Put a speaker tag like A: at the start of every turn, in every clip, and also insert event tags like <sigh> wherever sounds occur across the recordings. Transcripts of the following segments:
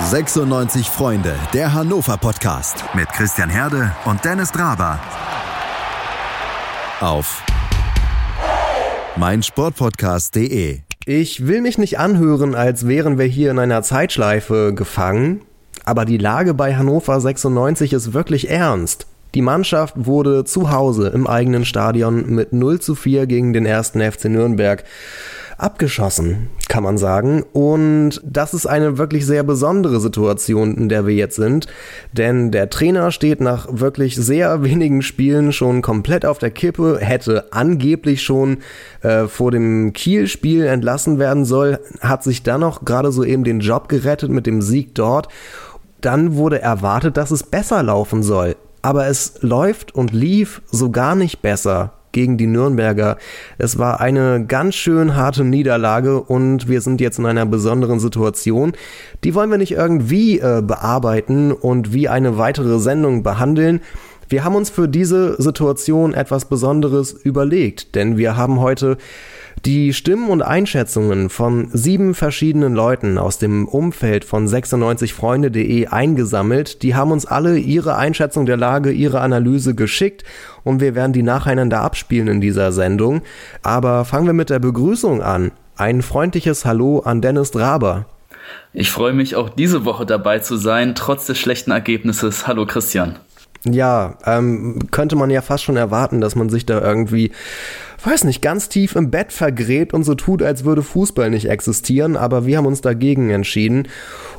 A: 96 Freunde, der Hannover Podcast mit Christian Herde und Dennis Draber. Auf meinsportpodcast.de.
B: Ich will mich nicht anhören, als wären wir hier in einer Zeitschleife gefangen, aber die Lage bei Hannover 96 ist wirklich ernst. Die Mannschaft wurde zu Hause im eigenen Stadion mit 0 zu 4 gegen den ersten FC Nürnberg abgeschossen, kann man sagen. Und das ist eine wirklich sehr besondere Situation, in der wir jetzt sind. Denn der Trainer steht nach wirklich sehr wenigen Spielen schon komplett auf der Kippe, hätte angeblich schon äh, vor dem Kiel-Spiel entlassen werden soll, hat sich dann noch gerade so eben den Job gerettet mit dem Sieg dort. Dann wurde erwartet, dass es besser laufen soll. Aber es läuft und lief so gar nicht besser gegen die Nürnberger. Es war eine ganz schön harte Niederlage und wir sind jetzt in einer besonderen Situation. Die wollen wir nicht irgendwie äh, bearbeiten und wie eine weitere Sendung behandeln. Wir haben uns für diese Situation etwas Besonderes überlegt, denn wir haben heute die Stimmen und Einschätzungen von sieben verschiedenen Leuten aus dem Umfeld von 96freunde.de eingesammelt. Die haben uns alle ihre Einschätzung der Lage, ihre Analyse geschickt und wir werden die nacheinander abspielen in dieser Sendung. Aber fangen wir mit der Begrüßung an. Ein freundliches Hallo an Dennis Draber.
C: Ich freue mich auch diese Woche dabei zu sein, trotz des schlechten Ergebnisses. Hallo Christian.
B: Ja, ähm, könnte man ja fast schon erwarten, dass man sich da irgendwie weiß nicht, ganz tief im Bett vergräbt und so tut, als würde Fußball nicht existieren, aber wir haben uns dagegen entschieden.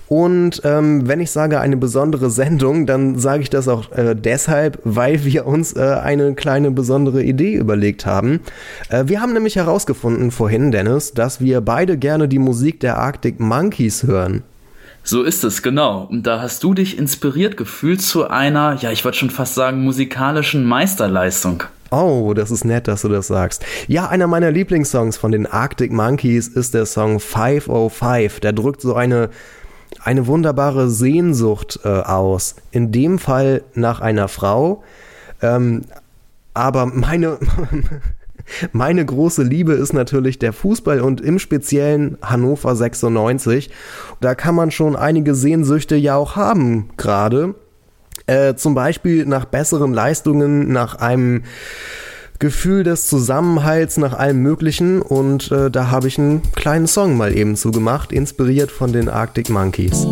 B: Und ähm, wenn ich sage eine besondere Sendung, dann sage ich das auch äh, deshalb, weil wir uns äh, eine kleine besondere Idee überlegt haben. Äh, wir haben nämlich herausgefunden vorhin, Dennis, dass wir beide gerne die Musik der Arctic Monkeys hören.
C: So ist es, genau. Und da hast du dich inspiriert gefühlt zu einer, ja, ich würde schon fast sagen, musikalischen Meisterleistung.
B: Oh, das ist nett, dass du das sagst. Ja, einer meiner Lieblingssongs von den Arctic Monkeys ist der Song 505. Der drückt so eine, eine wunderbare Sehnsucht äh, aus. In dem Fall nach einer Frau. Ähm, aber meine, <laughs> meine große Liebe ist natürlich der Fußball und im speziellen Hannover 96. Da kann man schon einige Sehnsüchte ja auch haben, gerade. Äh, zum Beispiel nach besseren Leistungen, nach einem Gefühl des Zusammenhalts, nach allem Möglichen. Und äh, da habe ich einen kleinen Song mal eben zugemacht, inspiriert von den Arctic Monkeys.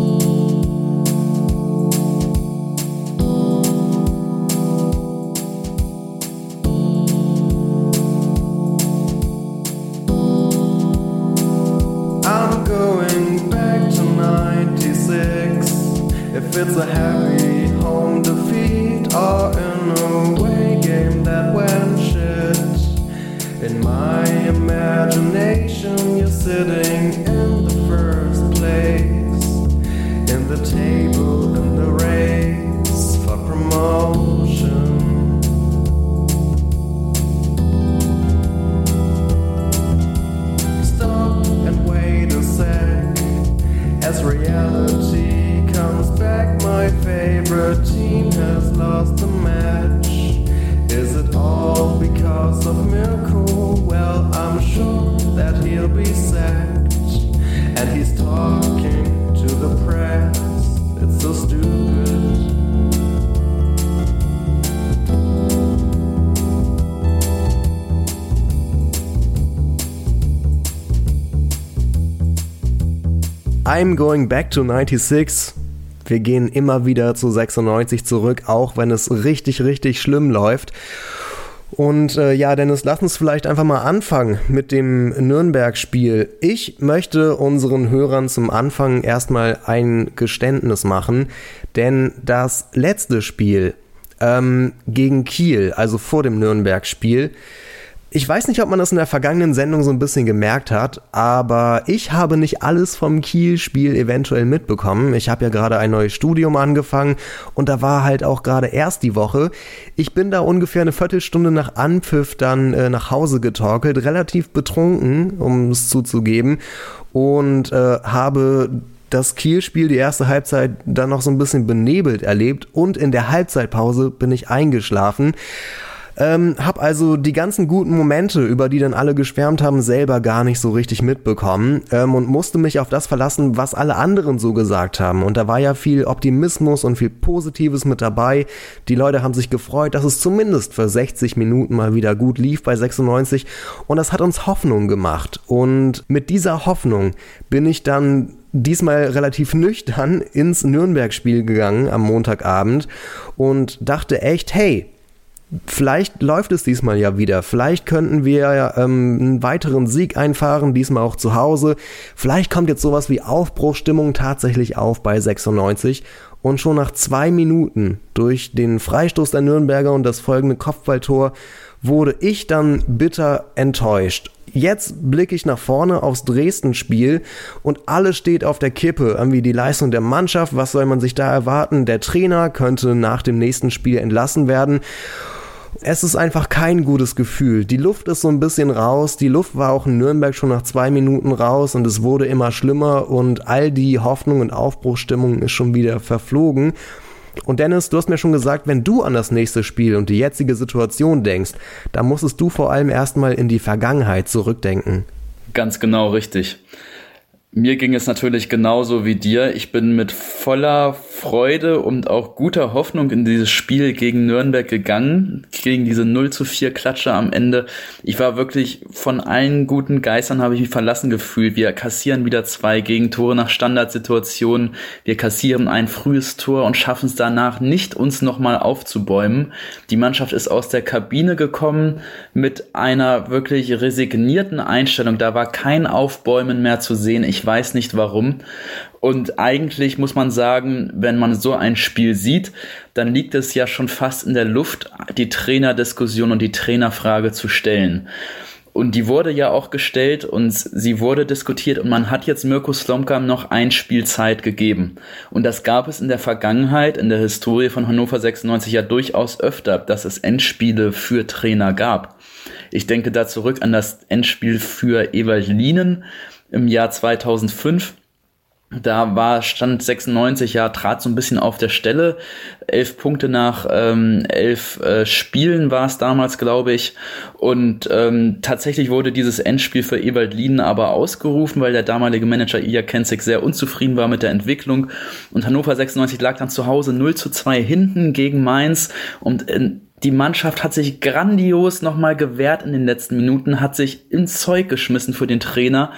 B: I'm going back to 96. Wir gehen immer wieder zu 96 zurück, auch wenn es richtig, richtig schlimm läuft. Und äh, ja, Dennis, lass uns vielleicht einfach mal anfangen mit dem Nürnberg-Spiel. Ich möchte unseren Hörern zum Anfang erstmal ein Geständnis machen, denn das letzte Spiel ähm, gegen Kiel, also vor dem Nürnberg-Spiel, ich weiß nicht, ob man das in der vergangenen Sendung so ein bisschen gemerkt hat, aber ich habe nicht alles vom Kiel-Spiel eventuell mitbekommen. Ich habe ja gerade ein neues Studium angefangen und da war halt auch gerade erst die Woche. Ich bin da ungefähr eine Viertelstunde nach Anpfiff dann äh, nach Hause getorkelt, relativ betrunken, um es zuzugeben, und äh, habe das Kiel-Spiel, die erste Halbzeit, dann noch so ein bisschen benebelt erlebt und in der Halbzeitpause bin ich eingeschlafen. Ähm, hab also die ganzen guten Momente, über die dann alle geschwärmt haben, selber gar nicht so richtig mitbekommen ähm, und musste mich auf das verlassen, was alle anderen so gesagt haben. Und da war ja viel Optimismus und viel Positives mit dabei. Die Leute haben sich gefreut, dass es zumindest für 60 Minuten mal wieder gut lief bei 96 und das hat uns Hoffnung gemacht. Und mit dieser Hoffnung bin ich dann diesmal relativ nüchtern ins Nürnberg-Spiel gegangen am Montagabend und dachte echt, hey, vielleicht läuft es diesmal ja wieder. Vielleicht könnten wir ähm, einen weiteren Sieg einfahren, diesmal auch zu Hause. Vielleicht kommt jetzt sowas wie Aufbruchstimmung tatsächlich auf bei 96. Und schon nach zwei Minuten durch den Freistoß der Nürnberger und das folgende Kopfballtor wurde ich dann bitter enttäuscht. Jetzt blicke ich nach vorne aufs Dresden-Spiel und alles steht auf der Kippe. Irgendwie die Leistung der Mannschaft, was soll man sich da erwarten? Der Trainer könnte nach dem nächsten Spiel entlassen werden es ist einfach kein gutes Gefühl. Die Luft ist so ein bisschen raus. Die Luft war auch in Nürnberg schon nach zwei Minuten raus und es wurde immer schlimmer und all die Hoffnung und Aufbruchstimmung ist schon wieder verflogen. Und Dennis, du hast mir schon gesagt, wenn du an das nächste Spiel und die jetzige Situation denkst, da musstest du vor allem erstmal in die Vergangenheit zurückdenken.
C: Ganz genau richtig. Mir ging es natürlich genauso wie dir. Ich bin mit voller Freude und auch guter Hoffnung in dieses Spiel gegen Nürnberg gegangen, gegen diese 0 zu 4 Klatsche am Ende. Ich war wirklich von allen guten Geistern habe ich mich verlassen gefühlt. Wir kassieren wieder zwei Gegentore nach Standardsituationen. Wir kassieren ein frühes Tor und schaffen es danach nicht, uns nochmal aufzubäumen. Die Mannschaft ist aus der Kabine gekommen mit einer wirklich resignierten Einstellung. Da war kein Aufbäumen mehr zu sehen. Ich weiß nicht warum. Und eigentlich muss man sagen, wenn man so ein Spiel sieht, dann liegt es ja schon fast in der Luft, die Trainerdiskussion und die Trainerfrage zu stellen. Und die wurde ja auch gestellt und sie wurde diskutiert und man hat jetzt Mirko Slomka noch ein Spiel Zeit gegeben. Und das gab es in der Vergangenheit, in der Historie von Hannover 96 ja durchaus öfter, dass es Endspiele für Trainer gab. Ich denke da zurück an das Endspiel für Ewald Lienen, im Jahr 2005. Da war Stand 96, ja, trat so ein bisschen auf der Stelle. Elf Punkte nach ähm, elf äh, Spielen war es damals, glaube ich. Und ähm, tatsächlich wurde dieses Endspiel für Ewald Lienen aber ausgerufen, weil der damalige Manager Ilya Kenzig sehr unzufrieden war mit der Entwicklung. Und Hannover 96 lag dann zu Hause 0 zu 2 hinten gegen Mainz. Und in die Mannschaft hat sich grandios nochmal gewehrt in den letzten Minuten, hat sich ins Zeug geschmissen für den Trainer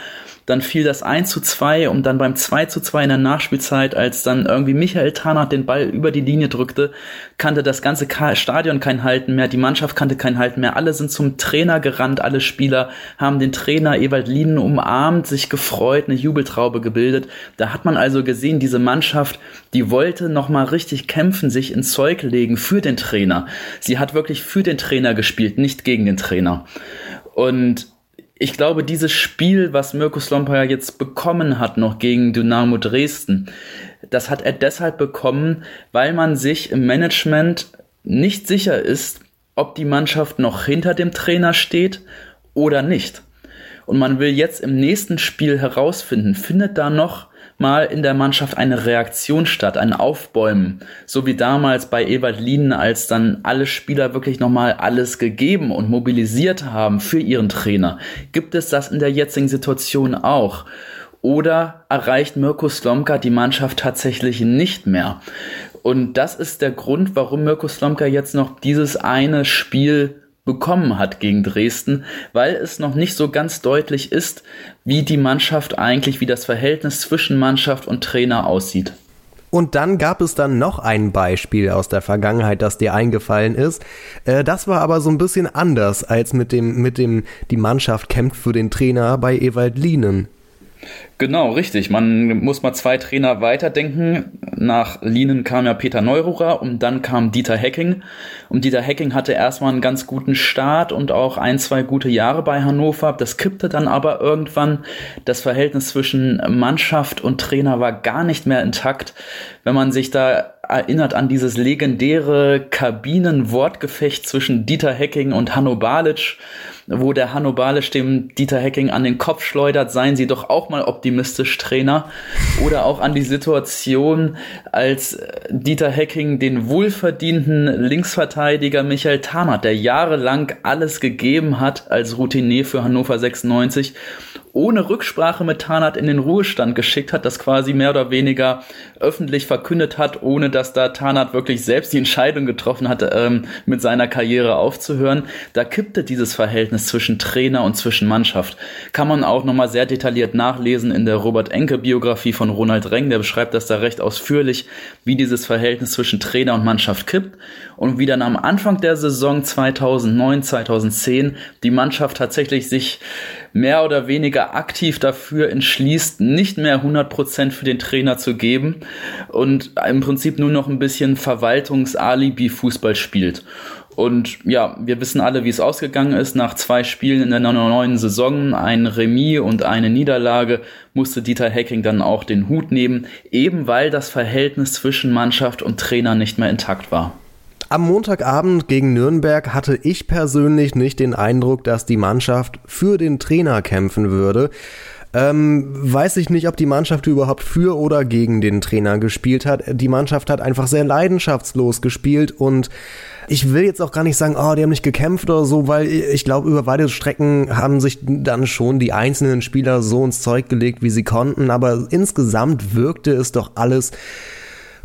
C: dann fiel das 1 zu 2 und dann beim 2 zu 2 in der Nachspielzeit, als dann irgendwie Michael Tarnath den Ball über die Linie drückte, kannte das ganze Stadion kein Halten mehr, die Mannschaft kannte kein Halten mehr. Alle sind zum Trainer gerannt, alle Spieler haben den Trainer Ewald Lienen umarmt, sich gefreut, eine Jubeltraube gebildet. Da hat man also gesehen, diese Mannschaft, die wollte nochmal richtig kämpfen, sich ins Zeug legen für den Trainer. Sie hat wirklich für den Trainer gespielt, nicht gegen den Trainer. Und ich glaube, dieses Spiel, was Mirko Slomka jetzt bekommen hat, noch gegen Dynamo Dresden, das hat er deshalb bekommen, weil man sich im Management nicht sicher ist, ob die Mannschaft noch hinter dem Trainer steht oder nicht. Und man will jetzt im nächsten Spiel herausfinden, findet da noch mal in der Mannschaft eine Reaktion statt, ein Aufbäumen, so wie damals bei Ewald Lienen, als dann alle Spieler wirklich nochmal alles gegeben und mobilisiert haben für ihren Trainer. Gibt es das in der jetzigen Situation auch? Oder erreicht Mirko Slomka die Mannschaft tatsächlich nicht mehr? Und das ist der Grund, warum Mirko Slomka jetzt noch dieses eine Spiel bekommen hat gegen Dresden, weil es noch nicht so ganz deutlich ist, wie die Mannschaft eigentlich, wie das Verhältnis zwischen Mannschaft und Trainer aussieht.
B: Und dann gab es dann noch ein Beispiel aus der Vergangenheit, das dir eingefallen ist. Äh, das war aber so ein bisschen anders als mit dem, mit dem, die Mannschaft kämpft für den Trainer bei Ewald Lienen.
C: Genau, richtig. Man muss mal zwei Trainer weiterdenken. Nach Lienen kam ja Peter Neururer und dann kam Dieter Hecking. Und Dieter Hecking hatte erstmal einen ganz guten Start und auch ein, zwei gute Jahre bei Hannover. Das kippte dann aber irgendwann. Das Verhältnis zwischen Mannschaft und Trainer war gar nicht mehr intakt. Wenn man sich da erinnert an dieses legendäre Kabinenwortgefecht zwischen Dieter Hecking und Hanno Balic, wo der Hanno Balisch dem Dieter Hecking an den Kopf schleudert, seien Sie doch auch mal optimistisch, Trainer. Oder auch an die Situation, als Dieter Hecking den wohlverdienten Linksverteidiger Michael Tarnath, der jahrelang alles gegeben hat als Routinier für Hannover 96, ohne Rücksprache mit Tarnath in den Ruhestand geschickt hat, das quasi mehr oder weniger öffentlich verkündet hat, ohne dass da Tarnath wirklich selbst die Entscheidung getroffen hatte, ähm, mit seiner Karriere aufzuhören. Da kippte dieses Verhältnis zwischen Trainer und zwischen Mannschaft. Kann man auch nochmal sehr detailliert nachlesen in der Robert Enke Biografie von Ronald Reng, der beschreibt das da recht ausführlich, wie dieses Verhältnis zwischen Trainer und Mannschaft kippt und wie dann am Anfang der Saison 2009, 2010 die Mannschaft tatsächlich sich mehr oder weniger aktiv dafür entschließt, nicht mehr 100% für den Trainer zu geben und im Prinzip nur noch ein bisschen Verwaltungs-Alibi-Fußball spielt. Und ja, wir wissen alle, wie es ausgegangen ist. Nach zwei Spielen in der neuen Saison, ein Remis und eine Niederlage, musste Dieter Hecking dann auch den Hut nehmen, eben weil das Verhältnis zwischen Mannschaft und Trainer nicht mehr intakt war.
B: Am Montagabend gegen Nürnberg hatte ich persönlich nicht den Eindruck, dass die Mannschaft für den Trainer kämpfen würde. Ähm, weiß ich nicht, ob die Mannschaft überhaupt für oder gegen den Trainer gespielt hat. Die Mannschaft hat einfach sehr leidenschaftslos gespielt und ich will jetzt auch gar nicht sagen, oh, die haben nicht gekämpft oder so, weil ich glaube, über weite Strecken haben sich dann schon die einzelnen Spieler so ins Zeug gelegt, wie sie konnten, aber insgesamt wirkte es doch alles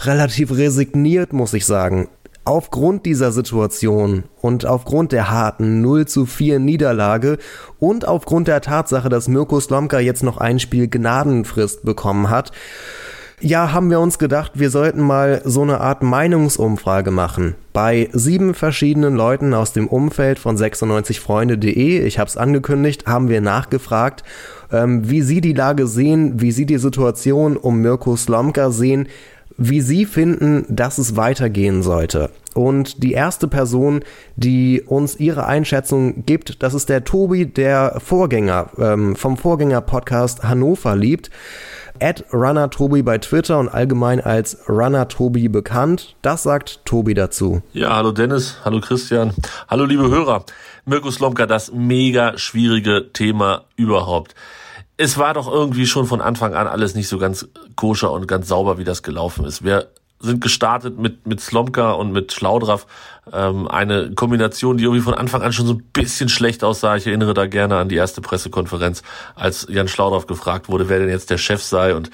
B: relativ resigniert, muss ich sagen. Aufgrund dieser Situation und aufgrund der harten 0 zu 4 Niederlage und aufgrund der Tatsache, dass Mirko Slomka jetzt noch ein Spiel Gnadenfrist bekommen hat, ja, haben wir uns gedacht, wir sollten mal so eine Art Meinungsumfrage machen. Bei sieben verschiedenen Leuten aus dem Umfeld von 96freunde.de, ich habe es angekündigt, haben wir nachgefragt, ähm, wie sie die Lage sehen, wie sie die Situation um Mirko Slomka sehen, wie Sie finden, dass es weitergehen sollte. Und die erste Person, die uns ihre Einschätzung gibt, das ist der Tobi, der Vorgänger ähm, vom Vorgänger-Podcast Hannover liebt. At Runner Tobi bei Twitter und allgemein als Runner Tobi bekannt. Das sagt Tobi dazu.
D: Ja, hallo Dennis, hallo Christian, hallo liebe Hörer. Mirko Slomka, das mega schwierige Thema überhaupt es war doch irgendwie schon von Anfang an alles nicht so ganz koscher und ganz sauber, wie das gelaufen ist. Wir sind gestartet mit, mit Slomka und mit Schlaudraff. Ähm, eine Kombination, die irgendwie von Anfang an schon so ein bisschen schlecht aussah. Ich erinnere da gerne an die erste Pressekonferenz, als Jan Schlaudraff gefragt wurde, wer denn jetzt der Chef sei. Und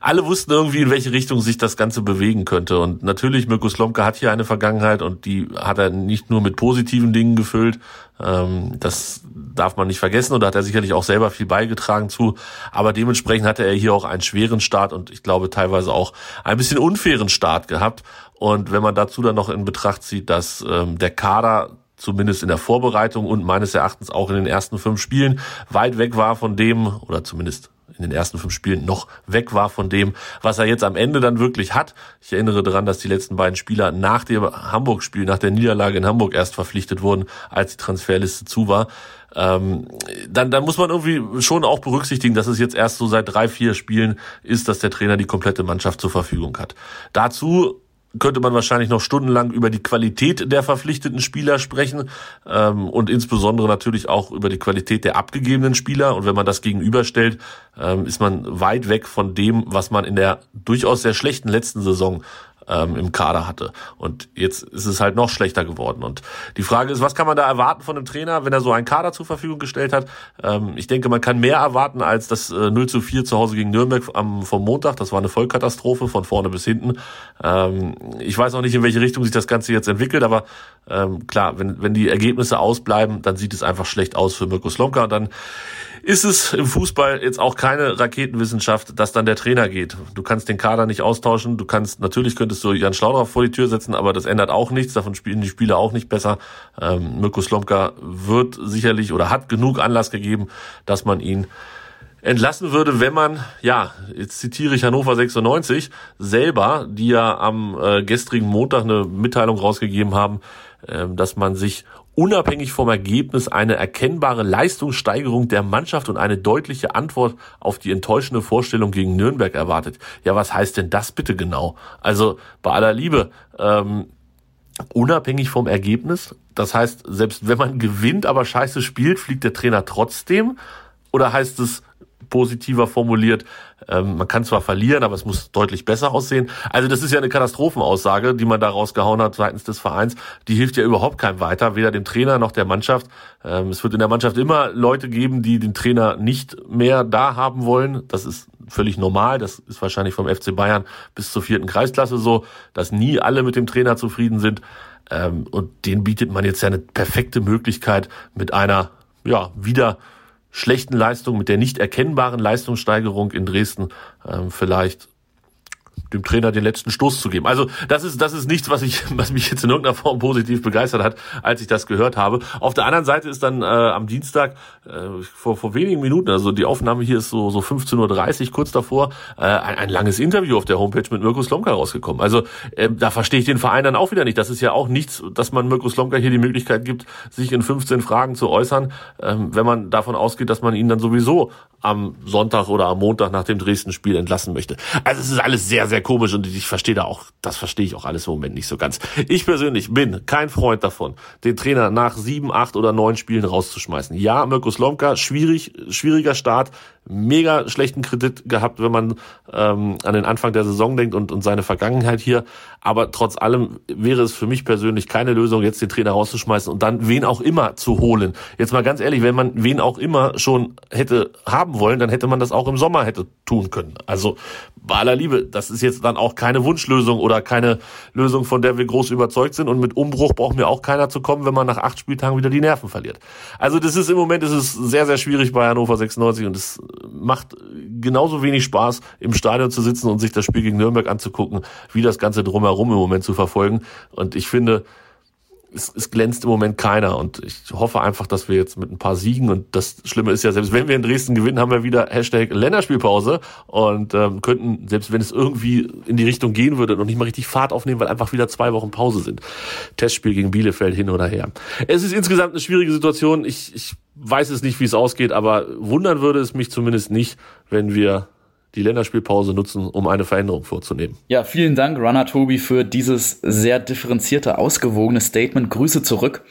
D: alle wussten irgendwie, in welche Richtung sich das Ganze bewegen könnte. Und natürlich, Mirko Slomka hat hier eine Vergangenheit und die hat er nicht nur mit positiven Dingen gefüllt, ähm, das darf man nicht vergessen und da hat er sicherlich auch selber viel beigetragen zu. Aber dementsprechend hatte er hier auch einen schweren Start und ich glaube teilweise auch ein bisschen unfairen Start gehabt. Und wenn man dazu dann noch in Betracht zieht, dass ähm, der Kader zumindest in der Vorbereitung und meines Erachtens auch in den ersten fünf Spielen weit weg war von dem, oder zumindest in den ersten fünf Spielen noch weg war von dem, was er jetzt am Ende dann wirklich hat. Ich erinnere daran, dass die letzten beiden Spieler nach dem Hamburg-Spiel, nach der Niederlage in Hamburg erst verpflichtet wurden, als die Transferliste zu war. Ähm, dann, dann muss man irgendwie schon auch berücksichtigen, dass es jetzt erst so seit drei, vier Spielen ist, dass der Trainer die komplette Mannschaft zur Verfügung hat. Dazu könnte man wahrscheinlich noch stundenlang über die Qualität der verpflichteten Spieler sprechen ähm, und insbesondere natürlich auch über die Qualität der abgegebenen Spieler. Und wenn man das gegenüberstellt, ähm, ist man weit weg von dem, was man in der durchaus sehr schlechten letzten Saison ähm, im Kader hatte. Und jetzt ist es halt noch schlechter geworden. Und die Frage ist, was kann man da erwarten von einem Trainer, wenn er so einen Kader zur Verfügung gestellt hat? Ähm, ich denke, man kann mehr erwarten als das äh, 0 zu 4 zu Hause gegen Nürnberg am, vom Montag. Das war eine Vollkatastrophe von vorne bis hinten. Ähm, ich weiß auch nicht, in welche Richtung sich das Ganze jetzt entwickelt, aber ähm, klar, wenn, wenn die Ergebnisse ausbleiben, dann sieht es einfach schlecht aus für Mirko Slomka. Und dann ist es im Fußball jetzt auch keine Raketenwissenschaft, dass dann der Trainer geht. Du kannst den Kader nicht austauschen. Du kannst, natürlich könntest du Jan Schlaudraff vor die Tür setzen, aber das ändert auch nichts. Davon spielen die Spieler auch nicht besser. Ähm, Mirko Slomka wird sicherlich oder hat genug Anlass gegeben, dass man ihn entlassen würde, wenn man, ja, jetzt zitiere ich Hannover 96, selber, die ja am äh, gestrigen Montag eine Mitteilung rausgegeben haben, äh, dass man sich unabhängig vom Ergebnis eine erkennbare Leistungssteigerung der Mannschaft und eine deutliche Antwort auf die enttäuschende Vorstellung gegen Nürnberg erwartet. Ja, was heißt denn das bitte genau? Also bei aller Liebe, ähm, unabhängig vom Ergebnis? Das heißt, selbst wenn man gewinnt, aber scheiße spielt, fliegt der Trainer trotzdem? Oder heißt es positiver formuliert, ähm, man kann zwar verlieren, aber es muss deutlich besser aussehen. Also das ist ja eine Katastrophenaussage, die man da rausgehauen hat seitens des Vereins. Die hilft ja überhaupt keinem weiter, weder dem Trainer noch der Mannschaft. Ähm, es wird in der Mannschaft immer Leute geben, die den Trainer nicht mehr da haben wollen. Das ist völlig normal. Das ist wahrscheinlich vom FC Bayern bis zur vierten Kreisklasse so, dass nie alle mit dem Trainer zufrieden sind. Ähm, und den bietet man jetzt ja eine perfekte Möglichkeit mit einer, ja, wieder schlechten Leistung, mit der nicht erkennbaren Leistungssteigerung in Dresden ähm, vielleicht dem Trainer den letzten Stoß zu geben. Also das ist das ist nichts, was ich <laughs> was mich jetzt in irgendeiner Form positiv begeistert hat, als ich das gehört habe. Auf der anderen Seite ist dann äh, am Dienstag äh, vor vor wenigen Minuten, also die Aufnahme hier ist so so 15:30 Uhr kurz davor, äh, ein, ein langes Interview auf der Homepage mit Mirko Slomka rausgekommen. Also äh, da verstehe ich den Verein dann auch wieder nicht. Das ist ja auch nichts, dass man Mirko Slomka hier die Möglichkeit gibt, sich in 15 Fragen zu äußern, ähm, wenn man davon ausgeht, dass man ihn dann sowieso am Sonntag oder am Montag nach dem Dresden-Spiel entlassen möchte. Also es ist alles sehr, sehr komisch und ich verstehe da auch, das verstehe ich auch alles im Moment nicht so ganz. Ich persönlich bin kein Freund davon, den Trainer nach sieben, acht oder neun Spielen rauszuschmeißen. Ja, Mirko Slomka, schwierig, schwieriger Start, mega schlechten Kredit gehabt, wenn man ähm, an den Anfang der Saison denkt und, und seine Vergangenheit hier. Aber trotz allem wäre es für mich persönlich keine Lösung, jetzt den Trainer rauszuschmeißen und dann wen auch immer zu holen. Jetzt mal ganz ehrlich, wenn man wen auch immer schon hätte haben wollen, dann hätte man das auch im Sommer hätte tun können. Also bei aller Liebe, das ist jetzt dann auch keine Wunschlösung oder keine Lösung, von der wir groß überzeugt sind. Und mit Umbruch braucht mir auch keiner zu kommen, wenn man nach acht Spieltagen wieder die Nerven verliert. Also das ist im Moment ist es sehr, sehr schwierig bei Hannover 96 und es macht genauso wenig Spaß, im Stadion zu sitzen und sich das Spiel gegen Nürnberg anzugucken, wie das Ganze drumherum im Moment zu verfolgen. Und ich finde, es, es glänzt im Moment keiner und ich hoffe einfach, dass wir jetzt mit ein paar Siegen und das Schlimme ist ja, selbst wenn wir in Dresden gewinnen, haben wir wieder Hashtag Länderspielpause und ähm, könnten, selbst wenn es irgendwie in die Richtung gehen würde, noch nicht mal richtig Fahrt aufnehmen, weil einfach wieder zwei Wochen Pause sind. Testspiel gegen Bielefeld hin oder her. Es ist insgesamt eine schwierige Situation. Ich, ich weiß es nicht, wie es ausgeht, aber wundern würde es mich zumindest nicht, wenn wir die Länderspielpause nutzen, um eine Veränderung vorzunehmen.
C: Ja, vielen Dank, Runner Tobi, für dieses sehr differenzierte, ausgewogene Statement. Grüße zurück.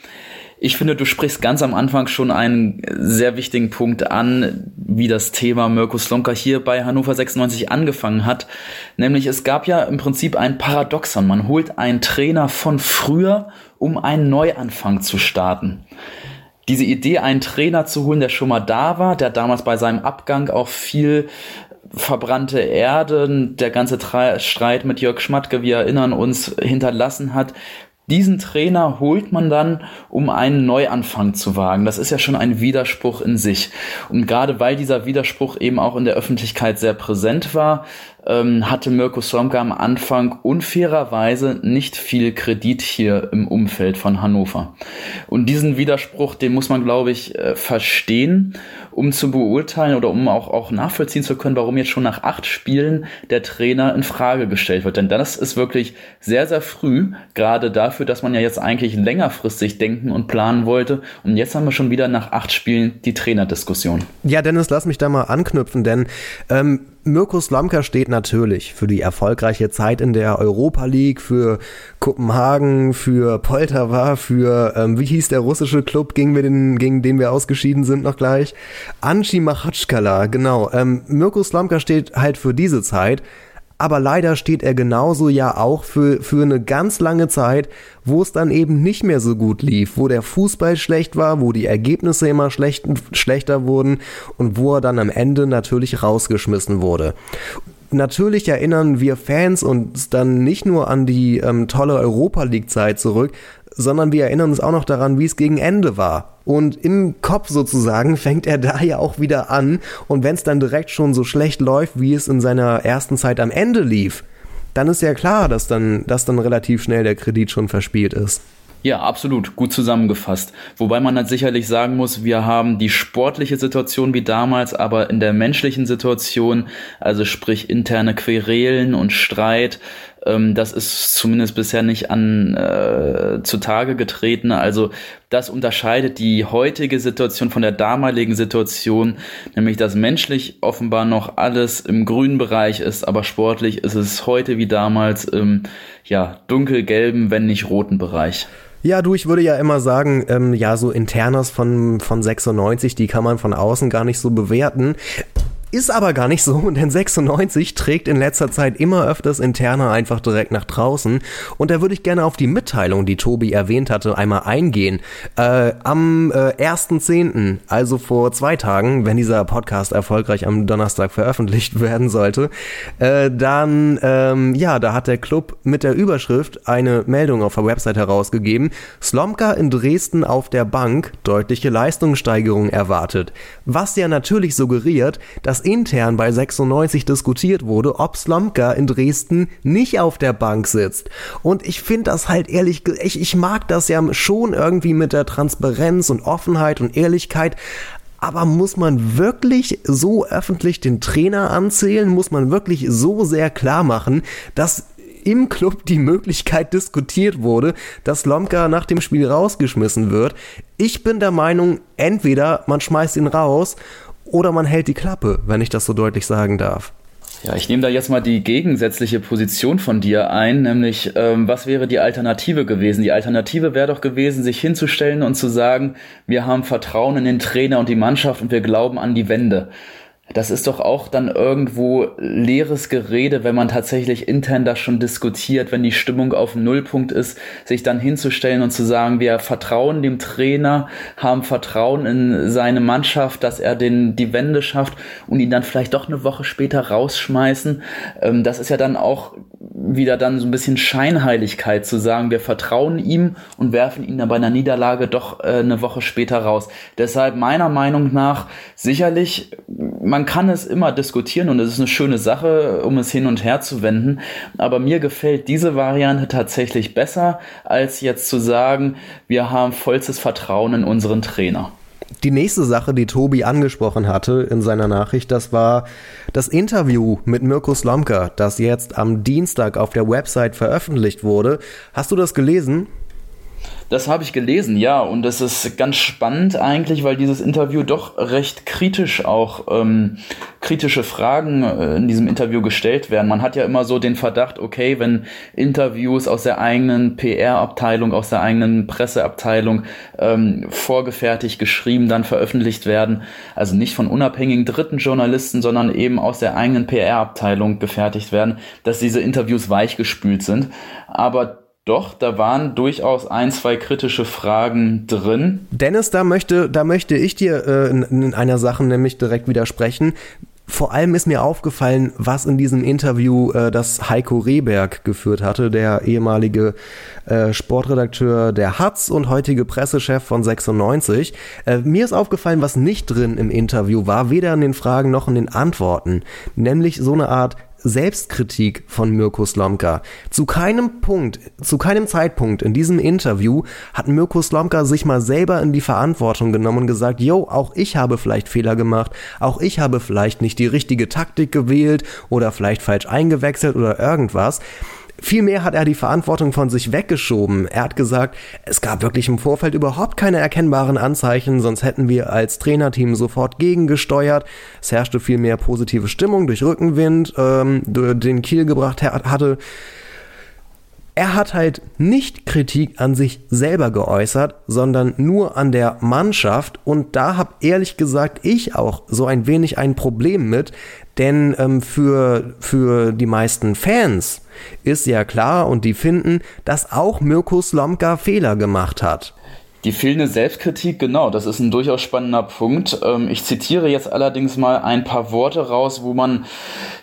C: Ich finde, du sprichst ganz am Anfang schon einen sehr wichtigen Punkt an, wie das Thema Mirko Slomka hier bei Hannover 96 angefangen hat. Nämlich es gab ja im Prinzip ein Paradoxon. Man holt einen Trainer von früher, um einen Neuanfang zu starten diese Idee, einen Trainer zu holen, der schon mal da war, der damals bei seinem Abgang auch viel verbrannte Erde, der ganze Streit mit Jörg Schmatke, wir erinnern uns, hinterlassen hat. Diesen Trainer holt man dann, um einen Neuanfang zu wagen. Das ist ja schon ein Widerspruch in sich. Und gerade weil dieser Widerspruch eben auch in der Öffentlichkeit sehr präsent war, ähm, hatte Mirko Slomka am Anfang unfairerweise nicht viel Kredit hier im Umfeld von Hannover. Und diesen Widerspruch, den muss man, glaube ich, äh, verstehen, um zu beurteilen oder um auch, auch nachvollziehen zu können, warum jetzt schon nach acht Spielen der Trainer in Frage gestellt wird. Denn das ist wirklich sehr, sehr früh, gerade dafür, dass man ja jetzt eigentlich längerfristig denken und planen wollte. Und jetzt haben wir schon wieder nach acht Spielen die Trainerdiskussion.
B: Ja, Dennis, lass mich da mal anknüpfen, denn ähm, Mirko Slamka steht natürlich für die erfolgreiche Zeit in der Europa League, für Kopenhagen, für Poltava, für, ähm, wie hieß der russische Club, gegen, wir den, gegen den wir ausgeschieden sind noch gleich? Anchi Machatschkala, genau. Ähm, Mirko Slamka steht halt für diese Zeit aber leider steht er genauso ja auch für, für eine ganz lange Zeit, wo es dann eben nicht mehr so gut lief, wo der Fußball schlecht war, wo die Ergebnisse immer schlecht, schlechter wurden und wo er dann am Ende natürlich rausgeschmissen wurde. Natürlich erinnern wir Fans uns dann nicht nur an die ähm, tolle Europa League Zeit zurück, sondern wir erinnern uns auch noch daran, wie es gegen Ende war. Und im Kopf sozusagen <laughs> fängt er da ja auch wieder an. Und wenn es dann direkt schon so schlecht läuft, wie es in seiner ersten Zeit am Ende lief, dann ist ja klar, dass dann, dass dann relativ schnell der Kredit schon verspielt ist.
C: Ja, absolut. Gut zusammengefasst. Wobei man dann sicherlich sagen muss, wir haben die sportliche Situation wie damals, aber in der menschlichen Situation, also sprich interne Querelen und Streit, Ähm, das ist zumindest bisher nicht an äh, zutage getreten. Also das unterscheidet die heutige Situation von der damaligen Situation, nämlich dass menschlich offenbar noch alles im grünen Bereich ist, aber sportlich ist es heute wie damals im ja, dunkelgelben, wenn nicht roten Bereich.
B: Ja, du, ich würde ja immer sagen, ähm, ja, so Internas von, von 96, die kann man von außen gar nicht so bewerten. Ist aber gar nicht so, <laughs> denn 96 trägt in letzter Zeit immer öfters Interna einfach direkt nach draußen. Und da würde ich gerne auf die Mitteilung, die Tobi erwähnt hatte, einmal eingehen. Äh, am äh, 1.10., also vor zwei Tagen, wenn dieser Podcast erfolgreich am Donnerstag veröffentlicht <laughs> werden sollte, äh, dann, ähm, ja, da hat der Club mit der Überschrift eine Meldung auf der Website herausgegeben. Slomka in Dresden auf der Bank deutliche Leistungssteigerung erwartet. Was ja natürlich suggeriert, dass intern bei 96 diskutiert wurde, ob Slomka in Dresden nicht auf der Bank sitzt. Und ich finde das halt ehrlich, ich, ich mag das ja schon irgendwie mit der Transparenz und Offenheit und Ehrlichkeit, aber muss man wirklich so öffentlich den Trainer anzählen? Muss man wirklich so sehr klar machen, dass im Club die Möglichkeit diskutiert wurde, dass Lomka nach dem Spiel rausgeschmissen wird? Ich bin der Meinung, entweder man schmeißt ihn raus oder man hält die Klappe, wenn ich das so deutlich sagen darf.
C: Ja, ich nehme da jetzt mal die gegensätzliche Position von dir ein, nämlich ähm, was wäre die Alternative gewesen? Die Alternative wäre doch gewesen, sich hinzustellen und zu sagen, wir haben Vertrauen in den Trainer und die Mannschaft und wir glauben an die Wende das ist doch auch dann irgendwo leeres Gerede, wenn man tatsächlich intern das schon diskutiert, wenn die Stimmung auf Nullpunkt ist, sich dann hinzustellen und zu sagen, wir vertrauen dem Trainer, haben Vertrauen in seine Mannschaft, dass er den, die Wende schafft und ihn dann vielleicht doch eine Woche später rausschmeißen. Ähm, das ist ja dann auch wieder dann so ein bisschen Scheinheiligkeit zu sagen, wir vertrauen ihm und werfen ihn dann bei einer Niederlage doch äh, eine Woche später raus. Deshalb meiner Meinung nach sicherlich, man kann es immer diskutieren und es ist eine schöne Sache, um es hin und her zu wenden. Aber mir gefällt diese Variante tatsächlich besser, als jetzt zu sagen, wir haben vollstes Vertrauen in unseren Trainer.
B: Die nächste Sache, die Tobi angesprochen hatte in seiner Nachricht, das war das Interview mit Mirko Slomka, das jetzt am Dienstag auf der Website veröffentlicht wurde. Hast du das gelesen?
C: Das habe ich gelesen, ja, und das ist ganz spannend eigentlich, weil dieses Interview doch recht kritisch auch ähm, kritische Fragen äh, in diesem Interview gestellt werden. Man hat ja immer so den Verdacht, okay, wenn Interviews aus der eigenen PR-Abteilung, aus der eigenen Presseabteilung ähm, vorgefertigt geschrieben, dann veröffentlicht werden, also nicht von unabhängigen dritten Journalisten, sondern eben aus der eigenen PR-Abteilung gefertigt werden, dass diese Interviews weichgespült sind. Aber doch, da waren durchaus ein, zwei kritische Fragen drin.
B: Dennis, da möchte, da möchte ich dir äh, in, in einer Sache nämlich direkt widersprechen. Vor allem ist mir aufgefallen, was in diesem Interview äh, das Heiko Rehberg geführt hatte, der ehemalige äh, Sportredakteur der Hatz und heutige Pressechef von 96. Äh, mir ist aufgefallen, was nicht drin im Interview war, weder in den Fragen noch in den Antworten. Nämlich so eine Art Selbstkritik von Mirko Slomka. Zu keinem Punkt, zu keinem Zeitpunkt in diesem Interview hat Mirko Slomka sich mal selber in die Verantwortung genommen und gesagt, yo, auch ich habe vielleicht Fehler gemacht, auch ich habe vielleicht nicht die richtige Taktik gewählt oder vielleicht falsch eingewechselt oder irgendwas. Vielmehr hat er die Verantwortung von sich weggeschoben. Er hat gesagt, es gab wirklich im Vorfeld überhaupt keine erkennbaren Anzeichen, sonst hätten wir als Trainerteam sofort gegengesteuert. Es herrschte viel mehr positive Stimmung durch Rückenwind, ähm, den Kiel gebracht hatte. Er hat halt nicht Kritik an sich selber geäußert, sondern nur an der Mannschaft. Und da habe ehrlich gesagt ich auch so ein wenig ein Problem mit, denn ähm, für, für die meisten Fans ist ja klar und die finden, dass auch Mirko Slomka Fehler gemacht hat.
C: Die fehlende Selbstkritik, genau, das ist ein durchaus spannender Punkt. Ähm, ich zitiere jetzt allerdings mal ein paar Worte raus, wo man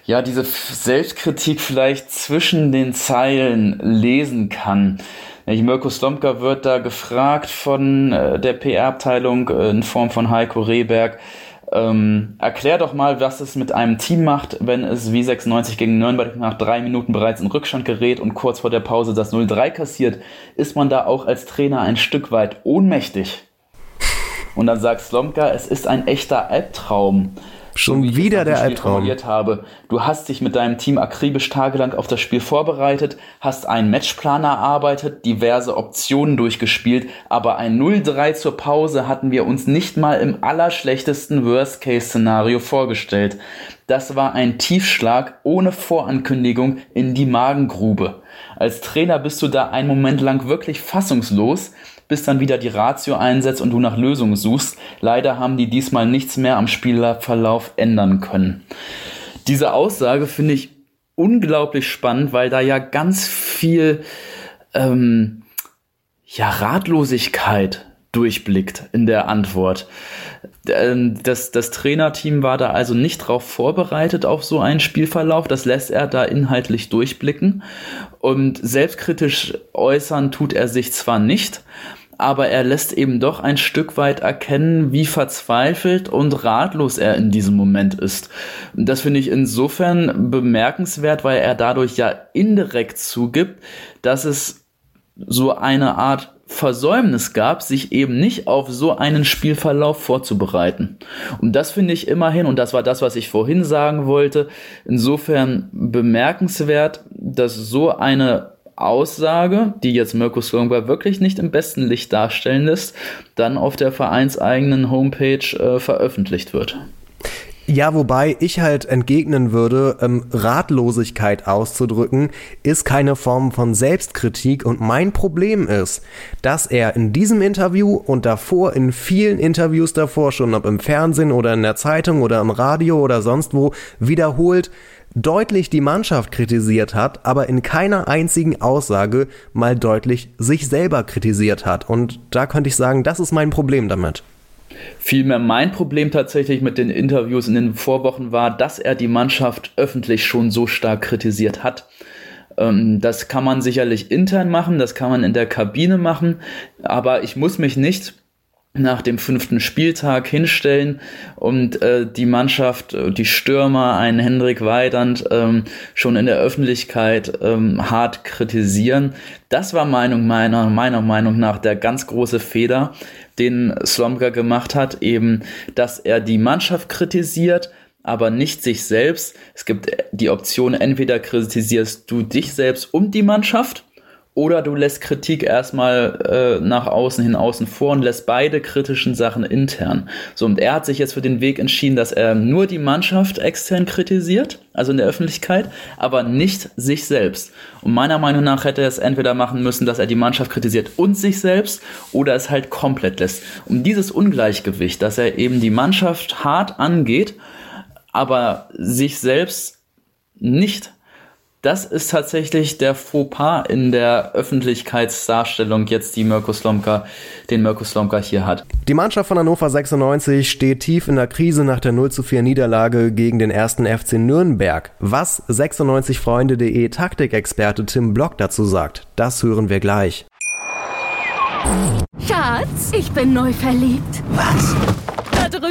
C: ja diese Selbstkritik vielleicht zwischen den Zeilen lesen kann. Mirko Slomka wird da gefragt von äh, der PR-Abteilung äh, in Form von Heiko Rehberg, ähm, erklär doch mal, was es mit einem Team macht, wenn es wie 96 gegen Nürnberg nach drei Minuten bereits in Rückstand gerät und kurz vor der Pause das 0-3 kassiert. Ist man da auch als Trainer ein Stück weit ohnmächtig? Und dann sagt Slomka, es ist ein echter Albtraum.
B: Schon so wieder der Albtraum.
C: Habe. Du hast dich mit deinem Team akribisch tagelang auf das Spiel vorbereitet, hast einen Matchplan erarbeitet, diverse Optionen durchgespielt, aber ein 0-3 zur Pause hatten wir uns nicht mal im allerschlechtesten Worst-Case-Szenario vorgestellt. Das war ein Tiefschlag ohne Vorankündigung in die Magengrube. Als Trainer bist du da einen Moment lang wirklich fassungslos, bis dann wieder die Ratio einsetzt und du nach Lösungen suchst. Leider haben die diesmal nichts mehr am Spielverlauf ändern können. Diese Aussage finde ich unglaublich spannend, weil da ja ganz viel ähm, ja, Ratlosigkeit durchblickt in der Antwort. Ähm, das, das Trainerteam war da also nicht darauf vorbereitet auf so einen Spielverlauf. Das lässt er da inhaltlich durchblicken. Und selbstkritisch äußern tut er sich zwar nicht, aber er lässt eben doch ein Stück weit erkennen, wie verzweifelt und ratlos er in diesem Moment ist. Das finde ich insofern bemerkenswert, weil er dadurch ja indirekt zugibt, dass es so eine Art Versäumnis gab, sich eben nicht auf so einen Spielverlauf vorzubereiten. Und das finde ich immerhin, und das war das, was ich vorhin sagen wollte, insofern bemerkenswert, dass so eine Aussage, die jetzt Mirko Slongberg wirklich nicht im besten Licht darstellen lässt, dann auf der vereinseigenen Homepage äh, veröffentlicht wird.
B: Ja, wobei ich halt entgegnen würde, ähm, Ratlosigkeit auszudrücken, ist keine Form von Selbstkritik und mein Problem ist, dass er in diesem Interview und davor in vielen Interviews davor, schon ob im Fernsehen oder in der Zeitung oder im Radio oder sonst wo, wiederholt, deutlich die Mannschaft kritisiert hat, aber in keiner einzigen Aussage mal deutlich sich selber kritisiert hat. Und da könnte ich sagen, das ist mein Problem damit.
C: Vielmehr mein Problem tatsächlich mit den Interviews in den Vorwochen war, dass er die Mannschaft öffentlich schon so stark kritisiert hat. Ähm, das kann man sicherlich intern machen, das kann man in der Kabine machen, aber ich muss mich nicht nach dem fünften Spieltag hinstellen und äh, die Mannschaft, äh, die Stürmer, einen Hendrik Weidand ähm, schon in der Öffentlichkeit ähm, hart kritisieren. Das war Meinung meiner, meiner Meinung nach der ganz große Fehler, den Slomka gemacht hat, eben, dass er die Mannschaft kritisiert, aber nicht sich selbst. Es gibt die Option, entweder kritisierst du dich selbst und die Mannschaft oder du lässt Kritik erstmal äh, nach außen hin außen vor und lässt beide kritischen Sachen intern. So, und er hat sich jetzt für den Weg entschieden, dass er nur die Mannschaft extern kritisiert, also in der Öffentlichkeit, aber nicht sich selbst. Und meiner Meinung nach hätte er es entweder machen müssen, dass er die Mannschaft kritisiert und sich selbst, oder es halt komplett lässt. Um dieses Ungleichgewicht, dass er eben die Mannschaft hart angeht, aber sich selbst nicht das ist tatsächlich der Fauxpas in der Öffentlichkeitsdarstellung jetzt, die Mirko Slomka, den Mirko Slomka hier hat.
B: Die Mannschaft von Hannover 96 steht tief in der Krise nach der 0 zu 4 Niederlage gegen den ersten FC Nürnberg. Was 96freunde.de Taktikexperte Tim Block dazu sagt, das hören wir gleich.
E: Schatz, ich bin neu verliebt.
F: Was?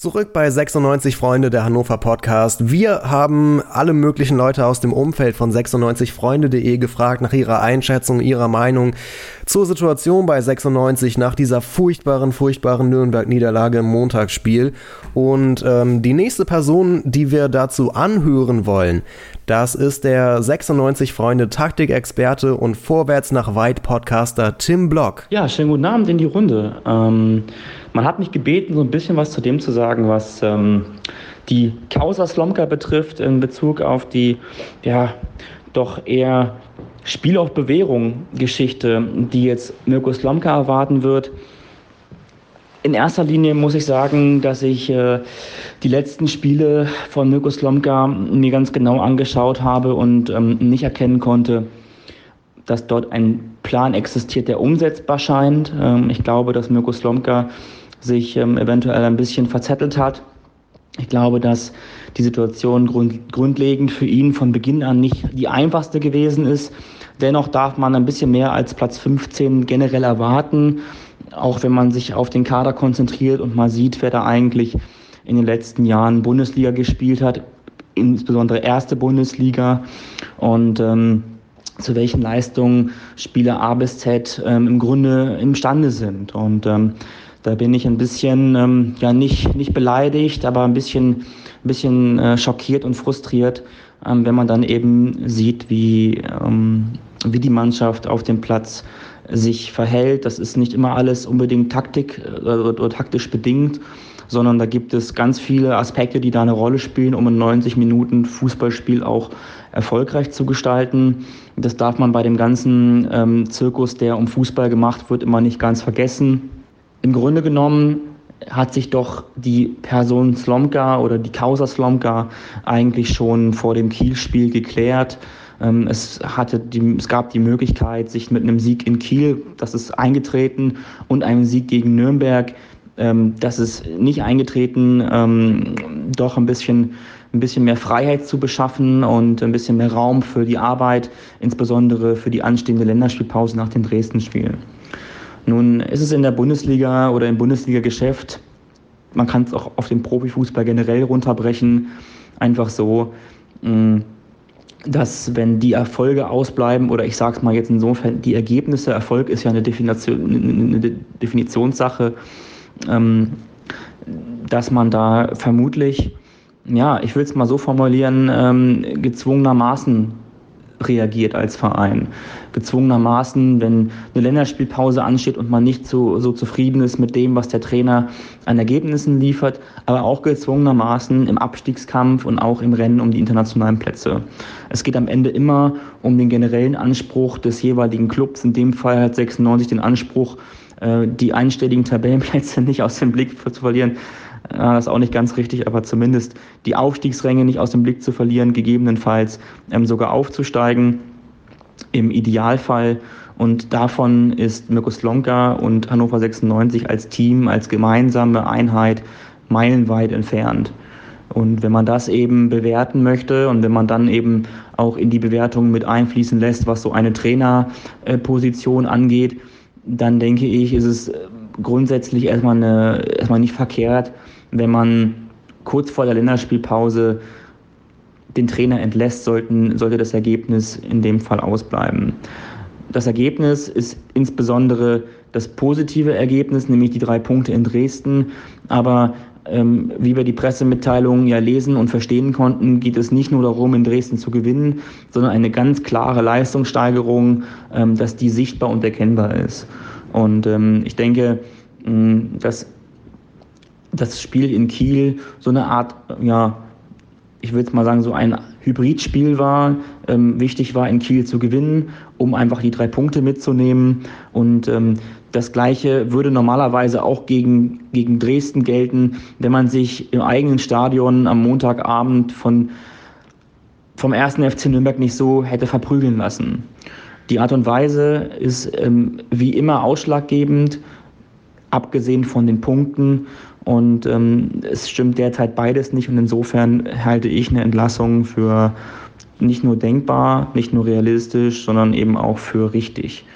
B: Zurück bei 96 Freunde der Hannover Podcast. Wir haben alle möglichen Leute aus dem Umfeld von 96freunde.de gefragt nach ihrer Einschätzung, ihrer Meinung zur Situation bei 96 nach dieser furchtbaren, furchtbaren Nürnberg-Niederlage im Montagsspiel. Und ähm, die nächste Person, die wir dazu anhören wollen, das ist der 96 Freunde Taktikexperte und Vorwärts nach Weit Podcaster Tim Block.
G: Ja, schönen guten Abend in die Runde. Ähm man hat mich gebeten, so ein bisschen was zu dem zu sagen, was ähm, die Causa Slomka betrifft in Bezug auf die ja doch eher Spiel auf Bewährung Geschichte, die jetzt Mirko Slomka erwarten wird. In erster Linie muss ich sagen, dass ich äh, die letzten Spiele von Mirko Slomka mir ganz genau angeschaut habe und ähm, nicht erkennen konnte, dass dort ein Plan existiert, der umsetzbar scheint. Ähm, ich glaube, dass Mirko Slomka sich ähm, eventuell ein bisschen verzettelt hat. Ich glaube, dass die Situation grund grundlegend für ihn von Beginn an nicht die einfachste gewesen ist. Dennoch darf man ein bisschen mehr als Platz 15 generell erwarten, auch wenn man sich auf den Kader konzentriert und mal sieht, wer da eigentlich in den letzten Jahren Bundesliga gespielt hat, insbesondere erste Bundesliga. Und ähm, zu welchen Leistungen Spieler A bis Z ähm, im Grunde imstande sind. Und ähm, da bin ich ein bisschen, ähm, ja nicht, nicht beleidigt, aber ein bisschen, ein bisschen äh, schockiert und frustriert, ähm, wenn man dann eben sieht, wie, ähm, wie die Mannschaft auf dem Platz sich verhält. Das ist nicht immer alles unbedingt Taktik äh, oder, oder taktisch bedingt, sondern da gibt es ganz viele Aspekte, die da eine Rolle spielen, um ein 90 Minuten Fußballspiel auch erfolgreich zu gestalten. Das darf man bei dem ganzen ähm, Zirkus, der um Fußball gemacht wird, immer nicht ganz vergessen. Im Grunde genommen hat sich doch die Person Slomka oder die Causa Slomka eigentlich schon vor dem Kiel-Spiel geklärt. Ähm, es, hatte die, es gab die Möglichkeit, sich mit einem Sieg in Kiel, das ist eingetreten, und einem Sieg gegen Nürnberg, ähm, das ist nicht eingetreten, ähm, doch ein bisschen ein bisschen mehr Freiheit zu beschaffen und ein bisschen mehr Raum für die Arbeit, insbesondere für die anstehende Länderspielpause nach dem Dresden-Spiel. Nun ist es in der Bundesliga oder im Bundesliga-Geschäft, man kann es auch auf den Profifußball generell runterbrechen, einfach so, mm, dass wenn die Erfolge ausbleiben oder ich sage es mal jetzt insofern, die Ergebnisse, Erfolg ist ja eine, Definition, eine Definitionssache, ähm, dass man da vermutlich ja, ich will es mal so formulieren, ähm, gezwungenermaßen reagiert als Verein. Gezwungenermaßen, wenn eine Länderspielpause ansteht und man nicht so, so zufrieden ist mit dem, was der Trainer an Ergebnissen liefert, aber auch gezwungenermaßen im Abstiegskampf und auch im Rennen um die internationalen Plätze. Es geht am Ende immer um den generellen Anspruch des jeweiligen Clubs. In dem Fall hat 96 den Anspruch, äh, die einstelligen Tabellenplätze <laughs> nicht aus dem Blick zu verlieren. Das ist auch nicht ganz richtig, aber zumindest die Aufstiegsränge nicht aus dem Blick zu verlieren, gegebenenfalls ähm, sogar aufzusteigen im Idealfall. Und davon ist Mirko Slonka und Hannover 96 als Team, als gemeinsame Einheit meilenweit entfernt. Und wenn man das eben bewerten möchte und wenn man dann eben auch in die Bewertung mit einfließen lässt, was so eine Trainerposition angeht, dann denke ich, ist es grundsätzlich erstmal, eine, erstmal nicht verkehrt, wenn man kurz vor der Länderspielpause den Trainer entlässt, sollten, sollte das Ergebnis in dem Fall ausbleiben. Das Ergebnis ist insbesondere das positive Ergebnis, nämlich die drei Punkte in Dresden. Aber ähm, wie wir die Pressemitteilungen ja lesen und verstehen konnten, geht es nicht nur darum, in Dresden zu gewinnen, sondern eine ganz klare Leistungssteigerung, ähm, dass die sichtbar und erkennbar ist. Und ähm, ich denke, mh, dass das Spiel in Kiel so eine Art, ja, ich würde mal sagen, so ein Hybridspiel war. Ähm, wichtig war, in Kiel zu gewinnen, um einfach die drei Punkte mitzunehmen. Und ähm, das Gleiche würde normalerweise auch gegen, gegen Dresden gelten, wenn man sich im eigenen Stadion am Montagabend von, vom ersten FC Nürnberg nicht so hätte verprügeln lassen. Die Art und Weise ist ähm, wie immer ausschlaggebend, abgesehen von den Punkten. Und ähm, es stimmt derzeit beides nicht. Und insofern halte ich eine Entlassung für nicht nur denkbar, nicht nur realistisch, sondern eben auch für richtig.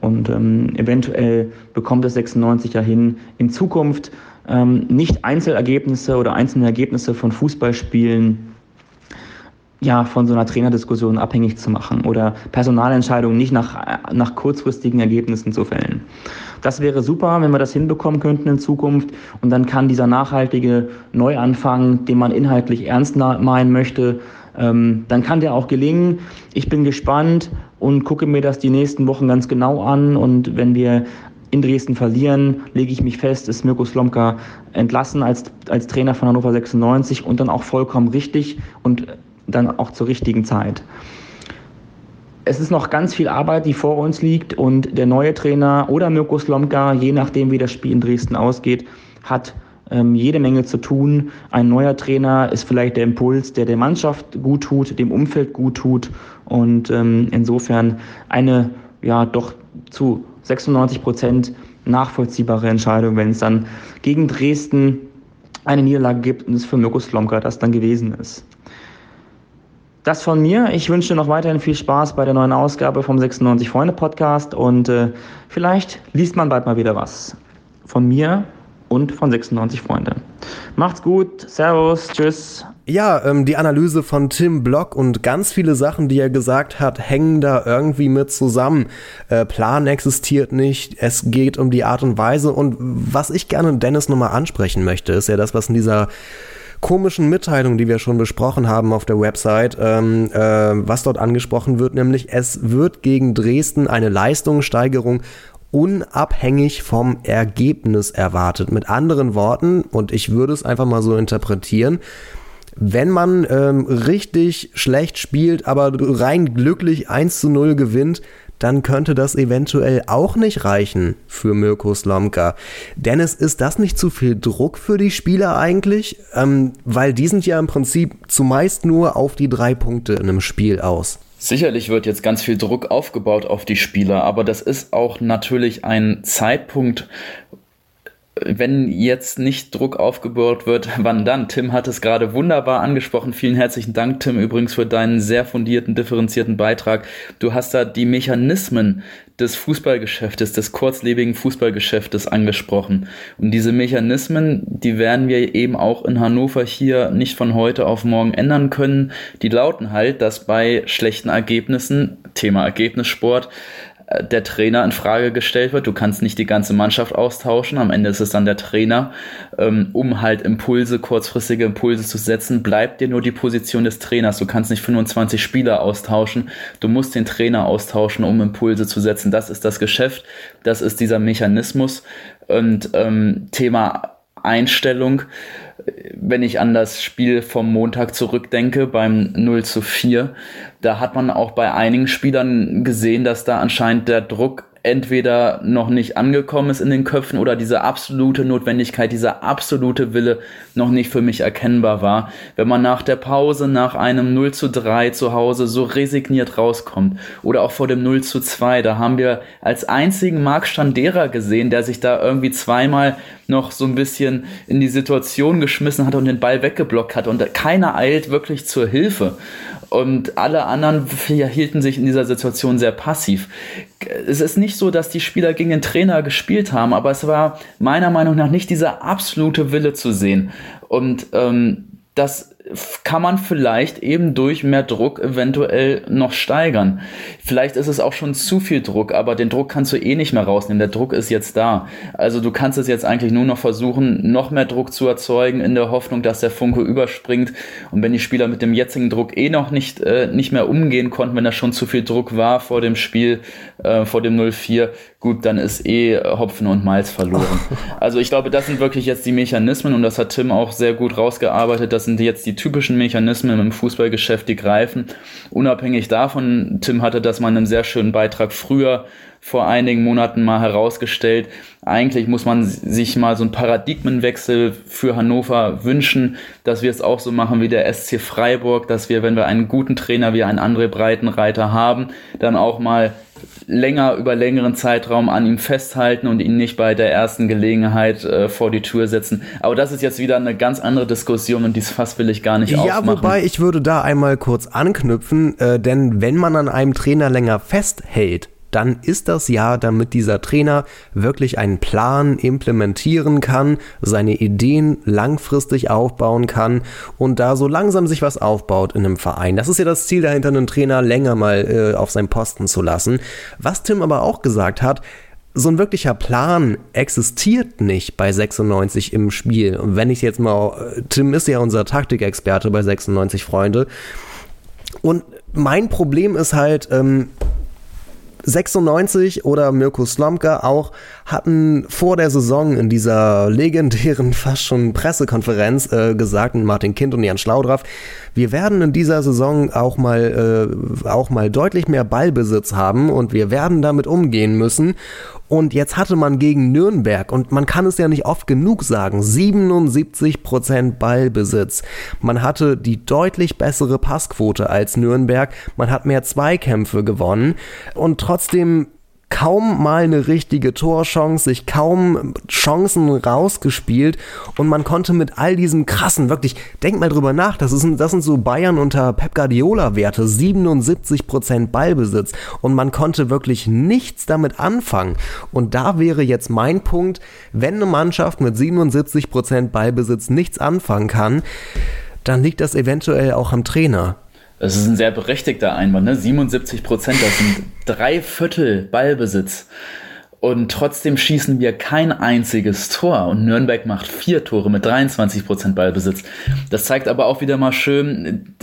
G: Und ähm, eventuell bekommt es 96 ja hin, in Zukunft ähm, nicht Einzelergebnisse oder einzelne Ergebnisse von Fußballspielen ja, von so einer Trainerdiskussion abhängig zu machen oder Personalentscheidungen nicht nach, nach kurzfristigen Ergebnissen zu fällen. Das wäre super, wenn wir das hinbekommen könnten in Zukunft. Und dann kann dieser nachhaltige Neuanfang, den man inhaltlich ernst meinen möchte, ähm, dann kann der auch gelingen. Ich bin gespannt und gucke mir das die nächsten Wochen ganz genau an. Und wenn wir in Dresden verlieren, lege ich mich fest, ist Mirko Slomka entlassen als, als Trainer von Hannover 96 und dann auch vollkommen richtig und dann auch zur richtigen Zeit. Es ist noch ganz viel Arbeit, die vor uns liegt und der neue Trainer oder Mirko Slomka, je nachdem wie das Spiel in Dresden ausgeht, hat ähm, jede Menge zu tun. Ein neuer Trainer ist vielleicht der Impuls, der der Mannschaft gut tut, dem Umfeld gut tut und ähm, insofern eine ja doch zu 96 Prozent nachvollziehbare Entscheidung, wenn es dann gegen Dresden eine Niederlage gibt und es für Mirko Slomka das dann gewesen ist. Das von mir. Ich wünsche noch weiterhin viel Spaß bei der neuen Ausgabe vom 96 Freunde Podcast und äh, vielleicht liest man bald mal wieder was. Von mir und von 96 Freunde. Macht's gut. Servus. Tschüss.
B: Ja, ähm, die Analyse von Tim Block und ganz viele Sachen, die er gesagt hat, hängen da irgendwie mit zusammen. Äh, Plan existiert nicht, es geht um die Art und Weise und was ich gerne Dennis nochmal ansprechen möchte, ist ja das, was in dieser komischen Mitteilung, die wir schon besprochen haben auf der Website, ähm, äh, was dort angesprochen wird, nämlich es wird gegen Dresden eine Leistungssteigerung unabhängig vom Ergebnis erwartet. Mit anderen Worten, und ich würde es einfach mal so interpretieren, wenn man ähm, richtig schlecht spielt, aber rein glücklich 1 zu 0 gewinnt, dann könnte das eventuell auch nicht reichen für Mirko Slomka. Dennis, ist das nicht zu viel Druck für die Spieler eigentlich? Ähm, weil die sind ja im Prinzip zumeist nur auf die drei Punkte in einem Spiel aus.
C: Sicherlich wird jetzt ganz viel Druck aufgebaut auf die Spieler, aber das ist auch natürlich ein Zeitpunkt, wenn jetzt nicht Druck aufgebaut wird, <laughs> wann dann? Tim hat es gerade wunderbar angesprochen. Vielen herzlichen Dank, Tim, übrigens für deinen sehr fundierten, differenzierten Beitrag. Du hast da die Mechanismen des Fußballgeschäftes, des kurzlebigen Fußballgeschäftes angesprochen. Und diese Mechanismen, die werden wir eben auch in Hannover hier nicht von heute auf morgen ändern können. Die lauten halt, dass bei schlechten Ergebnissen, Thema Ergebnissport, der Trainer in Frage gestellt wird. Du kannst nicht die ganze Mannschaft austauschen. Am Ende ist es dann der Trainer, ähm, um halt Impulse, kurzfristige Impulse zu setzen. Bleibt dir nur die Position des Trainers. Du kannst nicht 25 Spieler austauschen. Du musst den Trainer austauschen, um Impulse zu setzen. Das ist das Geschäft. Das ist dieser Mechanismus. Und ähm, Thema Einstellung, wenn ich an das Spiel vom Montag zurückdenke beim 0 zu 4, da hat man auch bei einigen Spielern gesehen, dass da anscheinend der Druck entweder noch nicht angekommen ist in den Köpfen oder diese absolute Notwendigkeit, dieser absolute Wille noch nicht für mich erkennbar war. Wenn man nach der Pause, nach einem 0 zu 3 zu Hause so resigniert rauskommt oder auch vor dem 0 zu 2, da haben wir als einzigen Marc Standera gesehen, der sich da irgendwie zweimal noch so ein bisschen in die Situation geschmissen hat und den Ball weggeblockt hat und keiner eilt wirklich zur Hilfe und alle anderen hielten sich in dieser Situation sehr passiv. Es ist nicht so, dass die Spieler gegen den Trainer gespielt haben, aber es war meiner Meinung nach nicht dieser absolute Wille zu sehen. Und ähm, das kann man vielleicht eben durch mehr Druck eventuell noch steigern. Vielleicht ist es auch schon zu viel Druck, aber den Druck kannst du eh nicht mehr rausnehmen. Der Druck ist jetzt da. Also du kannst es jetzt eigentlich nur noch versuchen, noch mehr Druck zu erzeugen, in der Hoffnung, dass der Funke überspringt. Und wenn die Spieler mit dem jetzigen Druck eh noch nicht, äh, nicht mehr umgehen konnten, wenn da schon zu viel Druck war vor dem Spiel, äh, vor dem 0-4, gut, dann ist eh Hopfen und Malz verloren. <laughs> Also ich glaube, das sind wirklich jetzt die Mechanismen und das hat Tim auch sehr gut rausgearbeitet. Das sind jetzt die typischen Mechanismen im Fußballgeschäft, die greifen. Unabhängig davon, Tim hatte das mal in einem sehr schönen Beitrag früher vor einigen Monaten mal herausgestellt. Eigentlich muss man sich mal so einen Paradigmenwechsel für Hannover wünschen, dass wir es auch so machen wie der SC Freiburg, dass wir, wenn wir einen guten Trainer wie einen André Breitenreiter haben, dann auch mal länger über längeren Zeitraum an ihm festhalten und ihn nicht bei der ersten Gelegenheit äh, vor die Tür setzen. Aber das ist jetzt wieder eine ganz andere Diskussion und dieses Fass will ich gar nicht ja, aufmachen.
B: Ja, wobei ich würde da einmal kurz anknüpfen, äh, denn wenn man an einem Trainer länger festhält, dann ist das ja, damit dieser Trainer wirklich einen Plan implementieren kann, seine Ideen langfristig aufbauen kann und da so langsam sich was aufbaut in einem Verein. Das ist ja das Ziel dahinter, einen Trainer länger mal äh, auf seinem Posten zu lassen. Was Tim aber auch gesagt hat, so ein wirklicher Plan existiert nicht bei 96 im Spiel. Und wenn ich jetzt mal, äh, Tim ist ja unser Taktikexperte bei 96 Freunde. Und mein Problem ist halt, ähm, 96 oder Mirko Slomka auch hatten vor der Saison in dieser legendären <laughs> fast schon Pressekonferenz äh, gesagt, Martin Kind und Jan Schlaudraff, wir werden in dieser Saison auch mal, äh, auch mal deutlich mehr Ballbesitz haben und wir werden damit umgehen müssen. Und jetzt hatte man gegen Nürnberg, und man kann es ja nicht oft genug sagen, 77% Ballbesitz. Man hatte die deutlich bessere Passquote als Nürnberg. Man hat mehr Zweikämpfe gewonnen. Und trotzdem kaum mal eine richtige Torchance, sich kaum Chancen rausgespielt und man konnte mit all diesem krassen, wirklich, denk mal drüber nach, das, ist, das sind so Bayern unter Pep Guardiola Werte, 77% Ballbesitz und man konnte wirklich nichts damit anfangen. Und da wäre jetzt mein Punkt, wenn eine Mannschaft mit 77% Ballbesitz nichts anfangen kann, dann liegt das eventuell auch am Trainer.
C: Das ist ein sehr berechtigter Einwand, ne? 77 Prozent, das sind drei Viertel Ballbesitz. Und trotzdem schießen wir kein einziges Tor. Und Nürnberg macht vier Tore mit 23 Prozent Ballbesitz. Das zeigt aber auch wieder mal schön,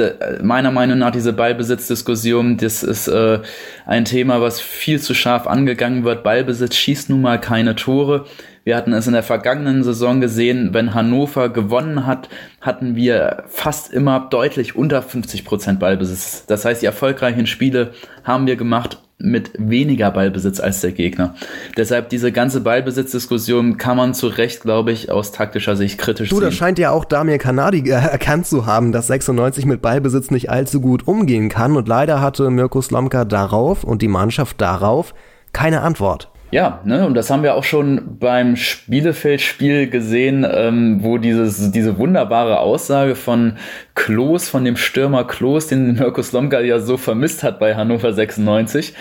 C: meiner Meinung nach, diese Ballbesitzdiskussion, das ist äh, ein Thema, was viel zu scharf angegangen wird. Ballbesitz schießt nun mal keine Tore. Wir hatten es in der vergangenen Saison gesehen, wenn Hannover gewonnen hat, hatten wir fast immer deutlich unter 50 Prozent Ballbesitz. Das heißt, die erfolgreichen Spiele haben wir gemacht mit weniger Ballbesitz als der Gegner. Deshalb diese ganze Ballbesitzdiskussion kann man zu Recht, glaube ich, aus taktischer Sicht kritisch
B: du,
C: sehen.
B: Du, das scheint ja auch Damir Kanadi äh, erkannt zu haben, dass 96 mit Ballbesitz nicht allzu gut umgehen kann und leider hatte Mirko Slomka darauf und die Mannschaft darauf keine Antwort.
C: Ja, ne, und das haben wir auch schon beim Spielefeld-Spiel gesehen, ähm, wo dieses, diese wunderbare Aussage von Klos, von dem Stürmer Klos, den Mirko Slomka ja so vermisst hat bei Hannover 96.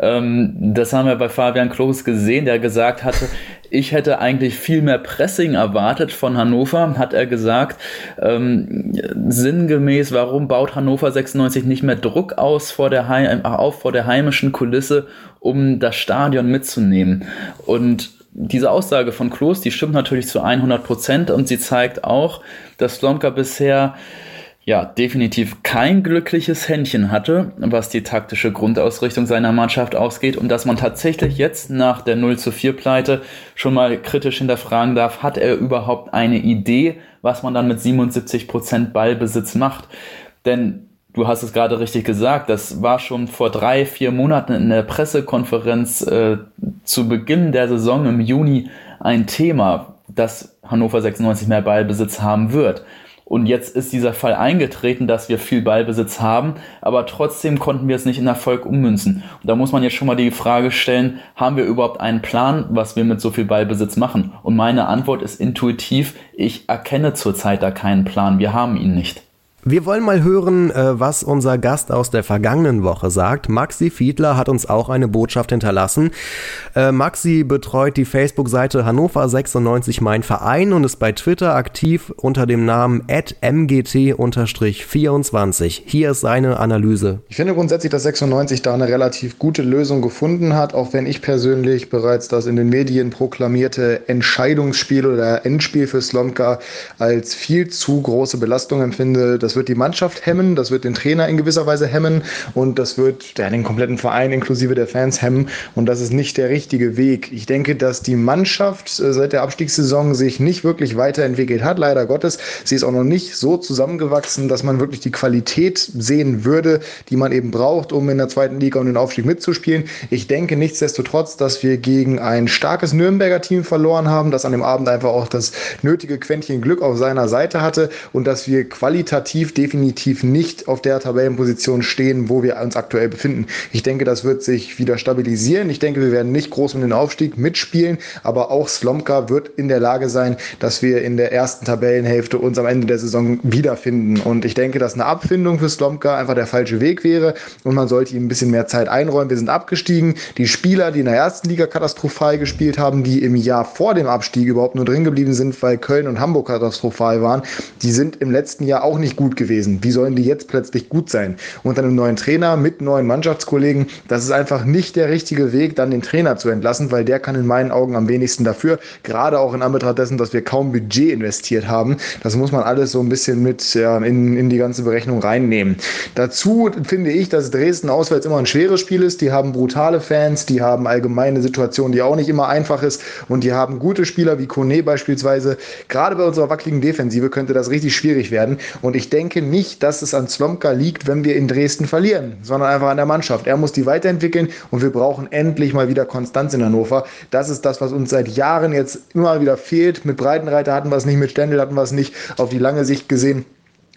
C: Ähm, das haben wir bei Fabian Klos gesehen, der gesagt hatte, ich hätte eigentlich viel mehr Pressing erwartet von Hannover, hat er gesagt. Ähm, sinngemäß, warum baut Hannover 96 nicht mehr Druck aus vor der Heim, auf vor der heimischen Kulisse, um das Stadion mitzunehmen? Und diese Aussage von Klos, die stimmt natürlich zu 100 Prozent und sie zeigt auch, dass Slomka bisher ja, definitiv kein glückliches Händchen hatte, was die taktische Grundausrichtung seiner Mannschaft ausgeht und dass man tatsächlich jetzt nach der 0 zu 4 Pleite schon mal kritisch hinterfragen darf, hat er überhaupt eine Idee, was man dann mit 77 Prozent Ballbesitz macht? Denn du hast es gerade richtig gesagt, das war schon vor drei, vier Monaten in der Pressekonferenz äh, zu Beginn der Saison im Juni ein Thema, dass Hannover 96 mehr Ballbesitz haben wird. Und jetzt ist dieser Fall eingetreten, dass wir viel Ballbesitz haben, aber trotzdem konnten wir es nicht in Erfolg ummünzen. Und da muss man jetzt schon mal die Frage stellen, haben wir überhaupt einen Plan, was wir mit so viel Ballbesitz machen? Und meine Antwort ist intuitiv, ich erkenne zurzeit da keinen Plan, wir haben ihn nicht.
B: Wir wollen mal hören, äh, was unser Gast aus der vergangenen Woche sagt. Maxi Fiedler hat uns auch eine Botschaft hinterlassen. Äh, Maxi betreut die Facebook-Seite Hannover 96 Mein Verein und ist bei Twitter aktiv unter dem Namen mgt-24. Hier ist seine Analyse.
H: Ich finde grundsätzlich, dass 96 da eine relativ gute Lösung gefunden hat, auch wenn ich persönlich bereits das in den Medien proklamierte Entscheidungsspiel oder Endspiel für Slomka als viel zu große Belastung empfinde. Das wird die Mannschaft hemmen, das wird den Trainer in gewisser Weise hemmen und das wird ja, den kompletten Verein inklusive der Fans hemmen und das ist nicht der richtige Weg. Ich denke, dass die Mannschaft äh, seit der Abstiegssaison sich nicht wirklich weiterentwickelt hat, leider Gottes. Sie ist auch noch nicht so zusammengewachsen, dass man wirklich die Qualität sehen würde, die man eben braucht, um in der zweiten Liga um den Aufstieg mitzuspielen. Ich denke nichtsdestotrotz, dass wir gegen ein starkes Nürnberger Team verloren haben, das an dem Abend einfach auch das nötige Quäntchen Glück auf seiner Seite hatte und dass wir qualitativ definitiv, definitiv nicht auf der Tabellenposition stehen, wo wir uns aktuell befinden. Ich denke, das wird sich wieder stabilisieren. Ich denke, wir werden nicht groß um den Aufstieg mitspielen, aber auch Slomka wird in der Lage sein, dass wir in der ersten Tabellenhälfte uns am Ende der Saison wiederfinden. Und ich denke, dass eine Abfindung für Slomka einfach der falsche Weg wäre und man sollte ihm ein bisschen mehr Zeit einräumen. Wir sind abgestiegen. Die Spieler, die in der ersten Liga katastrophal gespielt haben, die im Jahr vor dem Abstieg überhaupt nur drin geblieben sind, weil Köln und Hamburg katastrophal waren, die sind im letzten Jahr auch nicht gut gewesen. Wie sollen die jetzt plötzlich gut sein? Unter einem neuen Trainer mit neuen Mannschaftskollegen, das ist einfach nicht der richtige Weg, dann den Trainer zu entlassen, weil der kann in meinen Augen am wenigsten dafür. Gerade auch in Anbetracht dessen, dass wir kaum Budget investiert haben. Das muss man alles so ein bisschen mit ja, in, in die ganze Berechnung reinnehmen. Dazu finde ich, dass Dresden auswärts immer ein schweres Spiel ist. Die haben brutale Fans, die haben allgemeine Situationen, die auch nicht immer einfach ist und die haben gute Spieler wie Kone beispielsweise. Gerade bei unserer wackeligen Defensive könnte das richtig schwierig werden. Und ich denke, denke nicht, dass es an Slomka liegt, wenn wir in Dresden verlieren, sondern einfach an der Mannschaft. Er muss die weiterentwickeln und wir brauchen endlich mal wieder Konstanz in Hannover. Das ist das, was uns seit Jahren jetzt immer wieder fehlt. Mit Breitenreiter hatten wir es nicht, mit Stendel hatten wir es nicht. Auf die lange Sicht gesehen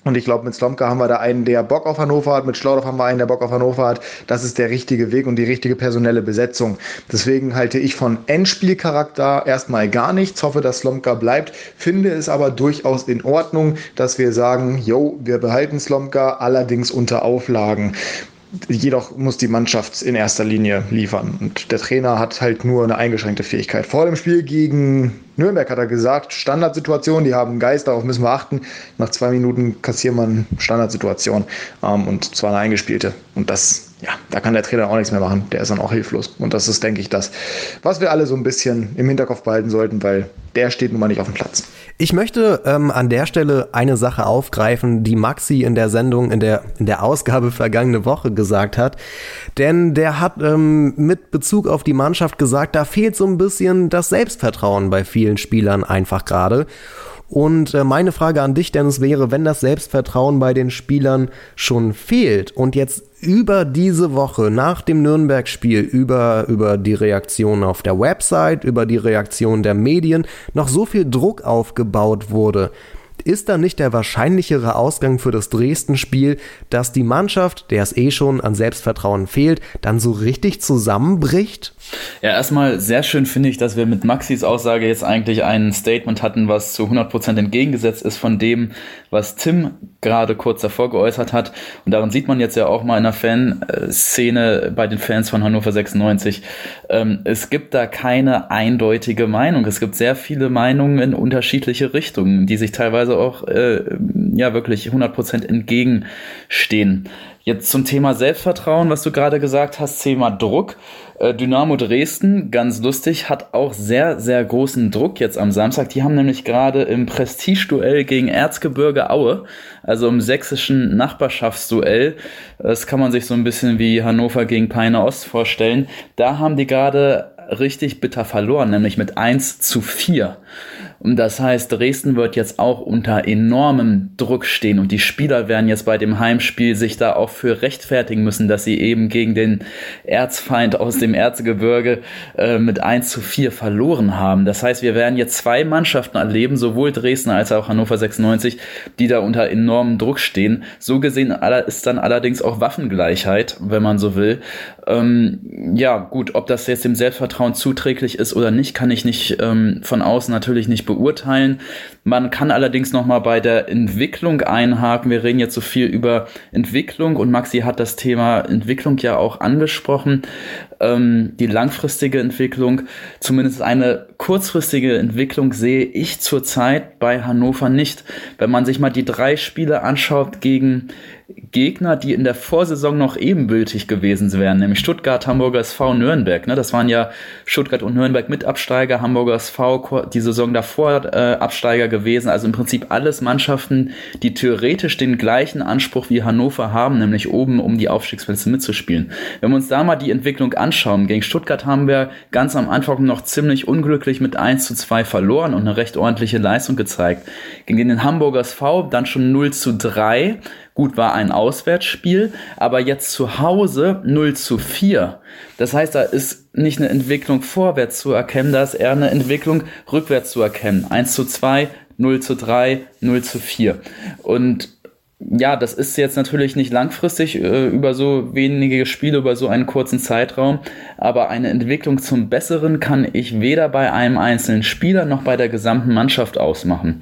H: und ich glaube, mit Slomka haben wir da einen, der Bock auf Hannover hat. Mit Schlaudorf haben wir einen, der Bock auf Hannover hat. Das ist der richtige Weg und die richtige personelle Besetzung. Deswegen halte ich von Endspielcharakter erstmal gar nichts. Hoffe, dass Slomka bleibt. Finde es aber durchaus in Ordnung, dass wir sagen, jo, wir behalten Slomka, allerdings unter Auflagen. Jedoch muss die Mannschaft in erster Linie liefern. Und der Trainer hat halt nur eine eingeschränkte Fähigkeit. Vor dem Spiel gegen Nürnberg hat er gesagt, Standardsituation, die haben Geist, darauf müssen wir achten. Nach zwei Minuten kassiert man Standardsituation ähm, und zwar eine eingespielte. Und das ja, da kann der Trainer auch nichts mehr machen. Der ist dann auch hilflos. Und das ist, denke ich, das, was wir alle so ein bisschen im Hinterkopf behalten sollten, weil der steht nun mal nicht auf dem Platz.
B: Ich möchte ähm, an der Stelle eine Sache aufgreifen, die Maxi in der Sendung, in der, in der Ausgabe vergangene Woche gesagt hat. Denn der hat ähm, mit Bezug auf die Mannschaft gesagt, da fehlt so ein bisschen das Selbstvertrauen bei vielen Spielern einfach gerade. Und äh, meine Frage an dich, Dennis, wäre, wenn das Selbstvertrauen bei den Spielern schon fehlt und jetzt über diese Woche nach dem Nürnberg-Spiel, über, über die Reaktion auf der Website, über die Reaktion der Medien noch so viel Druck aufgebaut wurde, ist da nicht der wahrscheinlichere Ausgang für das Dresden-Spiel, dass die Mannschaft, der es eh schon an Selbstvertrauen fehlt, dann so richtig zusammenbricht?
C: Ja, erstmal sehr schön finde ich, dass wir mit Maxis Aussage jetzt eigentlich ein Statement hatten, was zu 100% entgegengesetzt ist von dem, was Tim gerade kurz davor geäußert hat. Und darin sieht man jetzt ja auch mal in der Fanszene bei den Fans von Hannover 96, ähm, es gibt da keine eindeutige Meinung. Es gibt sehr viele Meinungen in unterschiedliche Richtungen, die sich teilweise auch äh, ja wirklich 100% entgegenstehen. Jetzt zum Thema Selbstvertrauen, was du gerade gesagt hast, Thema Druck. Äh, Dynamo Dresden, ganz lustig, hat auch sehr, sehr großen Druck jetzt am Samstag. Die haben nämlich gerade im Prestigeduell gegen Erzgebirge Aue, also im sächsischen Nachbarschaftsduell, das kann man sich so ein bisschen wie Hannover gegen Peine Ost vorstellen, da haben die gerade richtig bitter verloren, nämlich mit 1 zu 4. Und das heißt, Dresden wird jetzt auch unter enormem Druck stehen und die Spieler werden jetzt bei dem Heimspiel sich da auch für rechtfertigen müssen, dass sie eben gegen den Erzfeind aus dem Erzgebirge äh, mit 1 zu 4 verloren haben. Das heißt, wir werden jetzt zwei Mannschaften erleben, sowohl Dresden als auch Hannover 96, die da unter enormem Druck stehen. So gesehen ist dann allerdings auch Waffengleichheit, wenn man so will. Ähm, ja, gut, ob das jetzt dem Selbstvertrauen zuträglich ist oder nicht, kann ich nicht ähm, von außen natürlich nicht beurteilen. Man kann allerdings noch mal bei der Entwicklung einhaken. Wir reden jetzt so viel über Entwicklung und Maxi hat das Thema Entwicklung ja auch angesprochen. Ähm, die langfristige Entwicklung, zumindest eine kurzfristige Entwicklung sehe ich zurzeit bei Hannover nicht. Wenn man sich mal die drei Spiele anschaut gegen Gegner, die in der Vorsaison noch ebenbültig gewesen wären, nämlich Stuttgart, Hamburger SV, Nürnberg. Ne? Das waren ja Stuttgart und Nürnberg mit Absteiger, Hamburger SV die Saison davor äh, Absteiger gewesen. Also im Prinzip alles Mannschaften, die theoretisch den gleichen Anspruch wie Hannover haben, nämlich oben um die Aufstiegsplätze mitzuspielen. Wenn wir uns da mal die Entwicklung anschauen, gegen Stuttgart haben wir ganz am Anfang noch ziemlich unglücklich mit 1 zu 2 verloren und eine recht ordentliche Leistung gezeigt. Gegen den Hamburger SV dann schon 0 zu 3 Gut, war ein Auswärtsspiel, aber jetzt zu Hause 0 zu 4. Das heißt, da ist nicht eine Entwicklung vorwärts zu erkennen, da ist eher eine Entwicklung rückwärts zu erkennen. 1 zu 2, 0 zu 3, 0 zu 4. Und ja, das ist jetzt natürlich nicht langfristig äh, über so wenige Spiele, über so einen kurzen Zeitraum, aber eine Entwicklung zum Besseren kann ich weder bei einem einzelnen Spieler noch bei der gesamten Mannschaft ausmachen.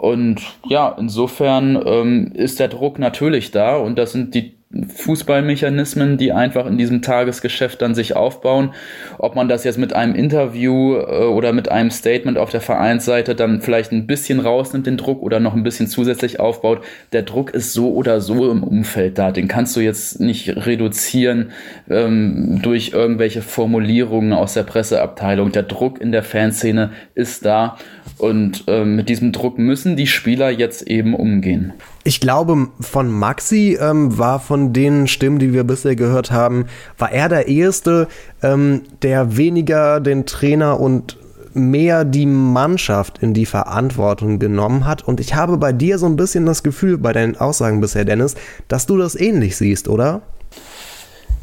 C: Und ja, insofern ähm, ist der Druck natürlich da und das sind die Fußballmechanismen, die einfach in diesem Tagesgeschäft dann sich aufbauen. Ob man das jetzt mit einem Interview äh, oder mit einem Statement auf der Vereinsseite dann vielleicht ein bisschen rausnimmt, den Druck, oder noch ein bisschen zusätzlich aufbaut. Der Druck ist so oder so im Umfeld da. Den kannst du jetzt nicht reduzieren ähm, durch irgendwelche Formulierungen aus der Presseabteilung. Der Druck in der Fanszene ist da und ähm, mit diesem Druck müssen die Spieler jetzt eben umgehen.
B: Ich glaube, von Maxi ähm, war von den Stimmen, die wir bisher gehört haben, war er der Erste, ähm, der weniger den Trainer und mehr die Mannschaft in die Verantwortung genommen hat. Und ich habe bei dir so ein bisschen das Gefühl, bei deinen Aussagen bisher, Dennis, dass du das ähnlich siehst, oder?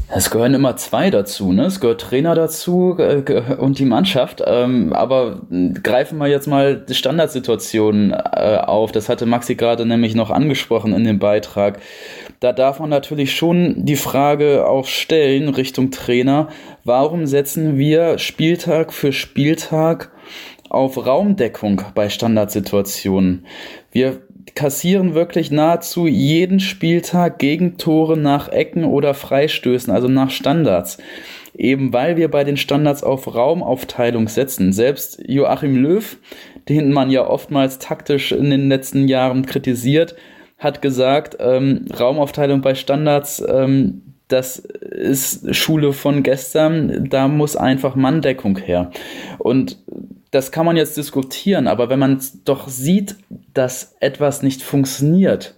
C: Es gehören immer zwei dazu, ne? Es gehört Trainer dazu äh, und die Mannschaft. Ähm, aber greifen wir jetzt mal die Standardsituation äh, auf. Das hatte Maxi gerade nämlich noch angesprochen in dem Beitrag. Da darf man natürlich schon die Frage auch stellen Richtung Trainer, warum setzen wir Spieltag für Spieltag auf Raumdeckung bei Standardsituationen? Wir kassieren wirklich nahezu jeden Spieltag Gegentore nach Ecken oder Freistößen, also nach Standards. Eben weil wir bei den Standards auf Raumaufteilung setzen. Selbst Joachim Löw, den man ja oftmals taktisch in den letzten Jahren kritisiert, hat gesagt, ähm, Raumaufteilung bei Standards, ähm, das ist Schule von gestern, da muss einfach Manndeckung her. Und das kann man jetzt diskutieren, aber wenn man doch sieht, dass etwas nicht funktioniert,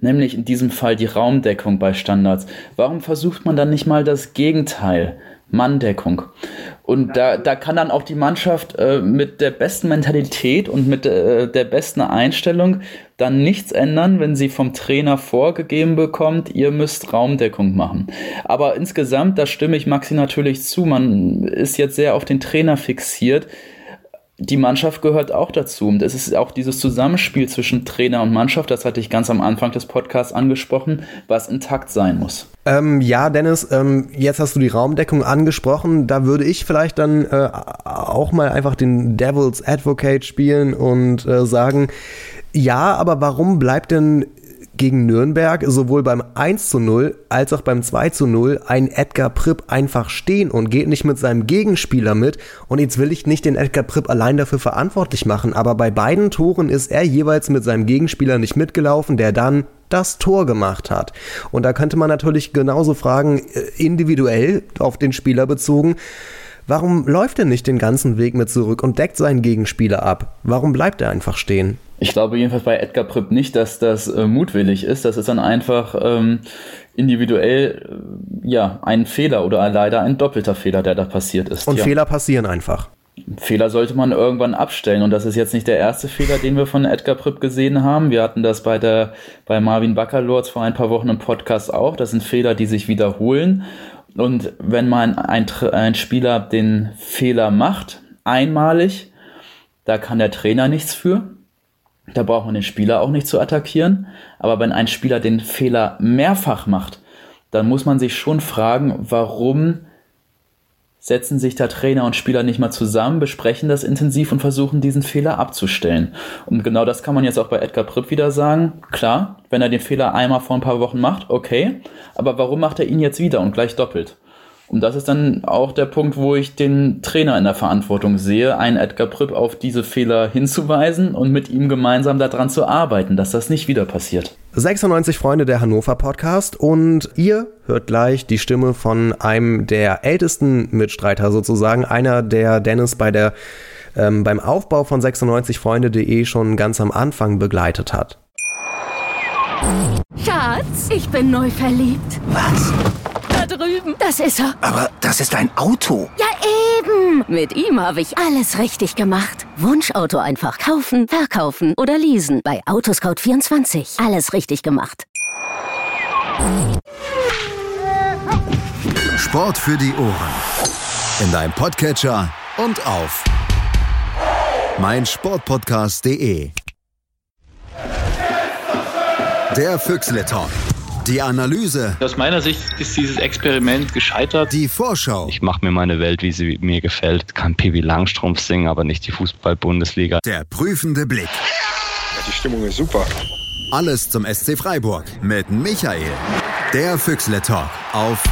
C: nämlich in diesem Fall die Raumdeckung bei Standards, warum versucht man dann nicht mal das Gegenteil? Manndeckung. Und da, da kann dann auch die Mannschaft äh, mit der besten Mentalität und mit äh, der besten Einstellung dann nichts ändern, wenn sie vom Trainer vorgegeben bekommt, ihr müsst Raumdeckung machen. Aber insgesamt, da stimme ich Maxi natürlich zu, man ist jetzt sehr auf den Trainer fixiert die Mannschaft gehört auch dazu. Und es ist auch dieses Zusammenspiel zwischen Trainer und Mannschaft, das hatte ich ganz am Anfang des Podcasts angesprochen, was intakt sein muss.
B: Ähm, ja, Dennis, ähm, jetzt hast du die Raumdeckung angesprochen. Da würde ich vielleicht dann äh, auch mal einfach den Devil's Advocate spielen und äh, sagen, ja, aber warum bleibt denn gegen Nürnberg sowohl beim 1 zu 0 als auch beim 2 zu 0 ein Edgar Pripp einfach stehen und geht nicht mit seinem Gegenspieler mit. Und jetzt will ich nicht den Edgar Pripp allein dafür verantwortlich machen, aber bei beiden Toren ist er jeweils mit seinem Gegenspieler nicht mitgelaufen, der dann das Tor gemacht hat. Und da könnte man natürlich genauso fragen, äh, individuell auf den Spieler bezogen, Warum läuft er nicht den ganzen Weg mit zurück und deckt seinen Gegenspieler ab? Warum bleibt er einfach stehen?
C: Ich glaube jedenfalls bei Edgar Pripp nicht, dass das äh, mutwillig ist. Das ist dann einfach ähm, individuell äh, ja ein Fehler oder leider ein doppelter Fehler, der da passiert ist.
B: Und
C: ja.
B: Fehler passieren einfach.
C: Fehler sollte man irgendwann abstellen und das ist jetzt nicht der erste Fehler, den wir von Edgar Pripp gesehen haben. Wir hatten das bei der bei Marvin Baccalords vor ein paar Wochen im Podcast auch. Das sind Fehler, die sich wiederholen und wenn man ein, ein Spieler den Fehler macht, einmalig, da kann der Trainer nichts für. Da braucht man den Spieler auch nicht zu attackieren. Aber wenn ein Spieler den Fehler mehrfach macht, dann muss man sich schon fragen, warum setzen sich da Trainer und Spieler nicht mal zusammen, besprechen das intensiv und versuchen diesen Fehler abzustellen. Und genau das kann man jetzt auch bei Edgar Pripp wieder sagen. Klar, wenn er den Fehler einmal vor ein paar Wochen macht, okay, aber warum macht er ihn jetzt wieder und gleich doppelt? Und das ist dann auch der Punkt, wo ich den Trainer in der Verantwortung sehe, einen Edgar Pripp auf diese Fehler hinzuweisen und mit ihm gemeinsam daran zu arbeiten, dass das nicht wieder passiert.
B: 96 Freunde der Hannover Podcast und ihr hört gleich die Stimme von einem der ältesten Mitstreiter sozusagen, einer, der Dennis bei der ähm, beim Aufbau von 96freunde.de schon ganz am Anfang begleitet hat.
E: Schatz, ich bin neu verliebt.
I: Was?
E: Drüben. Das ist er.
I: Aber das ist ein Auto.
E: Ja, eben. Mit ihm habe ich alles richtig gemacht. Wunschauto einfach kaufen, verkaufen oder leasen. Bei Autoscout24. Alles richtig gemacht.
A: Sport für die Ohren. In deinem Podcatcher und auf meinsportpodcast.de. Der Füchsle Talk. Die Analyse.
J: Aus meiner Sicht ist dieses Experiment gescheitert.
A: Die Vorschau.
K: Ich mache mir meine Welt, wie sie mir gefällt. Kann Pippi Langstrumpf singen, aber nicht die Fußball-Bundesliga.
A: Der prüfende Blick.
L: Ja, die Stimmung ist super.
A: Alles zum SC Freiburg mit Michael. Der Füchsle Talk auf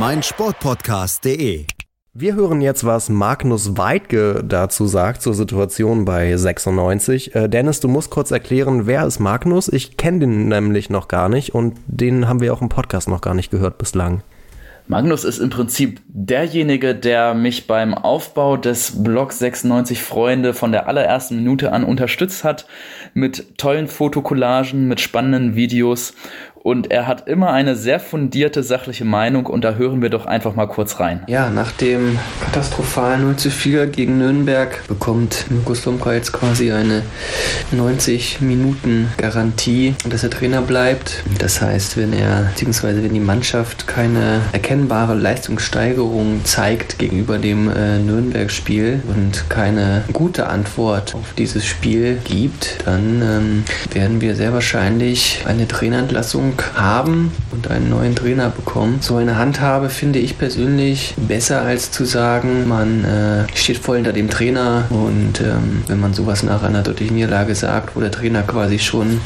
A: meinsportpodcast.de.
B: Wir hören jetzt, was Magnus Weidke dazu sagt zur Situation bei 96. Äh, Dennis, du musst kurz erklären, wer ist Magnus? Ich kenne den nämlich noch gar nicht und den haben wir auch im Podcast noch gar nicht gehört bislang.
C: Magnus ist im Prinzip derjenige, der mich beim Aufbau des Blog 96 Freunde von der allerersten Minute an unterstützt hat mit tollen Fotokollagen, mit spannenden Videos und er hat immer eine sehr fundierte sachliche Meinung und da hören wir doch einfach mal kurz rein.
I: Ja, nach dem katastrophalen 0 zu 4 gegen Nürnberg bekommt Mirko Slomka jetzt quasi eine 90 Minuten Garantie, dass er Trainer bleibt. Das heißt, wenn er, beziehungsweise wenn die Mannschaft keine erkennbare Leistungssteigerung zeigt gegenüber dem äh, Nürnberg-Spiel und keine gute Antwort auf dieses Spiel gibt, dann ähm, werden wir sehr wahrscheinlich eine Trainerentlassung haben und einen neuen Trainer bekommen. So eine Handhabe finde ich persönlich besser als zu sagen, man äh, steht voll hinter dem Trainer und ähm, wenn man sowas nach einer deutlichen Niederlage sagt, wo der Trainer quasi schon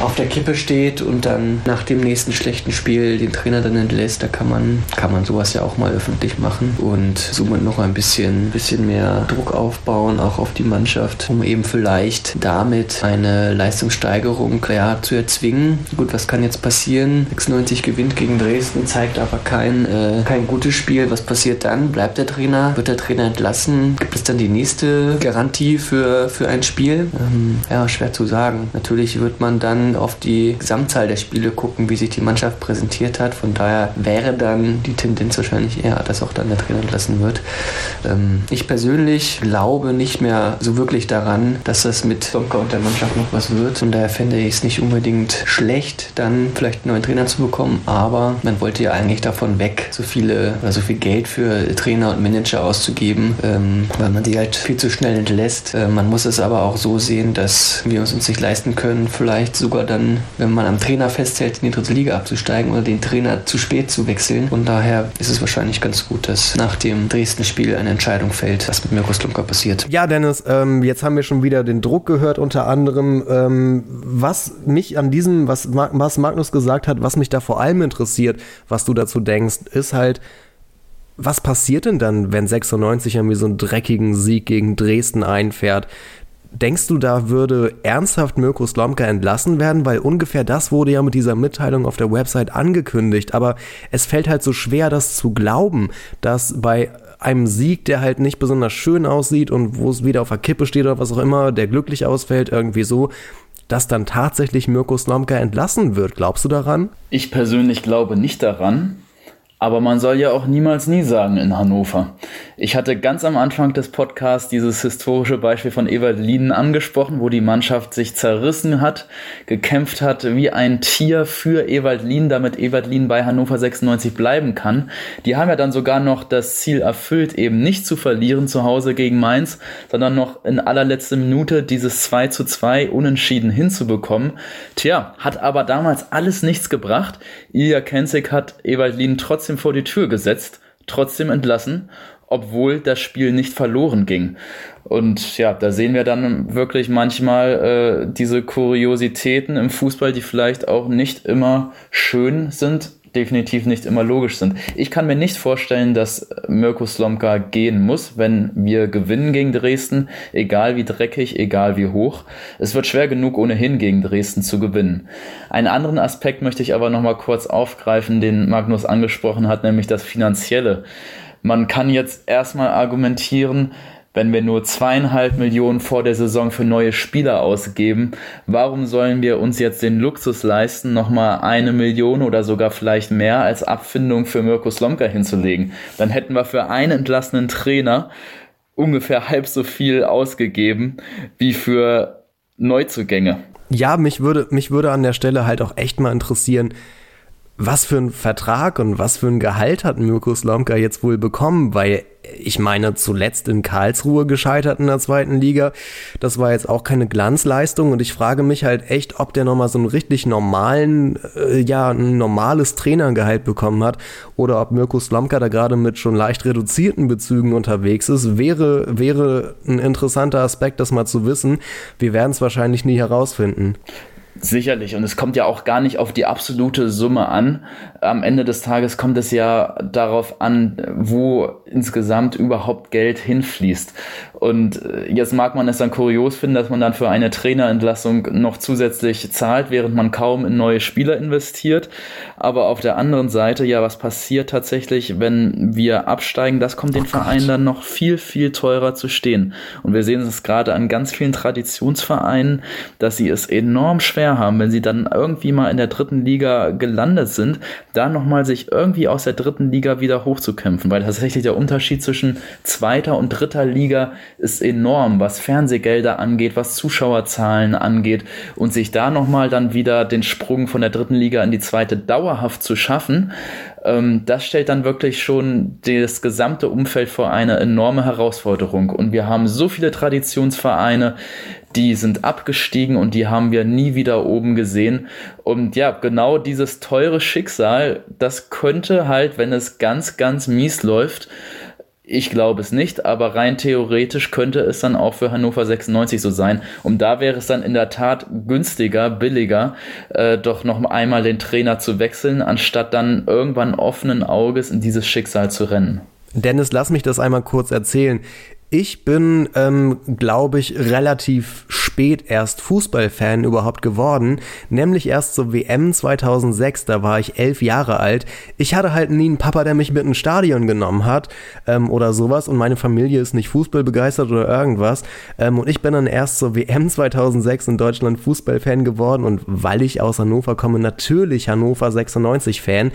I: auf der Kippe steht und dann nach dem nächsten schlechten Spiel den Trainer dann entlässt, da kann man, kann man sowas ja auch mal öffentlich machen und somit noch ein bisschen, bisschen mehr Druck aufbauen, auch auf die Mannschaft, um eben vielleicht damit eine Leistungssteigerung ja, zu erzwingen. Gut, was kann jetzt passieren? 96 gewinnt gegen Dresden, zeigt aber kein, äh, kein gutes Spiel. Was passiert dann? Bleibt der Trainer? Wird der Trainer entlassen? Gibt es dann die nächste Garantie für, für ein Spiel? Ähm, ja, schwer zu sagen. Natürlich wird man dann auf die Gesamtzahl der Spiele gucken, wie sich die Mannschaft präsentiert hat. Von daher wäre dann die Tendenz wahrscheinlich eher, dass auch dann der Trainer entlassen wird. Ähm, ich persönlich glaube nicht mehr so wirklich daran, dass das mit Somka und der Mannschaft noch was wird. Von daher fände ich es nicht unbedingt schlecht, dann vielleicht einen neuen Trainer zu bekommen. Aber man wollte ja eigentlich davon weg, so viele oder so viel Geld für Trainer und Manager auszugeben, ähm, weil man sie halt viel zu schnell entlässt. Äh, man muss es aber auch so sehen, dass wir uns uns nicht leisten können, vielleicht sogar dann, wenn man am Trainer festhält, in die dritte Liga abzusteigen oder den Trainer zu spät zu wechseln. Von daher ist es wahrscheinlich ganz gut, dass nach dem Dresden-Spiel eine Entscheidung fällt, was mit Mirko Slomka passiert.
B: Ja, Dennis, ähm, jetzt haben wir schon wieder den Druck gehört, unter anderem. Ähm, was mich an diesem, was, was Magnus gesagt hat, was mich da vor allem interessiert, was du dazu denkst, ist halt, was passiert denn dann, wenn 96 irgendwie so einen dreckigen Sieg gegen Dresden einfährt? Denkst du, da würde ernsthaft Mirko Slomka entlassen werden? Weil ungefähr das wurde ja mit dieser Mitteilung auf der Website angekündigt. Aber es fällt halt so schwer, das zu glauben, dass bei einem Sieg, der halt nicht besonders schön aussieht und wo es wieder auf der Kippe steht oder was auch immer, der glücklich ausfällt, irgendwie so, dass dann tatsächlich Mirko Slomka entlassen wird. Glaubst du daran?
C: Ich persönlich glaube nicht daran. Aber man soll ja auch niemals nie sagen in Hannover. Ich hatte ganz am Anfang des Podcasts dieses historische Beispiel von Ewald Lienen angesprochen, wo die Mannschaft sich zerrissen hat, gekämpft hat wie ein Tier für Ewald Lienen, damit Ewald Lienen bei Hannover 96 bleiben kann. Die haben ja dann sogar noch das Ziel erfüllt, eben nicht zu verlieren zu Hause gegen Mainz, sondern noch in allerletzter Minute dieses 2 zu 2 unentschieden hinzubekommen. Tja, hat aber damals alles nichts gebracht. Ilja Kenzig hat Ewald Lienen trotzdem trotzdem vor die Tür gesetzt, trotzdem entlassen, obwohl das Spiel nicht verloren ging. Und ja, da sehen wir dann wirklich manchmal äh, diese Kuriositäten im Fußball, die vielleicht auch nicht immer schön sind, definitiv nicht immer logisch sind. Ich kann mir nicht vorstellen, dass Mirko Slomka gehen muss, wenn wir gewinnen gegen Dresden, egal wie dreckig, egal wie hoch. Es wird schwer genug ohnehin gegen Dresden zu gewinnen. Einen anderen Aspekt möchte ich aber noch mal kurz aufgreifen, den Magnus angesprochen hat, nämlich das Finanzielle. Man kann jetzt erstmal argumentieren, wenn wir nur zweieinhalb Millionen vor der Saison für neue Spieler ausgeben, warum sollen wir uns jetzt den Luxus leisten, nochmal eine Million oder sogar vielleicht mehr als Abfindung für Mirko Slomka hinzulegen? Dann hätten wir für einen entlassenen Trainer ungefähr halb so viel ausgegeben wie für Neuzugänge.
B: Ja, mich würde, mich würde an der Stelle halt auch echt mal interessieren, was für ein Vertrag und was für ein Gehalt hat Mirko Slomka jetzt wohl bekommen, weil ich meine, zuletzt in Karlsruhe gescheitert in der zweiten Liga. Das war jetzt auch keine Glanzleistung und ich frage mich halt echt, ob der nochmal so einen richtig normalen, äh, ja, ein normales Trainergehalt bekommen hat oder ob Mirko Slomka da gerade mit schon leicht reduzierten Bezügen unterwegs ist. Wäre, wäre ein interessanter Aspekt, das mal zu wissen. Wir werden es wahrscheinlich nie herausfinden.
C: Sicherlich. Und es kommt ja auch gar nicht auf die absolute Summe an. Am Ende des Tages kommt es ja darauf an, wo insgesamt überhaupt Geld hinfließt. Und äh, jetzt mag man es dann kurios finden, dass man dann für eine Trainerentlassung noch zusätzlich zahlt, während man kaum in neue Spieler investiert. Aber auf der anderen Seite, ja, was passiert tatsächlich, wenn wir absteigen? Das kommt den oh Vereinen dann noch viel, viel teurer zu stehen. Und wir sehen es gerade an ganz vielen Traditionsvereinen, dass sie es enorm schwer haben, wenn sie dann irgendwie mal in der dritten Liga gelandet sind, da nochmal sich irgendwie aus der dritten Liga wieder hochzukämpfen. Weil tatsächlich der Unterschied zwischen zweiter und dritter Liga ist enorm, was Fernsehgelder angeht, was Zuschauerzahlen angeht und sich da nochmal dann wieder den Sprung von der dritten Liga in die zweite dauerhaft zu schaffen, ähm, das stellt dann wirklich schon das gesamte Umfeld vor eine enorme Herausforderung. Und wir haben so viele Traditionsvereine, die sind abgestiegen und die haben wir nie wieder oben gesehen. Und ja, genau dieses teure Schicksal, das könnte halt, wenn es ganz, ganz mies läuft, ich glaube es nicht, aber rein theoretisch könnte es dann auch für Hannover 96 so sein. Und da wäre es dann in der Tat günstiger, billiger, äh, doch noch einmal den Trainer zu wechseln, anstatt dann irgendwann offenen Auges in dieses Schicksal zu rennen.
B: Dennis, lass mich das einmal kurz erzählen. Ich bin, ähm, glaube ich, relativ spät erst Fußballfan überhaupt geworden, nämlich erst zur WM 2006, da war ich elf Jahre alt. Ich hatte halt nie einen Papa, der mich mit ins Stadion genommen hat ähm, oder sowas und meine Familie ist nicht Fußball begeistert oder irgendwas. Ähm, und ich bin dann erst zur WM 2006 in Deutschland Fußballfan geworden und weil ich aus Hannover komme, natürlich Hannover 96 Fan.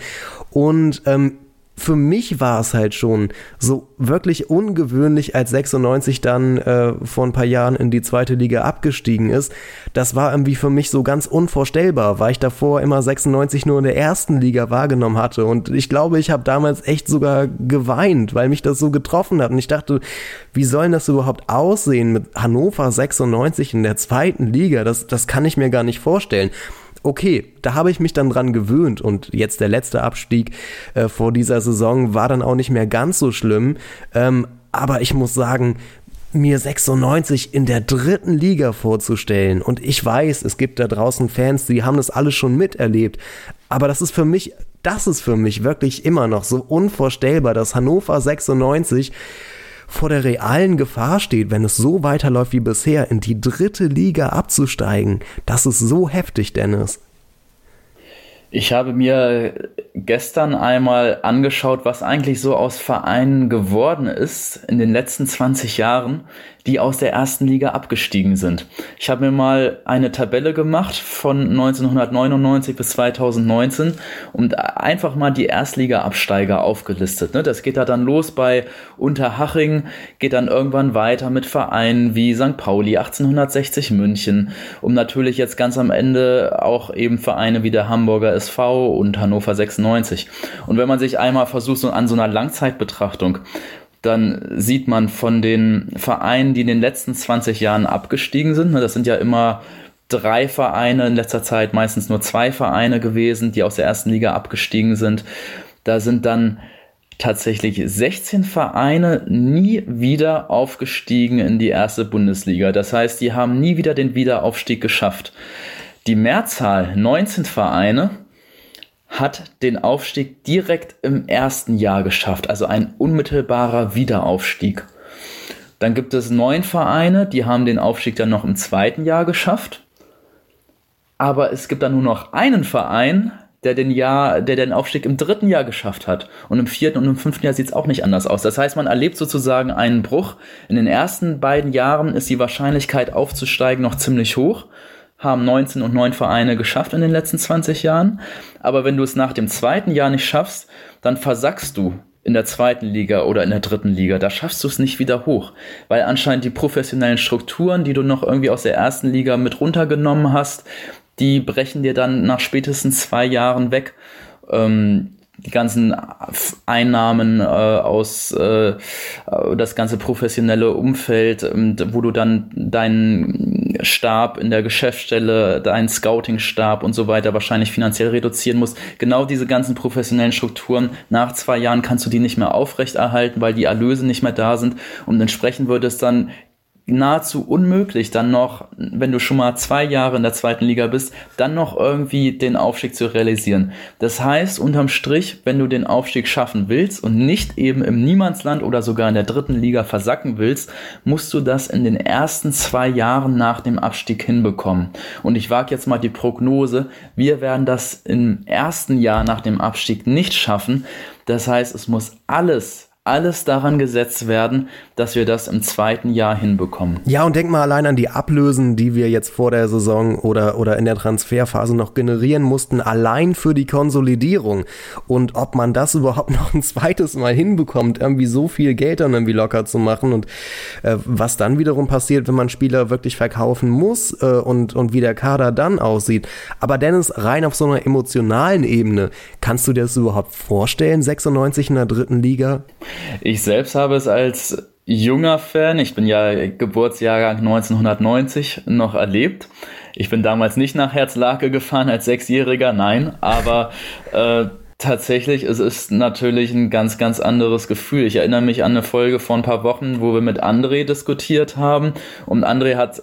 B: Und ähm, für mich war es halt schon so wirklich ungewöhnlich, als 96 dann äh, vor ein paar Jahren in die zweite Liga abgestiegen ist. Das war irgendwie für mich so ganz unvorstellbar, weil ich davor immer 96 nur in der ersten Liga wahrgenommen hatte. Und ich glaube, ich habe damals echt sogar geweint, weil mich das so getroffen hat. Und ich dachte, wie soll das überhaupt aussehen mit Hannover 96 in der zweiten Liga? Das, das kann ich mir gar nicht vorstellen okay, da habe ich mich dann dran gewöhnt und jetzt der letzte Abstieg äh, vor dieser Saison war dann auch nicht mehr ganz so schlimm. Ähm, aber ich muss sagen, mir 96 in der dritten Liga vorzustellen und ich weiß, es gibt da draußen Fans, die haben das alles schon miterlebt, aber das ist für mich, das ist für mich wirklich immer noch so unvorstellbar, dass Hannover 96 vor der realen Gefahr steht, wenn es so weiterläuft wie bisher, in die dritte Liga abzusteigen. Das ist so heftig, Dennis.
C: Ich habe mir gestern einmal angeschaut, was eigentlich so aus Vereinen geworden ist in den letzten 20 Jahren, die aus der ersten Liga abgestiegen sind. Ich habe mir mal eine Tabelle gemacht von 1999 bis 2019 und einfach mal die Erstliga-Absteiger aufgelistet. Ne? Das geht da dann los bei Unterhaching, geht dann irgendwann weiter mit Vereinen wie St. Pauli, 1860 München, um natürlich jetzt ganz am Ende auch eben Vereine wie der Hamburger SV und Hannover 96. Und wenn man sich einmal versucht, so an so einer Langzeitbetrachtung dann sieht man von den Vereinen, die in den letzten 20 Jahren abgestiegen sind, ne, das sind ja immer drei Vereine, in letzter Zeit meistens nur zwei Vereine gewesen, die aus der ersten Liga abgestiegen sind. Da sind dann tatsächlich 16 Vereine nie wieder aufgestiegen in die erste Bundesliga. Das heißt, die haben nie wieder den Wiederaufstieg geschafft. Die Mehrzahl, 19 Vereine, hat den Aufstieg direkt im ersten Jahr geschafft, also ein unmittelbarer Wiederaufstieg. Dann gibt es neun Vereine, die haben den Aufstieg dann noch im zweiten Jahr geschafft. Aber es gibt dann nur noch einen Verein, der den, Jahr, der den Aufstieg im dritten Jahr geschafft hat. Und im vierten und im fünften Jahr sieht es auch nicht anders aus. Das heißt, man erlebt sozusagen einen Bruch. In den ersten beiden Jahren ist die Wahrscheinlichkeit aufzusteigen noch ziemlich hoch haben 19 und 9 Vereine geschafft in den letzten 20 Jahren. Aber wenn du es nach dem zweiten Jahr nicht schaffst, dann versackst du in der zweiten Liga oder in der dritten Liga. Da schaffst du es nicht wieder hoch, weil anscheinend die professionellen Strukturen, die du noch irgendwie aus der ersten Liga mit runtergenommen hast, die brechen dir dann nach spätestens zwei Jahren weg. Ähm, die ganzen Einnahmen äh, aus äh, das ganze professionelle Umfeld, wo du dann deinen Stab in der Geschäftsstelle, deinen Scouting-Stab und so weiter wahrscheinlich finanziell reduzieren musst. Genau diese ganzen professionellen Strukturen, nach zwei Jahren kannst du die nicht mehr aufrechterhalten, weil die Erlöse nicht mehr da sind und entsprechend wird es dann nahezu unmöglich, dann noch, wenn du schon mal zwei Jahre in der zweiten Liga bist, dann noch irgendwie den Aufstieg zu realisieren. Das heißt, unterm Strich, wenn du den Aufstieg schaffen willst und nicht eben im Niemandsland oder sogar in der dritten Liga versacken willst, musst du das in den ersten zwei Jahren nach dem Abstieg hinbekommen. Und ich wage jetzt mal die Prognose, wir werden das im ersten Jahr nach dem Abstieg nicht schaffen. Das heißt, es muss alles alles daran gesetzt werden, dass wir das im zweiten Jahr hinbekommen.
B: Ja, und denk mal allein an die Ablösen, die wir jetzt vor der Saison oder, oder in der Transferphase noch generieren mussten, allein für die Konsolidierung. Und ob man das überhaupt <laughs> noch ein zweites Mal hinbekommt, irgendwie so viel Geld dann irgendwie locker zu machen und äh, was dann wiederum passiert, wenn man Spieler wirklich verkaufen muss äh, und, und wie der Kader dann aussieht. Aber Dennis, rein auf so einer emotionalen Ebene, kannst du dir das überhaupt vorstellen, 96 in der dritten Liga?
C: Ich selbst habe es als junger Fan, ich bin ja Geburtsjahrgang 1990 noch erlebt. Ich bin damals nicht nach Herzlake gefahren als Sechsjähriger, nein, aber äh, tatsächlich es ist natürlich ein ganz, ganz anderes Gefühl. Ich erinnere mich an eine Folge vor ein paar Wochen, wo wir mit André diskutiert haben und André hat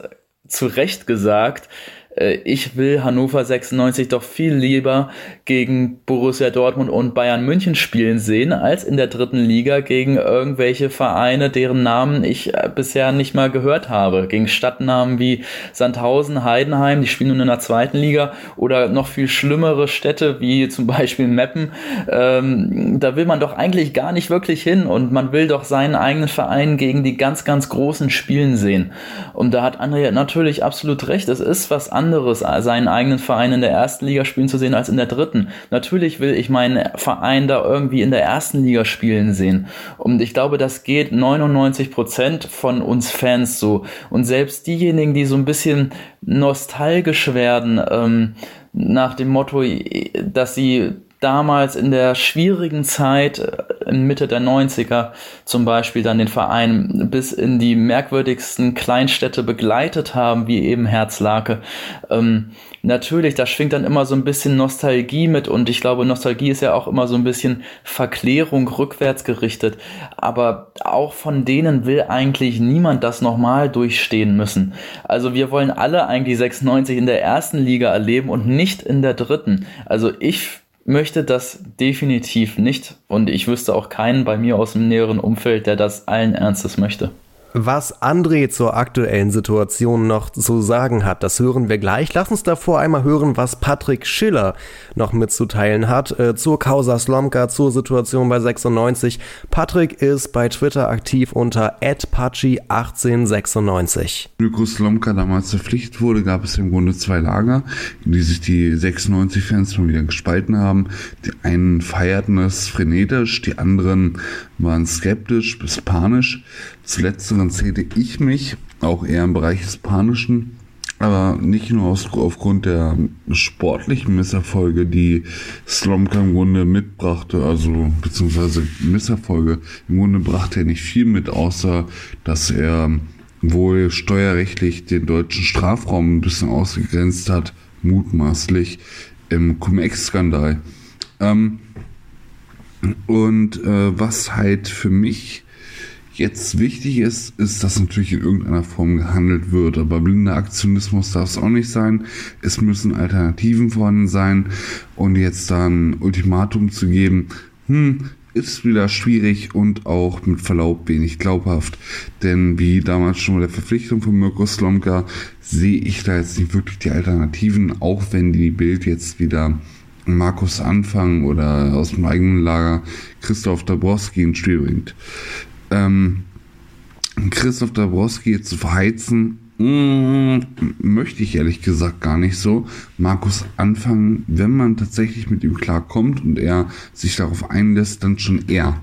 C: zu Recht gesagt, ich will Hannover 96 doch viel lieber gegen Borussia Dortmund und Bayern München spielen sehen, als in der dritten Liga gegen irgendwelche Vereine, deren Namen ich äh, bisher nicht mal gehört habe. Gegen Stadtnamen wie Sandhausen, Heidenheim, die spielen nun in der zweiten Liga, oder noch viel schlimmere Städte wie <laughs> zum Beispiel Meppen. Ähm, da will man doch eigentlich gar nicht wirklich hin und man will doch seinen eigenen Verein gegen die ganz, ganz großen Spielen sehen. Und da hat Andrea natürlich absolut recht. Es ist was anderes anderes, seinen eigenen Verein in der ersten Liga spielen zu sehen als in der dritten. Natürlich will ich meinen Verein da irgendwie in der ersten Liga spielen sehen. Und ich glaube, das geht 99 Prozent von uns Fans so. Und selbst diejenigen, die so ein bisschen nostalgisch werden, ähm, nach dem Motto, dass sie damals in der schwierigen Zeit, äh, in Mitte der 90er zum Beispiel, dann den Verein bis in die merkwürdigsten Kleinstädte begleitet haben, wie eben Herzlake. Ähm, natürlich, da schwingt dann immer so ein bisschen Nostalgie mit und ich glaube, Nostalgie ist ja auch immer so ein bisschen Verklärung rückwärts gerichtet. Aber auch von denen will eigentlich niemand das nochmal durchstehen müssen. Also wir wollen alle eigentlich 96 in der ersten Liga erleben und nicht in der dritten. Also ich möchte das definitiv nicht und ich wüsste auch keinen bei mir aus dem näheren Umfeld, der das allen Ernstes möchte.
B: Was André zur aktuellen Situation noch zu sagen hat, das hören wir gleich. Lass uns davor einmal hören, was Patrick Schiller noch mitzuteilen hat äh, zur Causa Slomka, zur Situation bei 96. Patrick ist bei Twitter aktiv unter @pachi1896.
M: Mirko Slomka damals verpflichtet wurde, gab es im Grunde zwei Lager, in die sich die 96-Fans mal wieder gespalten haben. Die einen feierten es frenetisch, die anderen waren skeptisch bis panisch. Zu letzteren zählte ich mich, auch eher im Bereich des Panischen, aber nicht nur aus, aufgrund der sportlichen Misserfolge, die Slomka im Grunde mitbrachte, also beziehungsweise Misserfolge. Im Grunde brachte er nicht viel mit, außer dass er wohl steuerrechtlich den deutschen Strafraum ein bisschen ausgegrenzt hat, mutmaßlich im Cum-Ex-Skandal. Ähm, und äh, was halt für mich jetzt wichtig ist, ist, dass natürlich in irgendeiner Form gehandelt wird. Aber blinder Aktionismus darf es auch nicht sein. Es müssen Alternativen vorhanden sein. Und jetzt dann Ultimatum zu geben, hm, ist wieder schwierig und auch mit Verlaub wenig glaubhaft. Denn wie damals schon bei der Verpflichtung von Mirko Slomka sehe ich da jetzt nicht wirklich die Alternativen, auch wenn die Bild jetzt wieder Markus Anfang oder aus dem eigenen Lager Christoph Dabrowski ins Spiel bringt. Ähm, Christoph Dabrowski zu verheizen, mm, möchte ich ehrlich gesagt gar nicht so. Markus Anfang, wenn man tatsächlich mit ihm klarkommt und er sich darauf einlässt, dann schon er.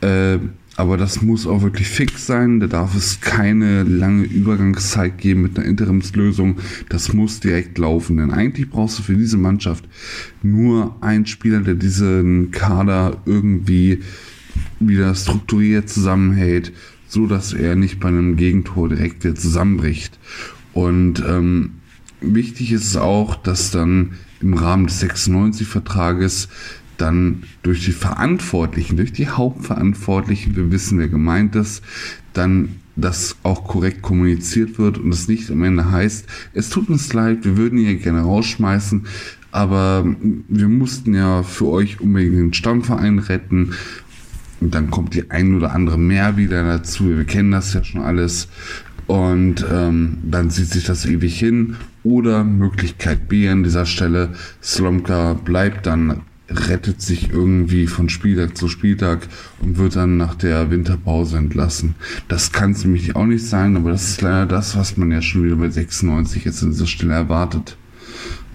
M: Äh, aber das muss auch wirklich fix sein. Da darf es keine lange Übergangszeit geben mit einer Interimslösung. Das muss direkt laufen. Denn eigentlich brauchst du für diese Mannschaft nur einen Spieler, der diesen Kader irgendwie wieder strukturiert zusammenhält, so dass er nicht bei einem Gegentor direkt wieder zusammenbricht. Und ähm, wichtig ist es auch, dass dann im Rahmen des 96-Vertrages dann durch die Verantwortlichen, durch die Hauptverantwortlichen, wir wissen, wer gemeint ist, dann dass auch korrekt kommuniziert wird und es nicht am Ende heißt, es tut uns leid, wir würden ihn gerne rausschmeißen, aber wir mussten ja für euch unbedingt den Stammverein retten. Und dann kommt die ein oder andere mehr wieder dazu. Wir kennen das ja schon alles. Und ähm, dann zieht sich das ewig hin. Oder Möglichkeit B an dieser Stelle, Slomka bleibt dann, rettet sich irgendwie von Spieltag zu Spieltag und wird dann nach der Winterpause entlassen. Das kann es nämlich auch nicht sein, aber das ist leider das, was man ja schon wieder bei 96 jetzt an dieser Stelle erwartet.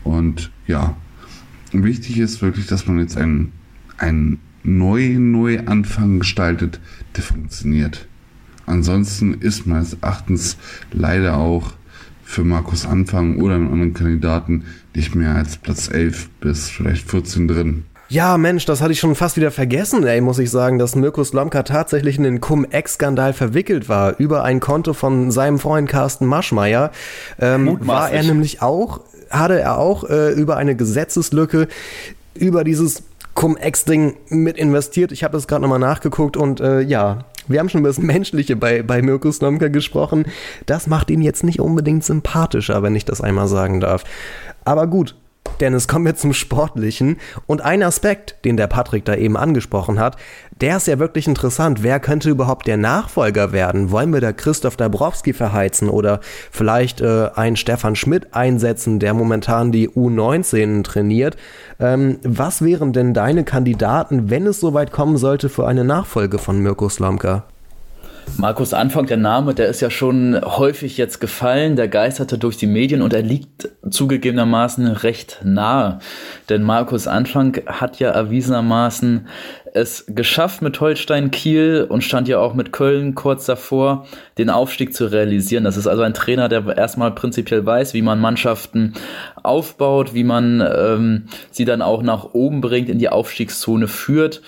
M: Und ja, wichtig ist wirklich, dass man jetzt einen, einen neuen Neuanfang gestaltet, der funktioniert. Ansonsten ist meines Erachtens leider auch für Markus Anfang oder einen anderen Kandidaten nicht mehr als Platz 11 bis vielleicht 14 drin.
B: Ja, Mensch, das hatte ich schon fast wieder vergessen, ey, muss ich sagen, dass Mirko Slomka tatsächlich in den Cum-Ex-Skandal verwickelt war. Über ein Konto von seinem Freund Carsten Maschmeyer ähm, war er nämlich auch hatte er auch äh, über eine Gesetzeslücke über dieses Cum-Ex-Ding mit investiert. Ich habe das gerade nochmal nachgeguckt und äh, ja, wir haben schon über das Menschliche bei, bei Mirko Slomka gesprochen. Das macht ihn jetzt nicht unbedingt sympathischer, wenn ich das einmal sagen darf. Aber gut, Dennis, kommen wir zum Sportlichen. Und ein Aspekt, den der Patrick da eben angesprochen hat, der ist ja wirklich interessant. Wer könnte überhaupt der Nachfolger werden? Wollen wir da Christoph Dabrowski verheizen oder vielleicht äh, einen Stefan Schmidt einsetzen, der momentan die U19 trainiert? Ähm, was wären denn deine Kandidaten, wenn es soweit kommen sollte, für eine Nachfolge von Mirko Slomka?
C: Markus Anfang, der Name, der ist ja schon häufig jetzt gefallen, der geisterte durch die Medien und er liegt zugegebenermaßen recht nahe. Denn Markus Anfang hat ja erwiesenermaßen es geschafft mit Holstein Kiel und stand ja auch mit Köln kurz davor, den Aufstieg zu realisieren. Das ist also ein Trainer, der erstmal prinzipiell weiß, wie man Mannschaften aufbaut, wie man ähm, sie dann auch nach oben bringt, in die Aufstiegszone führt.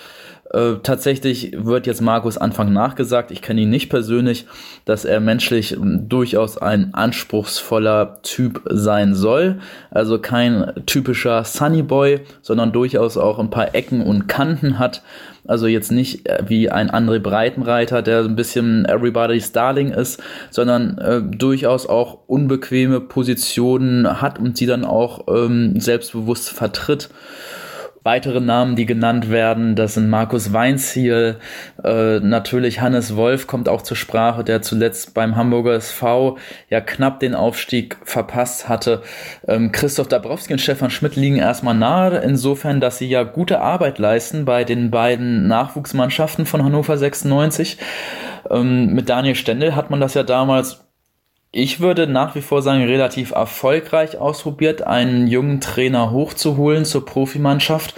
C: Äh, tatsächlich wird jetzt Markus Anfang nachgesagt, ich kenne ihn nicht persönlich, dass er menschlich durchaus ein anspruchsvoller Typ sein soll. Also kein typischer Sunnyboy, sondern durchaus auch ein paar Ecken und Kanten hat. Also jetzt nicht äh, wie ein André Breitenreiter, der ein bisschen Everybody's Darling ist, sondern äh, durchaus auch unbequeme Positionen hat und sie dann auch ähm, selbstbewusst vertritt. Weitere Namen, die genannt werden, das sind Markus Weinziel, äh, natürlich Hannes Wolf kommt auch zur Sprache, der zuletzt beim Hamburger SV ja knapp den Aufstieg verpasst hatte. Ähm, Christoph Dabrowski und Stefan Schmidt liegen erstmal nahe, insofern, dass sie ja gute Arbeit leisten bei den beiden Nachwuchsmannschaften von Hannover 96. Ähm, mit Daniel Stendel hat man das ja damals ich würde nach wie vor sagen, relativ erfolgreich ausprobiert, einen jungen Trainer hochzuholen zur Profimannschaft.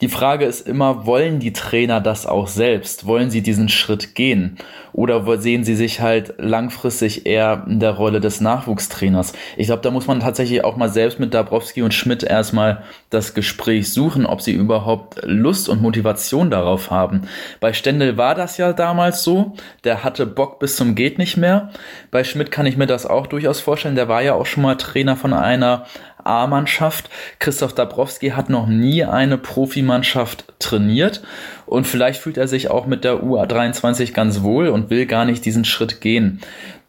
C: Die Frage ist immer, wollen die Trainer das auch selbst? Wollen sie diesen Schritt gehen? Oder sehen sie sich halt langfristig eher in der Rolle des Nachwuchstrainers? Ich glaube, da muss man tatsächlich auch mal selbst mit Dabrowski und Schmidt erstmal das Gespräch suchen, ob sie überhaupt Lust und Motivation darauf haben. Bei Stendel war das ja damals so. Der hatte Bock bis zum geht nicht mehr. Bei Schmidt kann ich mir das auch durchaus vorstellen. Der war ja auch schon mal Trainer von einer A-Mannschaft. Christoph Dabrowski hat noch nie eine Profimannschaft trainiert und vielleicht fühlt er sich auch mit der U23 ganz wohl und will gar nicht diesen Schritt gehen.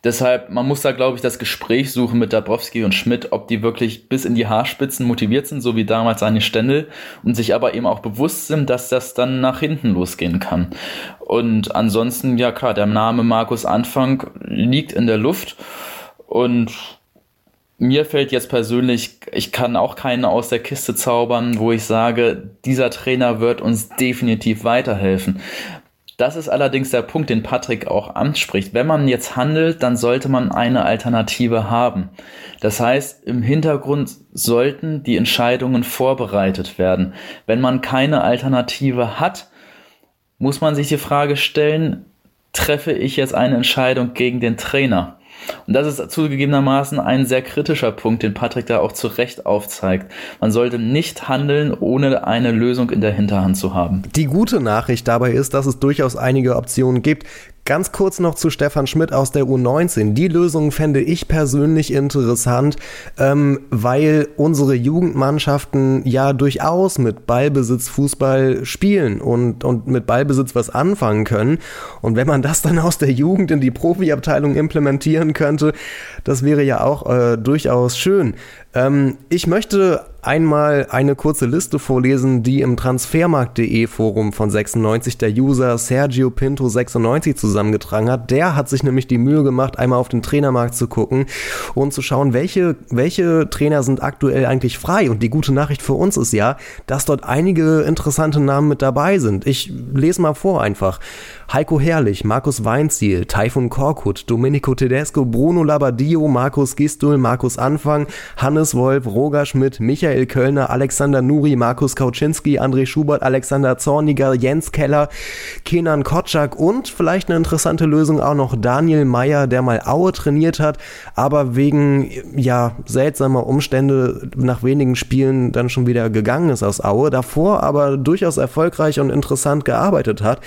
C: Deshalb, man muss da, glaube ich, das Gespräch suchen mit Dabrowski und Schmidt, ob die wirklich bis in die Haarspitzen motiviert sind, so wie damals seine Ständel, und sich aber eben auch bewusst sind, dass das dann nach hinten losgehen kann. Und ansonsten, ja klar, der Name Markus Anfang liegt in der Luft und mir fällt jetzt persönlich, ich kann auch keinen aus der Kiste zaubern, wo ich sage, dieser Trainer wird uns definitiv weiterhelfen. Das ist allerdings der Punkt, den Patrick auch anspricht. Wenn man jetzt handelt, dann sollte man eine Alternative haben. Das heißt, im Hintergrund sollten die Entscheidungen vorbereitet werden. Wenn man keine Alternative hat, muss man sich die Frage stellen, treffe ich jetzt eine Entscheidung gegen den Trainer? Und das ist zugegebenermaßen ein sehr kritischer Punkt, den Patrick da auch zu Recht aufzeigt. Man sollte nicht handeln, ohne eine Lösung in der Hinterhand zu haben.
B: Die gute Nachricht dabei ist, dass es durchaus einige Optionen gibt. Ganz kurz noch zu Stefan Schmidt aus der U19. Die Lösung fände ich persönlich interessant, ähm, weil unsere Jugendmannschaften ja durchaus mit Ballbesitz Fußball spielen und, und mit Ballbesitz was anfangen können. Und wenn man das dann aus der Jugend in die Profiabteilung implementieren könnte, das wäre ja auch äh, durchaus schön. Ähm, ich möchte einmal eine kurze Liste vorlesen, die im Transfermarkt.de Forum von 96 der User Sergio Pinto 96 zusammengetragen hat. Der hat sich nämlich die Mühe gemacht, einmal auf den Trainermarkt zu gucken und zu schauen, welche, welche Trainer sind aktuell eigentlich frei. Und die gute Nachricht für uns ist ja, dass dort einige interessante Namen mit dabei sind. Ich lese mal vor einfach. Heiko Herrlich, Markus Weinziel, Taifun Korkut, Domenico Tedesco, Bruno Labadio, Markus Gistul, Markus Anfang, Hannes Wolf, Roger Schmidt, Michael Kölner, Alexander Nuri, Markus Kauczynski, André Schubert, Alexander Zorniger, Jens Keller, Kenan Kotschak und vielleicht eine interessante Lösung auch noch Daniel Meyer, der mal Aue trainiert hat, aber wegen ja seltsamer Umstände nach wenigen Spielen dann schon wieder gegangen ist aus Aue, davor aber durchaus erfolgreich und interessant gearbeitet hat.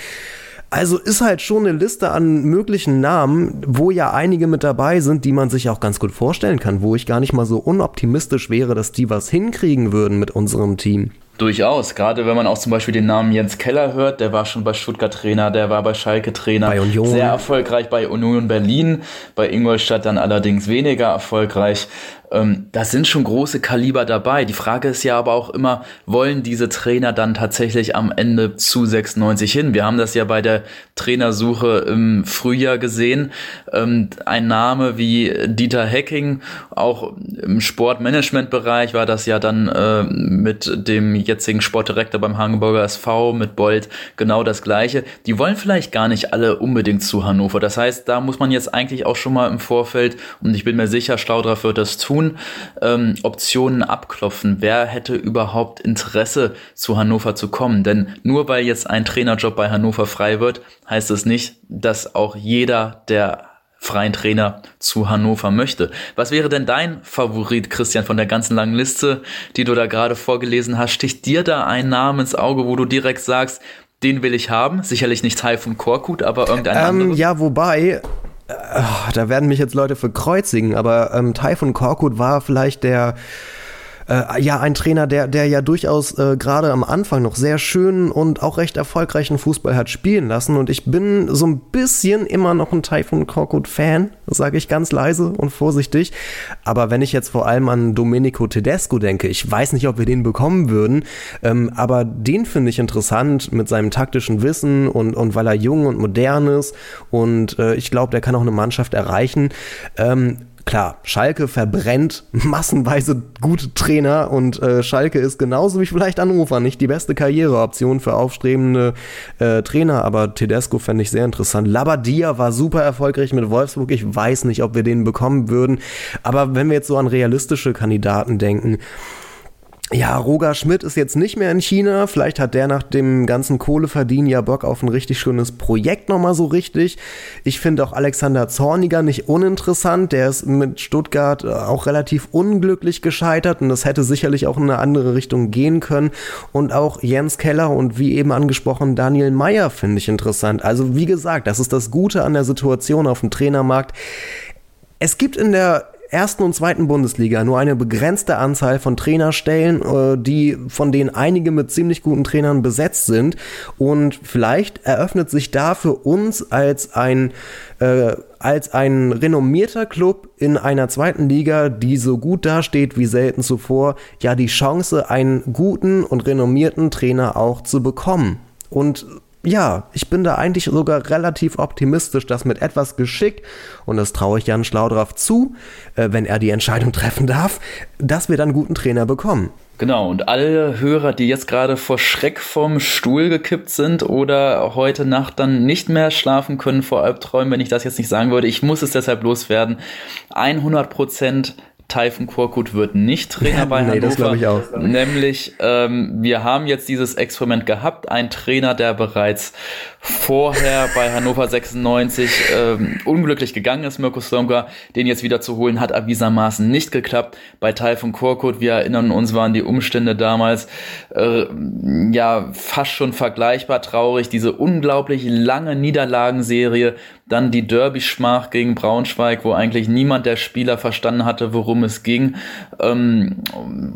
B: Also ist halt schon eine Liste an möglichen Namen, wo ja einige mit dabei sind, die man sich auch ganz gut vorstellen kann, wo ich gar nicht mal so unoptimistisch wäre, dass die was hinkriegen würden mit unserem Team.
C: Durchaus, gerade wenn man auch zum Beispiel den Namen Jens Keller hört, der war schon bei Stuttgart Trainer, der war bei Schalke Trainer,
B: bei Union.
C: sehr erfolgreich bei Union Berlin, bei Ingolstadt dann allerdings weniger erfolgreich. Ähm, da sind schon große Kaliber dabei. Die Frage ist ja aber auch immer, wollen diese Trainer dann tatsächlich am Ende zu 96 hin? Wir haben das ja bei der Trainersuche im Frühjahr gesehen. Ähm, ein Name wie Dieter Hecking, auch im Sportmanagementbereich war das ja dann äh, mit dem jetzigen Sportdirektor beim Hagenburger SV, mit Bold genau das Gleiche. Die wollen vielleicht gar nicht alle unbedingt zu Hannover. Das heißt, da muss man jetzt eigentlich auch schon mal im Vorfeld, und ich bin mir sicher, Staudraff wird das tun, ähm, Optionen abklopfen. Wer hätte überhaupt Interesse, zu Hannover zu kommen? Denn nur weil jetzt ein Trainerjob bei Hannover frei wird, heißt es nicht, dass auch jeder, der freien Trainer zu Hannover möchte. Was wäre denn dein Favorit, Christian, von der ganzen langen Liste, die du da gerade vorgelesen hast? Sticht dir da ein Name ins Auge, wo du direkt sagst, den will ich haben? Sicherlich nicht Teil von Korkut, aber irgendein ähm, anderes?
B: Ja, wobei, äh, da werden mich jetzt Leute verkreuzigen, aber ähm, Typhoon Korkut war vielleicht der äh, ja ein Trainer, der, der ja durchaus äh, gerade am Anfang noch sehr schönen und auch recht erfolgreichen Fußball hat spielen lassen. Und ich bin so ein bisschen immer noch ein Typhoon Korkut-Fan, sage ich ganz leise und vorsichtig. Aber wenn ich jetzt vor allem an Domenico Tedesco denke, ich weiß nicht, ob wir den bekommen würden, ähm, aber den finde ich interessant mit seinem taktischen Wissen und, und weil er jung und modern ist. Und äh, ich glaube, der kann auch eine Mannschaft erreichen. Ähm, klar, Schalke verbrennt massenweise gute Trainer und äh, Schalke ist genauso wie vielleicht Anrufer nicht die beste Karriereoption für aufstrebende äh, Trainer, aber Tedesco fände ich sehr interessant. Labadia war super erfolgreich mit Wolfsburg. Ich weiß nicht, ob wir den bekommen würden, aber wenn wir jetzt so an realistische Kandidaten denken, ja, Roger Schmidt ist jetzt nicht mehr in China. Vielleicht hat der nach dem ganzen Kohleverdienen ja Bock auf ein richtig schönes Projekt nochmal so richtig. Ich finde auch Alexander Zorniger nicht uninteressant. Der ist mit Stuttgart äh, auch relativ unglücklich gescheitert und das hätte sicherlich auch in eine andere Richtung gehen können. Und auch Jens Keller und wie eben angesprochen Daniel Meyer finde ich interessant. Also wie gesagt, das ist das Gute an der Situation auf dem Trainermarkt. Es gibt in der ersten und zweiten Bundesliga nur eine begrenzte Anzahl von Trainerstellen, äh, die von denen einige mit ziemlich guten Trainern besetzt sind. Und vielleicht eröffnet sich da für uns als ein äh, als ein renommierter Club in einer zweiten Liga, die so gut dasteht wie selten zuvor, ja die Chance, einen guten und renommierten Trainer auch zu bekommen. Und ja, ich bin da eigentlich sogar relativ optimistisch, dass mit etwas Geschick, und das traue ich Jan Schlaudraff zu, äh, wenn er die Entscheidung <laughs> treffen darf, dass wir dann guten Trainer bekommen.
C: Genau, und alle Hörer, die jetzt gerade vor Schreck vom Stuhl gekippt sind oder heute Nacht dann nicht mehr schlafen können vor Albträumen, wenn ich das jetzt nicht sagen würde, ich muss es deshalb loswerden. 100% Taifun Korkut wird nicht Trainer <laughs> bei
B: nee,
C: Hannover.
B: das glaube ich auch.
C: Nämlich, ähm, wir haben jetzt dieses Experiment gehabt. Ein Trainer, der bereits vorher bei Hannover 96 ähm, unglücklich gegangen ist, Mirko Slomka, den jetzt wieder zu holen, hat avisermaßen nicht geklappt. Bei Taifun Korkut, wir erinnern uns, waren die Umstände damals äh, ja fast schon vergleichbar traurig. Diese unglaublich lange Niederlagenserie, dann die Derby-Schmach gegen Braunschweig, wo eigentlich niemand der Spieler verstanden hatte, worum es ging. Ähm,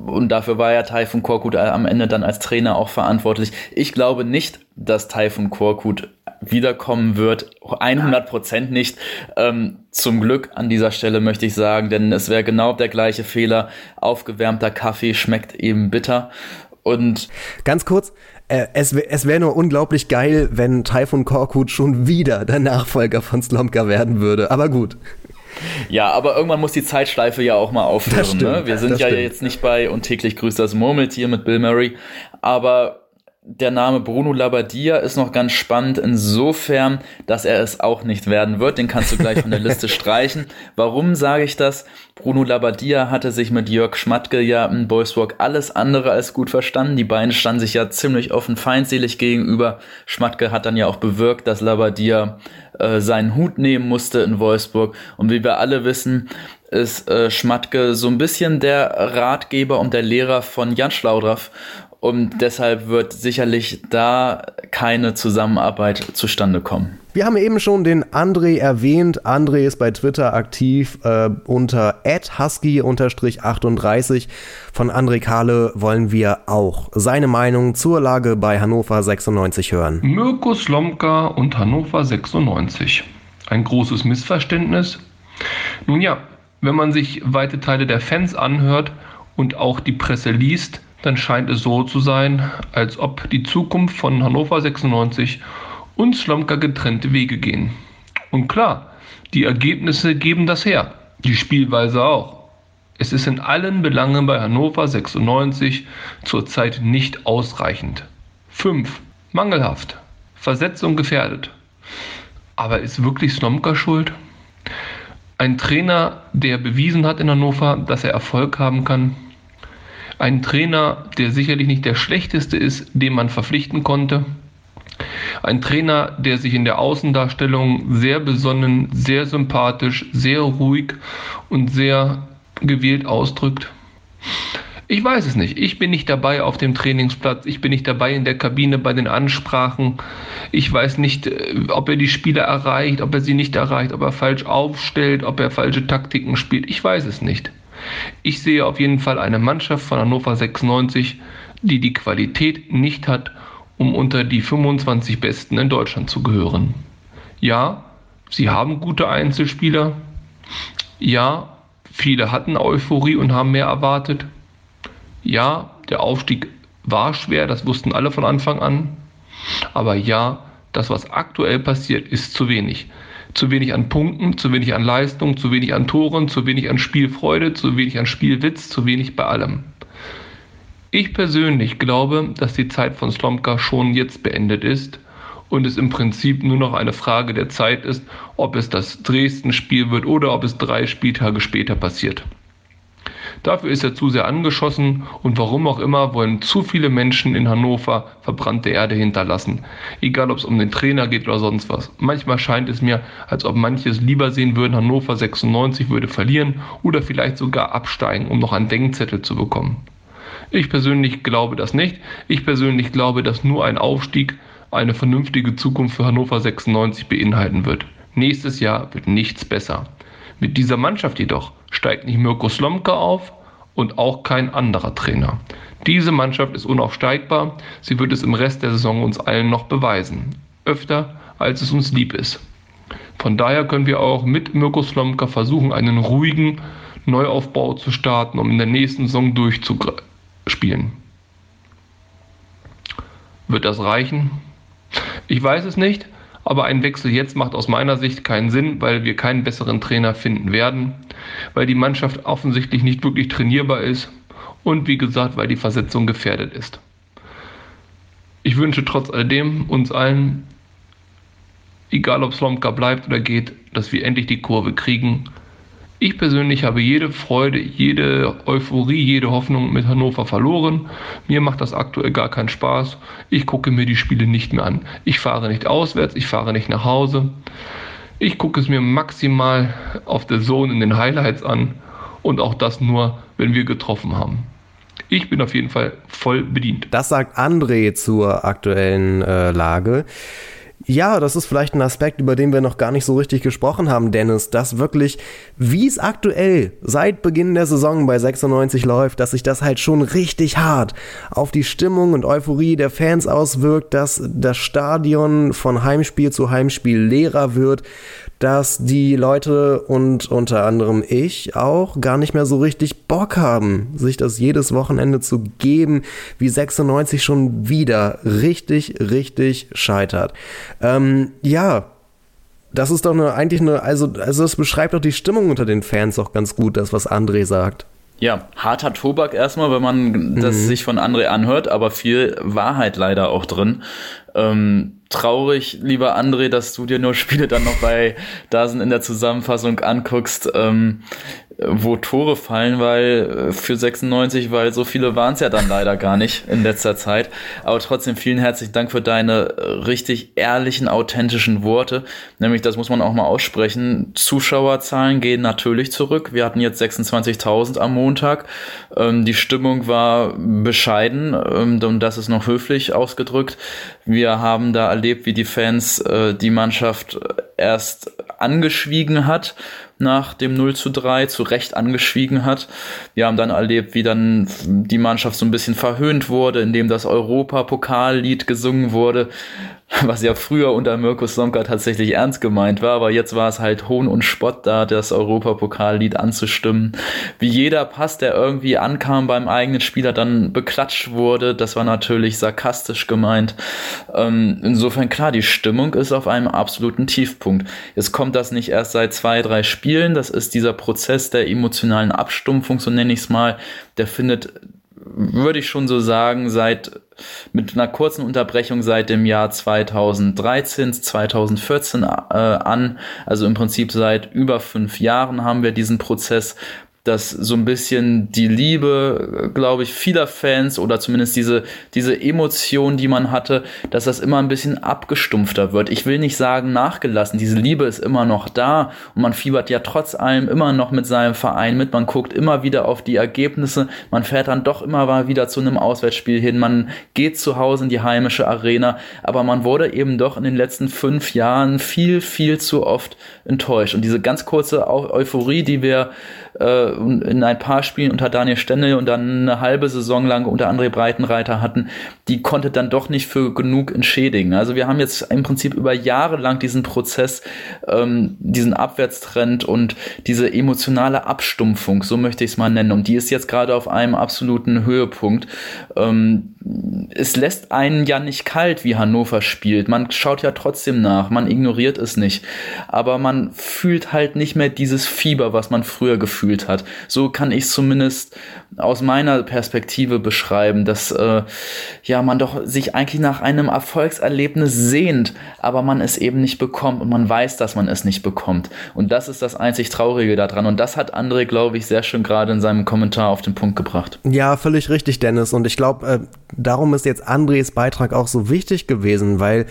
C: und dafür war ja Taifun Korkut am Ende dann als Trainer auch verantwortlich. Ich glaube nicht, dass Taifun Korkut wiederkommen wird. 100 Prozent nicht. Ähm, zum Glück an dieser Stelle möchte ich sagen, denn es wäre genau der gleiche Fehler. Aufgewärmter Kaffee schmeckt eben bitter. Und
B: ganz kurz, äh, es, es wäre nur unglaublich geil, wenn Taifun Korkut schon wieder der Nachfolger von Slomka werden würde. Aber gut.
C: Ja, aber irgendwann muss die Zeitschleife ja auch mal <laughs> aufhören.
B: Stimmt,
C: ne? Wir sind ja
B: stimmt.
C: jetzt nicht bei und täglich grüßt das Murmeltier mit Bill Murray, aber der Name Bruno Labbadia ist noch ganz spannend insofern, dass er es auch nicht werden wird. Den kannst du gleich von der <laughs> Liste streichen. Warum sage ich das? Bruno Labbadia hatte sich mit Jörg Schmatke ja in Boyswalk alles andere als gut verstanden. Die beiden standen sich ja ziemlich offen feindselig gegenüber. Schmatke hat dann ja auch bewirkt, dass Labbadia äh, seinen Hut nehmen musste in Wolfsburg. Und wie wir alle wissen, ist äh, Schmatke so ein bisschen der Ratgeber und der Lehrer von Jan Schlaudraff. Und deshalb wird sicherlich da keine Zusammenarbeit zustande kommen.
B: Wir haben eben schon den André erwähnt. André ist bei Twitter aktiv äh, unter husky-38. Von André Kahle wollen wir auch seine Meinung zur Lage bei Hannover 96 hören.
N: Mirko Slomka und Hannover 96. Ein großes Missverständnis? Nun ja, wenn man sich weite Teile der Fans anhört und auch die Presse liest, dann scheint es so zu sein, als ob die Zukunft von Hannover 96 und Slomka getrennte Wege gehen. Und klar, die Ergebnisse geben das her, die Spielweise auch. Es ist in allen Belangen bei Hannover 96 zurzeit nicht ausreichend. 5. Mangelhaft. Versetzung gefährdet. Aber ist wirklich Slomka schuld? Ein Trainer, der bewiesen hat in Hannover, dass er Erfolg haben kann. Ein Trainer, der sicherlich nicht der schlechteste ist, den man verpflichten konnte. Ein Trainer, der sich in der Außendarstellung sehr besonnen, sehr sympathisch, sehr ruhig und sehr gewählt ausdrückt. Ich weiß es nicht. Ich bin nicht dabei auf dem Trainingsplatz. Ich bin nicht dabei in der Kabine bei den Ansprachen. Ich weiß nicht, äh, ob er die Spieler erreicht, ob er sie nicht erreicht, ob er falsch aufstellt, ob er falsche Taktiken spielt. Ich weiß es nicht. Ich sehe auf jeden Fall eine Mannschaft von Hannover 96, die die Qualität nicht hat, um unter die 25 Besten in Deutschland zu gehören. Ja, sie haben gute Einzelspieler. Ja, viele hatten Euphorie und haben mehr erwartet. Ja, der Aufstieg war schwer, das wussten alle von Anfang an. Aber ja, das, was aktuell passiert, ist zu wenig. Zu wenig an Punkten, zu wenig an Leistung, zu wenig an Toren, zu wenig an Spielfreude, zu wenig an Spielwitz, zu wenig bei allem. Ich persönlich glaube, dass die Zeit von Slomka schon jetzt beendet ist und es im Prinzip nur noch eine Frage der Zeit ist, ob es das Dresden-Spiel wird oder ob es drei Spieltage später passiert. Dafür ist er zu sehr angeschossen und warum auch immer wollen zu viele Menschen in Hannover verbrannte Erde hinterlassen. Egal ob es um den Trainer geht oder sonst was. Manchmal scheint es mir, als ob manche es lieber sehen würden, Hannover 96 würde verlieren oder vielleicht sogar absteigen, um noch einen Denkzettel zu bekommen. Ich persönlich glaube das nicht. Ich persönlich glaube, dass nur ein Aufstieg eine vernünftige Zukunft für Hannover 96 beinhalten wird. Nächstes Jahr wird nichts besser. Mit dieser Mannschaft jedoch steigt nicht Mirko Slomka auf und auch kein anderer Trainer. Diese Mannschaft ist unaufsteigbar. Sie wird es im Rest der Saison uns allen noch beweisen. Öfter, als es uns lieb ist. Von daher können wir auch mit Mirko Slomka versuchen, einen ruhigen Neuaufbau zu starten, um in der nächsten Saison durchzuspielen. Wird das reichen? Ich weiß es nicht. Aber ein Wechsel jetzt macht aus meiner Sicht keinen Sinn, weil wir keinen besseren Trainer finden werden, weil die Mannschaft offensichtlich nicht wirklich trainierbar ist und wie gesagt, weil die Versetzung gefährdet ist. Ich wünsche trotz alledem uns allen, egal ob Slomka bleibt oder geht, dass wir endlich die Kurve kriegen. Ich persönlich habe jede Freude, jede Euphorie, jede Hoffnung mit Hannover verloren. Mir macht das aktuell gar keinen Spaß. Ich gucke mir die Spiele nicht mehr an. Ich fahre nicht auswärts, ich fahre nicht nach Hause. Ich gucke es mir maximal auf der Zone in den Highlights an und auch das nur, wenn wir getroffen haben. Ich bin auf jeden Fall voll bedient.
B: Das sagt André zur aktuellen äh, Lage. Ja, das ist vielleicht ein Aspekt, über den wir noch gar nicht so richtig gesprochen haben, Dennis, dass wirklich, wie es aktuell seit Beginn der Saison bei 96 läuft, dass sich das halt schon richtig hart auf die Stimmung und Euphorie der Fans auswirkt, dass das Stadion von Heimspiel zu Heimspiel leerer wird, dass die Leute und unter anderem ich auch gar nicht mehr so richtig Bock haben, sich das jedes Wochenende zu geben, wie 96 schon wieder richtig, richtig scheitert. Ähm, ja, das ist doch eine, eigentlich eine, also, also das beschreibt doch die Stimmung unter den Fans auch ganz gut, das, was André sagt.
C: Ja, harter Tobak erstmal, wenn man das mhm. sich von André anhört, aber viel Wahrheit leider auch drin. Ähm, traurig, lieber André, dass du dir nur Spiele dann noch bei Dasen in der Zusammenfassung anguckst, ähm, wo Tore fallen, weil äh, für 96, weil so viele waren es ja dann leider gar nicht in letzter Zeit. Aber trotzdem vielen herzlichen Dank für deine äh, richtig ehrlichen, authentischen Worte. Nämlich, das muss man auch mal aussprechen. Zuschauerzahlen gehen natürlich zurück. Wir hatten jetzt 26.000 am Montag. Ähm, die Stimmung war bescheiden ähm, und das ist noch höflich ausgedrückt. Wir haben da erlebt, wie die Fans äh, die Mannschaft erst angeschwiegen hat nach dem 0 zu 3 zu Recht angeschwiegen hat. Wir haben dann erlebt, wie dann die Mannschaft so ein bisschen verhöhnt wurde, indem das Europapokallied gesungen wurde <laughs> was ja früher unter Mirko Slomka tatsächlich ernst gemeint war, aber jetzt war es halt Hohn und Spott da, das Europapokallied anzustimmen. Wie jeder Pass, der irgendwie ankam beim eigenen Spieler, dann beklatscht wurde, das war natürlich sarkastisch gemeint. Ähm, insofern klar, die Stimmung ist auf einem absoluten Tiefpunkt. Jetzt kommt das nicht erst seit zwei, drei Spielen, das ist dieser Prozess der emotionalen Abstumpfung, so nenne ich es mal, der findet würde ich schon so sagen, seit mit einer kurzen Unterbrechung seit dem Jahr 2013, 2014 äh, an. Also im Prinzip seit über fünf Jahren haben wir diesen Prozess dass so ein bisschen die Liebe, glaube ich, vieler Fans oder zumindest diese, diese Emotion, die man hatte, dass das immer ein bisschen abgestumpfter wird. Ich will nicht sagen nachgelassen, diese Liebe ist immer noch da und man fiebert ja trotz allem immer noch mit seinem Verein mit, man guckt immer wieder auf die Ergebnisse, man fährt dann doch immer mal wieder zu einem Auswärtsspiel hin, man geht zu Hause in die heimische Arena, aber man wurde eben doch in den letzten fünf Jahren viel, viel zu oft enttäuscht. Und diese ganz kurze Euphorie, die wir äh, in ein paar Spielen unter Daniel Stendel und dann eine halbe Saison lang unter André Breitenreiter hatten, die konnte dann doch nicht für genug entschädigen. Also wir haben jetzt im Prinzip über Jahre lang diesen Prozess, ähm, diesen Abwärtstrend und diese emotionale Abstumpfung, so möchte ich es mal nennen. Und die ist jetzt gerade auf einem absoluten Höhepunkt. Ähm, es lässt einen ja nicht kalt, wie Hannover spielt. Man schaut ja trotzdem nach, man ignoriert es nicht. Aber man fühlt halt nicht mehr dieses Fieber, was man früher gefühlt hat. So kann ich zumindest aus meiner Perspektive beschreiben, dass äh, ja man doch sich eigentlich nach einem Erfolgserlebnis sehnt, aber man es eben nicht bekommt und man weiß, dass man es nicht bekommt. Und das ist das einzig Traurige daran. Und das hat André, glaube ich, sehr schön gerade in seinem Kommentar auf den Punkt gebracht.
B: Ja, völlig richtig, Dennis. Und ich glaube, äh, darum ist jetzt Andres Beitrag auch so wichtig gewesen, weil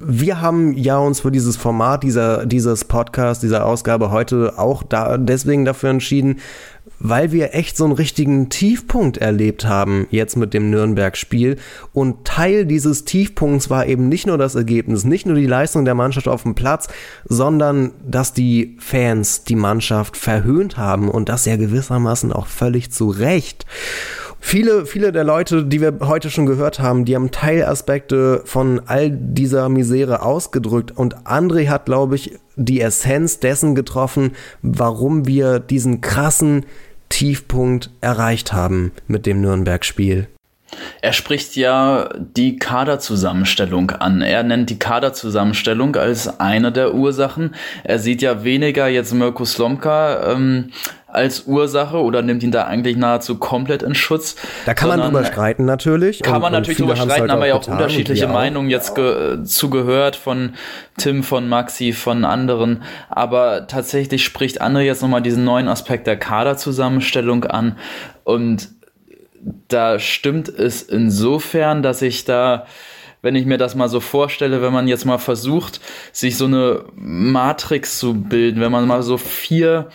B: wir haben ja uns für dieses Format dieser, dieses Podcast, dieser Ausgabe heute auch da, deswegen dafür entschieden, weil wir echt so einen richtigen Tiefpunkt erlebt haben jetzt mit dem Nürnberg-Spiel. Und Teil dieses Tiefpunkts war eben nicht nur das Ergebnis, nicht nur die Leistung der Mannschaft auf dem Platz, sondern dass die Fans die Mannschaft verhöhnt haben und das ja gewissermaßen auch völlig zu Recht. Viele, viele der Leute, die wir heute schon gehört haben, die haben Teilaspekte von all dieser Misere ausgedrückt und André hat, glaube ich, die Essenz dessen getroffen, warum wir diesen krassen Tiefpunkt erreicht haben mit dem Nürnberg-Spiel.
C: Er spricht ja die Kaderzusammenstellung an. Er nennt die Kaderzusammenstellung als eine der Ursachen. Er sieht ja weniger jetzt Mirko Slomka ähm, als Ursache oder nimmt ihn da eigentlich nahezu komplett in Schutz.
B: Da kann man drüber streiten natürlich.
C: Kann und, man natürlich drüber streiten, halt haben wir ja auch unterschiedliche Meinungen jetzt ge zugehört von Tim, von Maxi, von anderen. Aber tatsächlich spricht André jetzt nochmal diesen neuen Aspekt der Kaderzusammenstellung an. Und da stimmt es insofern, dass ich da wenn ich mir das mal so vorstelle, wenn man jetzt mal versucht, sich so eine Matrix zu bilden, wenn man mal so vier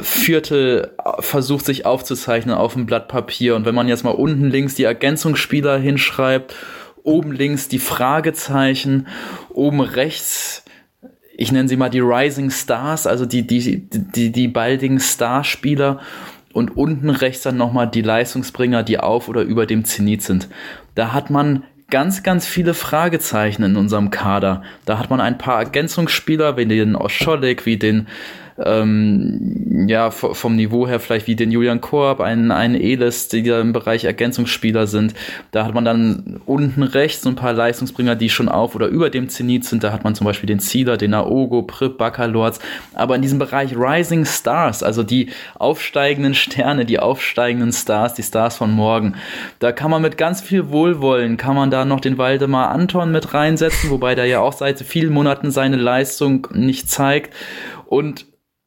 C: Viertel versucht sich aufzuzeichnen auf dem Blatt Papier und wenn man jetzt mal unten links die Ergänzungsspieler hinschreibt, oben links die Fragezeichen, oben rechts ich nenne sie mal die Rising Stars, also die, die, die, die baldigen Starspieler und unten rechts dann nochmal die Leistungsbringer, die auf oder über dem Zenit sind. Da hat man ganz, ganz viele Fragezeichen in unserem Kader. Da hat man ein paar Ergänzungsspieler, wie den Oscholik, wie den ähm, ja, vom Niveau her vielleicht wie den Julian Korb, ein, ein Elis, die da im Bereich Ergänzungsspieler sind. Da hat man dann unten rechts ein paar Leistungsbringer, die schon auf oder über dem Zenit sind. Da hat man zum Beispiel den Zieler, den Naogo, Prip, Baccalords. Aber in diesem Bereich Rising Stars, also die aufsteigenden Sterne, die aufsteigenden Stars, die Stars von morgen, da kann man mit ganz viel Wohlwollen, kann man da noch den Waldemar Anton mit reinsetzen, wobei der ja auch seit vielen Monaten seine Leistung nicht zeigt. Und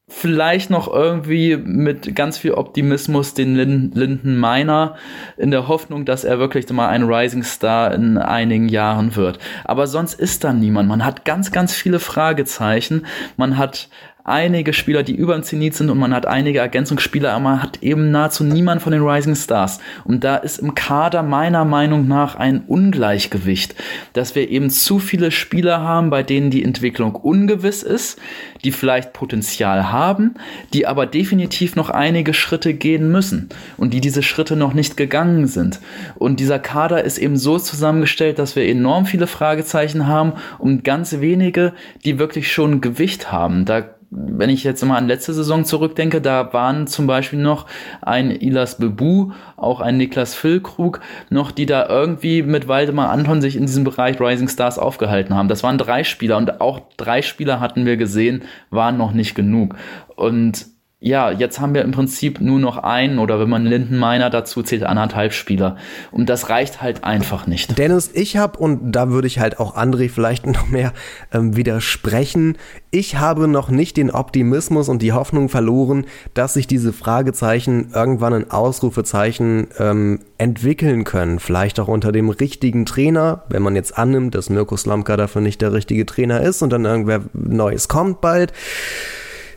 C: vielleicht noch irgendwie mit ganz viel Optimismus den Linden Miner in der Hoffnung, dass er wirklich mal ein Rising Star in einigen Jahren wird. Aber sonst ist da niemand. Man hat ganz, ganz viele Fragezeichen. Man hat einige Spieler, die über dem Zenit sind und man hat einige Ergänzungsspieler, aber man hat eben nahezu niemand von den Rising Stars. Und da ist im Kader meiner Meinung nach ein Ungleichgewicht, dass wir eben zu viele Spieler haben, bei denen die Entwicklung ungewiss ist, die vielleicht Potenzial haben, die aber definitiv noch einige Schritte gehen müssen und die diese Schritte noch nicht gegangen sind. Und dieser Kader ist eben so zusammengestellt, dass wir enorm viele Fragezeichen haben und ganz wenige, die wirklich schon Gewicht haben. Da wenn ich jetzt mal an letzte Saison zurückdenke, da waren zum Beispiel noch ein Ilas Bebu, auch ein Niklas Füllkrug, noch die da irgendwie mit Waldemar Anton sich in diesem Bereich Rising Stars aufgehalten haben. Das waren drei Spieler und auch drei Spieler hatten wir gesehen, waren noch nicht genug. Und ja, jetzt haben wir im Prinzip nur noch einen oder wenn man Lindenmeiner dazu zählt, anderthalb Spieler. Und das reicht halt einfach nicht.
B: Dennis, ich habe, und da würde ich halt auch André vielleicht <laughs> noch mehr ähm, widersprechen, ich habe noch nicht den Optimismus und die Hoffnung verloren, dass sich diese Fragezeichen irgendwann in Ausrufezeichen ähm, entwickeln können. Vielleicht auch unter dem richtigen Trainer, wenn man jetzt annimmt, dass Mirko Slomka dafür nicht der richtige Trainer ist und dann irgendwer Neues kommt bald.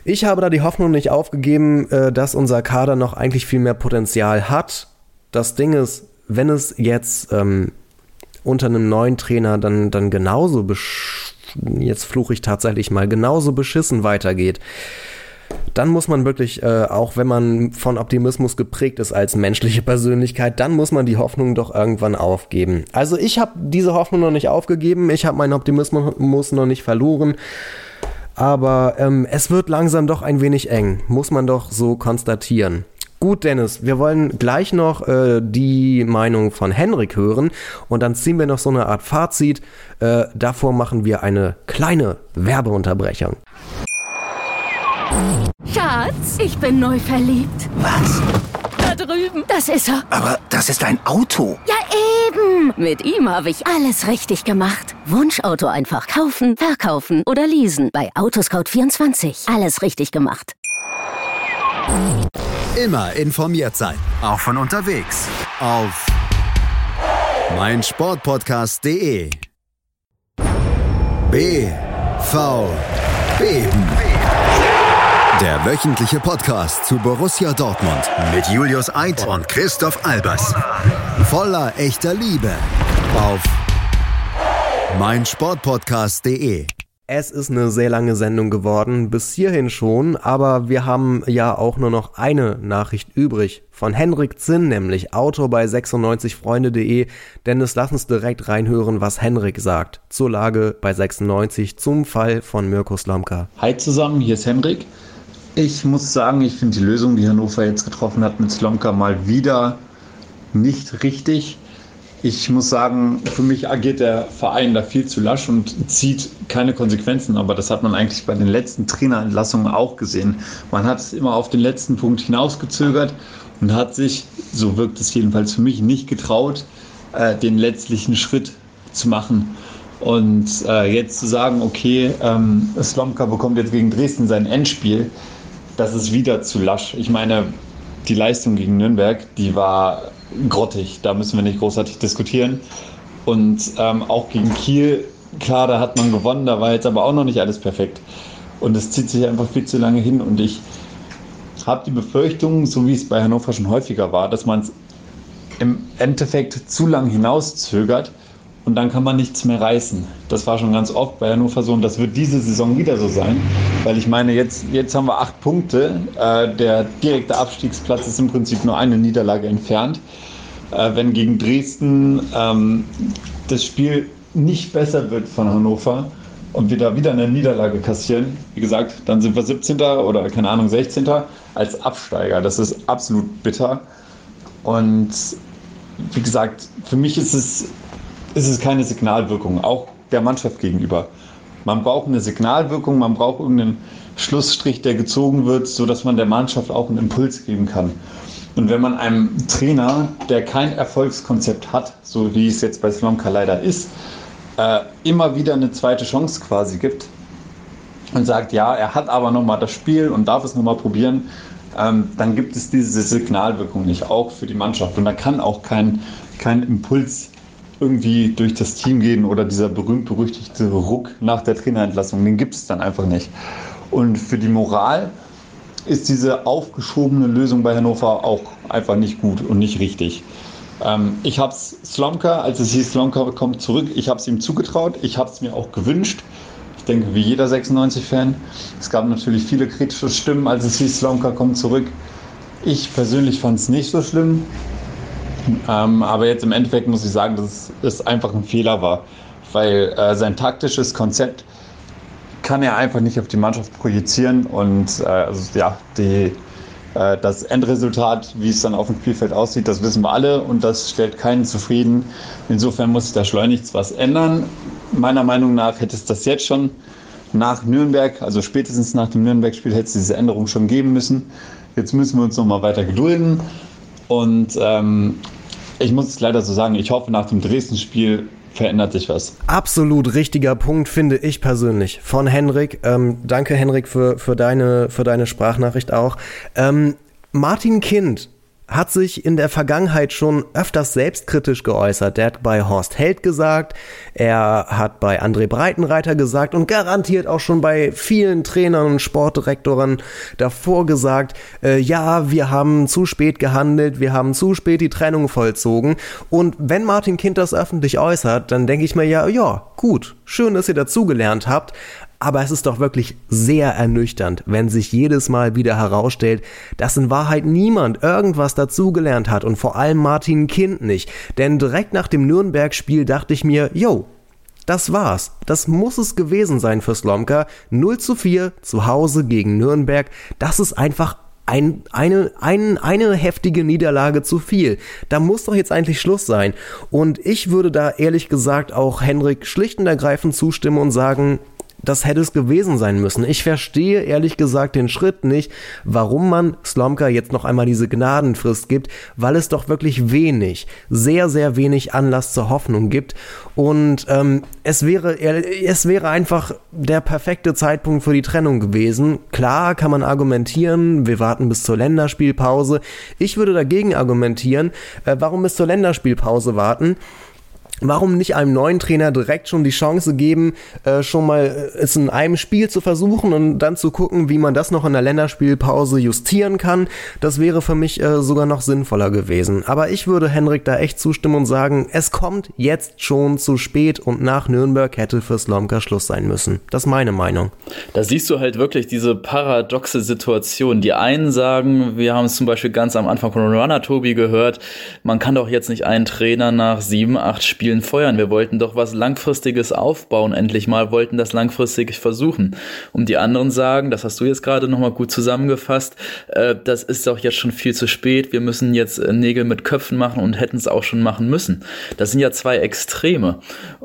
B: Ich habe da die Hoffnung nicht aufgegeben, äh, dass unser Kader noch eigentlich viel mehr Potenzial hat. Das Ding ist, wenn es jetzt ähm, unter einem neuen Trainer dann, dann genauso, jetzt fluche ich tatsächlich mal, genauso beschissen weitergeht, dann muss man wirklich, äh, auch wenn man von Optimismus geprägt ist als menschliche Persönlichkeit, dann muss man die Hoffnung doch irgendwann aufgeben. Also ich habe diese Hoffnung noch nicht aufgegeben, ich habe meinen Optimismus noch nicht verloren. Aber ähm, es wird langsam doch ein wenig eng, muss man doch so konstatieren. Gut, Dennis, wir wollen gleich noch äh, die Meinung von Henrik hören und dann ziehen wir noch so eine Art Fazit. Äh, davor machen wir eine kleine Werbeunterbrechung.
E: Schatz, ich bin neu verliebt.
O: Was?
E: Da drüben. Das ist er.
O: Aber das ist ein Auto.
E: Ja, eben. Mit ihm habe ich alles richtig gemacht. Wunschauto einfach kaufen, verkaufen oder leasen. Bei Autoscout24. Alles richtig gemacht.
A: Immer informiert sein. Auch von unterwegs. Auf meinsportpodcast.de. BV Beben. Der wöchentliche Podcast zu Borussia Dortmund mit Julius Eid und Christoph Albers. Voller echter Liebe auf meinsportpodcast.de.
B: Es ist eine sehr lange Sendung geworden, bis hierhin schon, aber wir haben ja auch nur noch eine Nachricht übrig von Henrik Zinn, nämlich Autor bei 96freunde.de. Dennis, lass uns direkt reinhören, was Henrik sagt zur Lage bei 96 zum Fall von Mirko Slomka.
P: Hi zusammen, hier ist Henrik. Ich muss sagen, ich finde die Lösung, die Hannover jetzt getroffen hat mit Slomka, mal wieder nicht richtig. ich muss sagen, für mich agiert der Verein da viel zu lasch und zieht keine Konsequenzen. Aber das hat man eigentlich bei den letzten Trainerentlassungen auch gesehen. Man hat es immer auf den letzten Punkt hinausgezögert und hat sich, so wirkt es jedenfalls für mich, nicht getraut, äh, den letztlichen Schritt zu machen. Und äh, jetzt zu sagen, okay, ähm, Slomka bekommt jetzt gegen Dresden sein Endspiel, das ist wieder zu lasch. Ich meine, die Leistung gegen Nürnberg, die war grottig. Da müssen wir nicht großartig diskutieren. Und ähm, auch gegen Kiel, klar, da hat man gewonnen, da war jetzt aber auch noch nicht alles perfekt. Und es zieht sich einfach viel zu lange hin. Und ich habe die Befürchtung, so wie es bei Hannover schon häufiger war, dass man es im Endeffekt zu lang hinauszögert und dann kann man nichts mehr reißen. Das war schon ganz oft bei Hannover so und das wird diese Saison wieder so sein, weil ich meine, jetzt, jetzt haben wir acht Punkte. Äh, der direkte Abstiegsplatz ist im Prinzip nur eine Niederlage entfernt. Äh, wenn gegen Dresden ähm, das Spiel nicht besser wird von Hannover und wir da wieder eine Niederlage kassieren, wie gesagt, dann sind wir 17. oder keine Ahnung 16. als Absteiger. Das ist absolut bitter. Und wie gesagt, für mich ist es, ist es keine Signalwirkung, auch der Mannschaft gegenüber. Man braucht eine Signalwirkung, man braucht irgendeinen Schlussstrich, der gezogen wird, sodass man der Mannschaft auch einen Impuls geben kann. Und wenn man einem Trainer, der kein Erfolgskonzept hat, so wie es jetzt bei Slomka leider ist, äh, immer wieder eine zweite Chance quasi gibt und sagt, ja, er hat aber nochmal das Spiel und darf es nochmal probieren, ähm, dann gibt es diese Signalwirkung nicht, auch für die Mannschaft. Und da kann auch kein, kein Impuls irgendwie durch das Team gehen oder dieser berühmt-berüchtigte Ruck nach der Trainerentlassung, den gibt es dann einfach nicht. Und für die Moral ist diese aufgeschobene Lösung bei Hannover auch einfach nicht gut und nicht richtig. Ähm, ich habe es Slomka, als es hieß, Slomka kommt zurück, ich habe es ihm zugetraut, ich habe es mir auch gewünscht. Ich denke, wie jeder 96-Fan. Es gab natürlich viele kritische Stimmen, als es hieß, Slomka kommt zurück. Ich persönlich fand es nicht so schlimm. Ähm, aber jetzt im Endeffekt muss ich sagen, dass es einfach ein Fehler war, weil äh, sein taktisches Konzept kann er einfach nicht auf die Mannschaft projizieren und äh, also, ja, die, äh, das Endresultat, wie es dann auf dem Spielfeld aussieht, das wissen wir alle und das stellt keinen zufrieden. Insofern muss sich da schleunigst was ändern. Meiner Meinung nach hätte es das jetzt schon nach Nürnberg, also spätestens nach dem Nürnberg-Spiel hätte es diese Änderung schon geben müssen. Jetzt müssen wir uns noch mal weiter gedulden und ähm, ich muss es leider so sagen, ich hoffe nach dem Dresden-Spiel verändert sich was.
B: Absolut richtiger Punkt, finde ich persönlich. Von Henrik. Ähm, danke, Henrik, für, für, deine, für deine Sprachnachricht auch. Ähm, Martin Kind hat sich in der Vergangenheit schon öfters selbstkritisch geäußert. Der hat bei Horst Held gesagt, er hat bei André Breitenreiter gesagt und garantiert auch schon bei vielen Trainern und Sportdirektoren davor gesagt, äh, ja, wir haben zu spät gehandelt, wir haben zu spät die Trennung vollzogen. Und wenn Martin Kind das öffentlich äußert, dann denke ich mir ja, ja, gut, schön, dass ihr dazugelernt habt, aber es ist doch wirklich sehr ernüchternd, wenn sich jedes Mal wieder herausstellt, dass in Wahrheit niemand irgendwas dazugelernt hat und vor allem Martin Kind nicht. Denn direkt nach dem Nürnberg-Spiel dachte ich mir, yo, das war's. Das muss es gewesen sein für Slomka. 0 zu 4 zu Hause gegen Nürnberg. Das ist einfach ein, eine, ein, eine heftige Niederlage zu viel. Da muss doch jetzt eigentlich Schluss sein. Und ich würde da ehrlich gesagt auch Henrik schlicht und ergreifend zustimmen und sagen, das hätte es gewesen sein müssen. Ich verstehe ehrlich gesagt den Schritt nicht, warum man Slomka jetzt noch einmal diese Gnadenfrist gibt, weil es doch wirklich wenig, sehr, sehr wenig Anlass zur Hoffnung gibt. Und ähm, es, wäre, es wäre einfach der perfekte Zeitpunkt für die Trennung gewesen. Klar kann man argumentieren, wir warten bis zur Länderspielpause. Ich würde dagegen argumentieren, äh, warum bis zur Länderspielpause warten? Warum nicht einem neuen Trainer direkt schon die Chance geben, äh, schon mal äh, es in einem Spiel zu versuchen und dann zu gucken, wie man das noch in der Länderspielpause justieren kann? Das wäre für mich äh, sogar noch sinnvoller gewesen. Aber ich würde Henrik da echt zustimmen und sagen, es kommt jetzt schon zu spät und nach Nürnberg hätte für Slomka Schluss sein müssen. Das ist meine Meinung.
C: Da siehst du halt wirklich diese paradoxe Situation. Die einen sagen, wir haben es zum Beispiel ganz am Anfang von Runner Tobi gehört, man kann doch jetzt nicht einen Trainer nach sieben, acht Spielen Spielen feuern. Wir wollten doch was Langfristiges aufbauen, endlich mal, wollten das langfristig versuchen. Und die anderen sagen, das hast du jetzt gerade nochmal gut zusammengefasst, äh, das ist doch jetzt schon viel zu spät, wir müssen jetzt äh, Nägel mit Köpfen machen und hätten es auch schon machen müssen. Das sind ja zwei Extreme.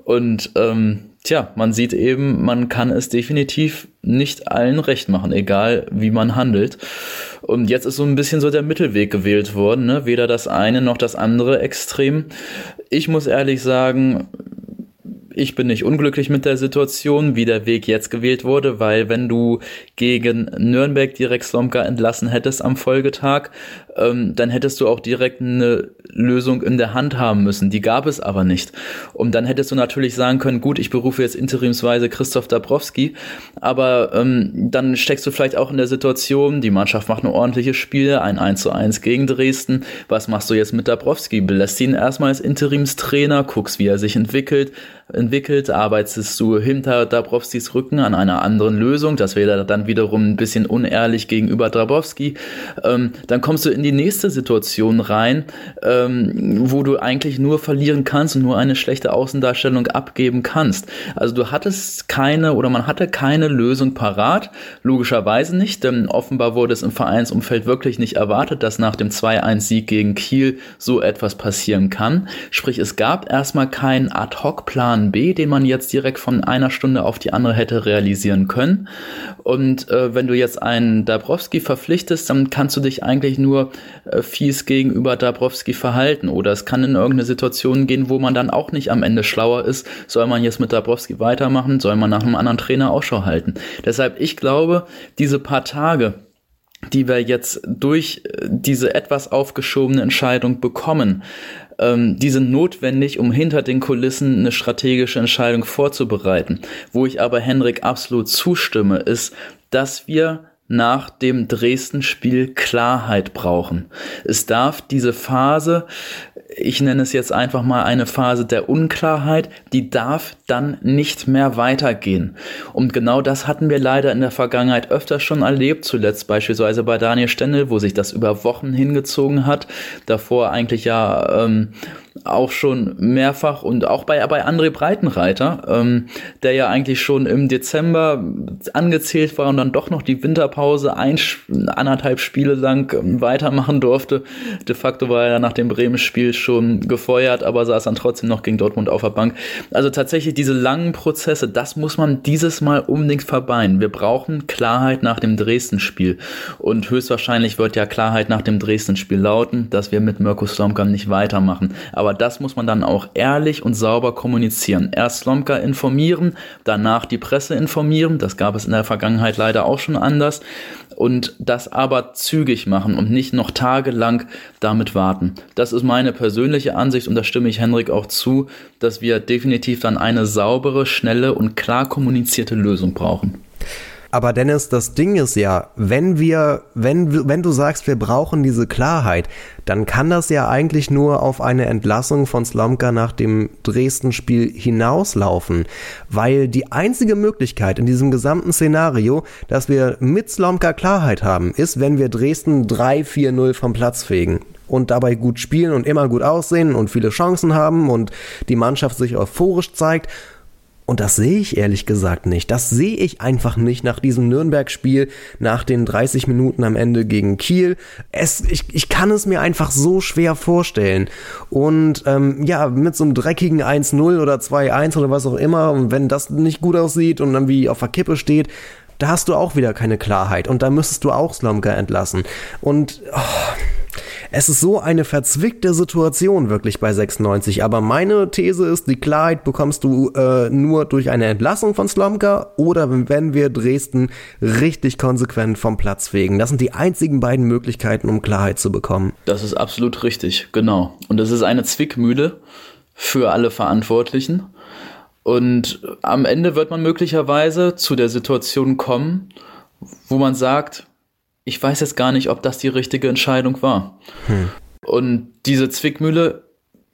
C: Und ähm, tja, man sieht eben, man kann es definitiv nicht allen recht machen, egal wie man handelt. Und jetzt ist so ein bisschen so der Mittelweg gewählt worden, ne? weder das eine noch das andere Extrem. Ich muss ehrlich sagen, ich bin nicht unglücklich mit der Situation, wie der Weg jetzt gewählt wurde, weil wenn du gegen Nürnberg direkt Slomka entlassen hättest am Folgetag, ähm, dann hättest du auch direkt eine Lösung in der Hand haben müssen. Die gab es aber nicht. Und dann hättest du natürlich sagen können, gut, ich berufe jetzt interimsweise Christoph Dabrowski, aber ähm, dann steckst du vielleicht auch in der Situation, die Mannschaft macht ein ordentliches Spiel, ein 1 zu 1 gegen Dresden. Was machst du jetzt mit Dabrowski? Belässt ihn erstmal als Interimstrainer, guckst, wie er sich entwickelt, entwickelt, arbeitest du hinter Dabrowskis Rücken an einer anderen Lösung, das wäre dann wiederum ein bisschen unehrlich gegenüber Dabrowski, ähm, dann kommst du in die nächste Situation rein, ähm, wo du eigentlich nur verlieren kannst und nur eine schlechte Außendarstellung abgeben kannst. Also du hattest keine oder man hatte keine Lösung parat, logischerweise nicht, denn offenbar wurde es im Vereinsumfeld wirklich nicht erwartet, dass nach dem 2-1-Sieg gegen Kiel so etwas passieren kann. Sprich, es gab erstmal keinen Ad-Hoc-Plan Plan B, den man jetzt direkt von einer Stunde auf die andere hätte realisieren können. Und äh, wenn du jetzt einen Dabrowski verpflichtest, dann kannst du dich eigentlich nur fies gegenüber Dabrowski verhalten. Oder es kann in irgendeine Situation gehen, wo man dann auch nicht am Ende schlauer ist. Soll man jetzt mit Dabrowski weitermachen? Soll man nach einem anderen Trainer Ausschau halten? Deshalb, ich glaube, diese paar Tage, die wir jetzt durch äh, diese etwas aufgeschobene Entscheidung bekommen, ähm, die sind notwendig, um hinter den Kulissen eine strategische Entscheidung vorzubereiten. Wo ich aber Henrik absolut zustimme, ist, dass wir nach dem Dresden-Spiel Klarheit brauchen. Es darf diese Phase, ich nenne es jetzt einfach mal eine Phase der Unklarheit, die darf dann nicht mehr weitergehen. Und genau das hatten wir leider in der Vergangenheit öfter schon erlebt, zuletzt beispielsweise bei Daniel Stendel, wo sich das über Wochen hingezogen hat. Davor eigentlich ja ähm, auch schon mehrfach und auch bei, bei André Breitenreiter, ähm, der ja eigentlich schon im Dezember angezählt war und dann doch noch die Winterpause ein, anderthalb Spiele lang ähm, weitermachen durfte. De facto war er nach dem Bremen-Spiel schon gefeuert, aber saß dann trotzdem noch gegen Dortmund auf der Bank. Also tatsächlich diese langen Prozesse, das muss man dieses Mal unbedingt verbeinen. Wir brauchen Klarheit nach dem Dresden-Spiel und höchstwahrscheinlich wird ja Klarheit nach dem Dresden-Spiel lauten, dass wir mit Mirko Slomka nicht weitermachen. Aber das muss man dann auch ehrlich und sauber kommunizieren. Erst Slomka informieren, danach die Presse informieren. Das gab es in der Vergangenheit leider auch schon anders. Und das aber zügig machen und nicht noch tagelang damit warten. Das ist meine persönliche Ansicht und da stimme ich Henrik auch zu, dass wir definitiv dann eine saubere, schnelle und klar kommunizierte Lösung brauchen.
B: Aber Dennis, das Ding ist ja, wenn wir, wenn, wenn du sagst, wir brauchen diese Klarheit, dann kann das ja eigentlich nur auf eine Entlassung von Slomka nach dem Dresden-Spiel hinauslaufen. Weil die einzige Möglichkeit in diesem gesamten Szenario, dass wir mit Slomka Klarheit haben, ist, wenn wir Dresden 3-4-0 vom Platz fegen und dabei gut spielen und immer gut aussehen und viele Chancen haben und die Mannschaft sich euphorisch zeigt und das sehe ich ehrlich gesagt nicht. Das sehe ich einfach nicht nach diesem Nürnberg-Spiel, nach den 30 Minuten am Ende gegen Kiel. Es, ich, ich kann es mir einfach so schwer vorstellen. Und ähm, ja, mit so einem dreckigen 1-0 oder 2-1 oder was auch immer, und wenn das nicht gut aussieht und dann wie auf der Kippe steht, da hast du auch wieder keine Klarheit. Und da müsstest du auch Slomka entlassen. Und oh, es ist so eine verzwickte Situation wirklich bei 96. Aber meine These ist, die Klarheit bekommst du äh, nur durch eine Entlassung von Slomka oder wenn wir Dresden richtig konsequent vom Platz fegen. Das sind die einzigen beiden Möglichkeiten, um Klarheit zu bekommen.
C: Das ist absolut richtig, genau. Und das ist eine Zwickmühle für alle Verantwortlichen. Und am Ende wird man möglicherweise zu der Situation kommen, wo man sagt, ich weiß jetzt gar nicht, ob das die richtige Entscheidung war. Hm. Und diese Zwickmühle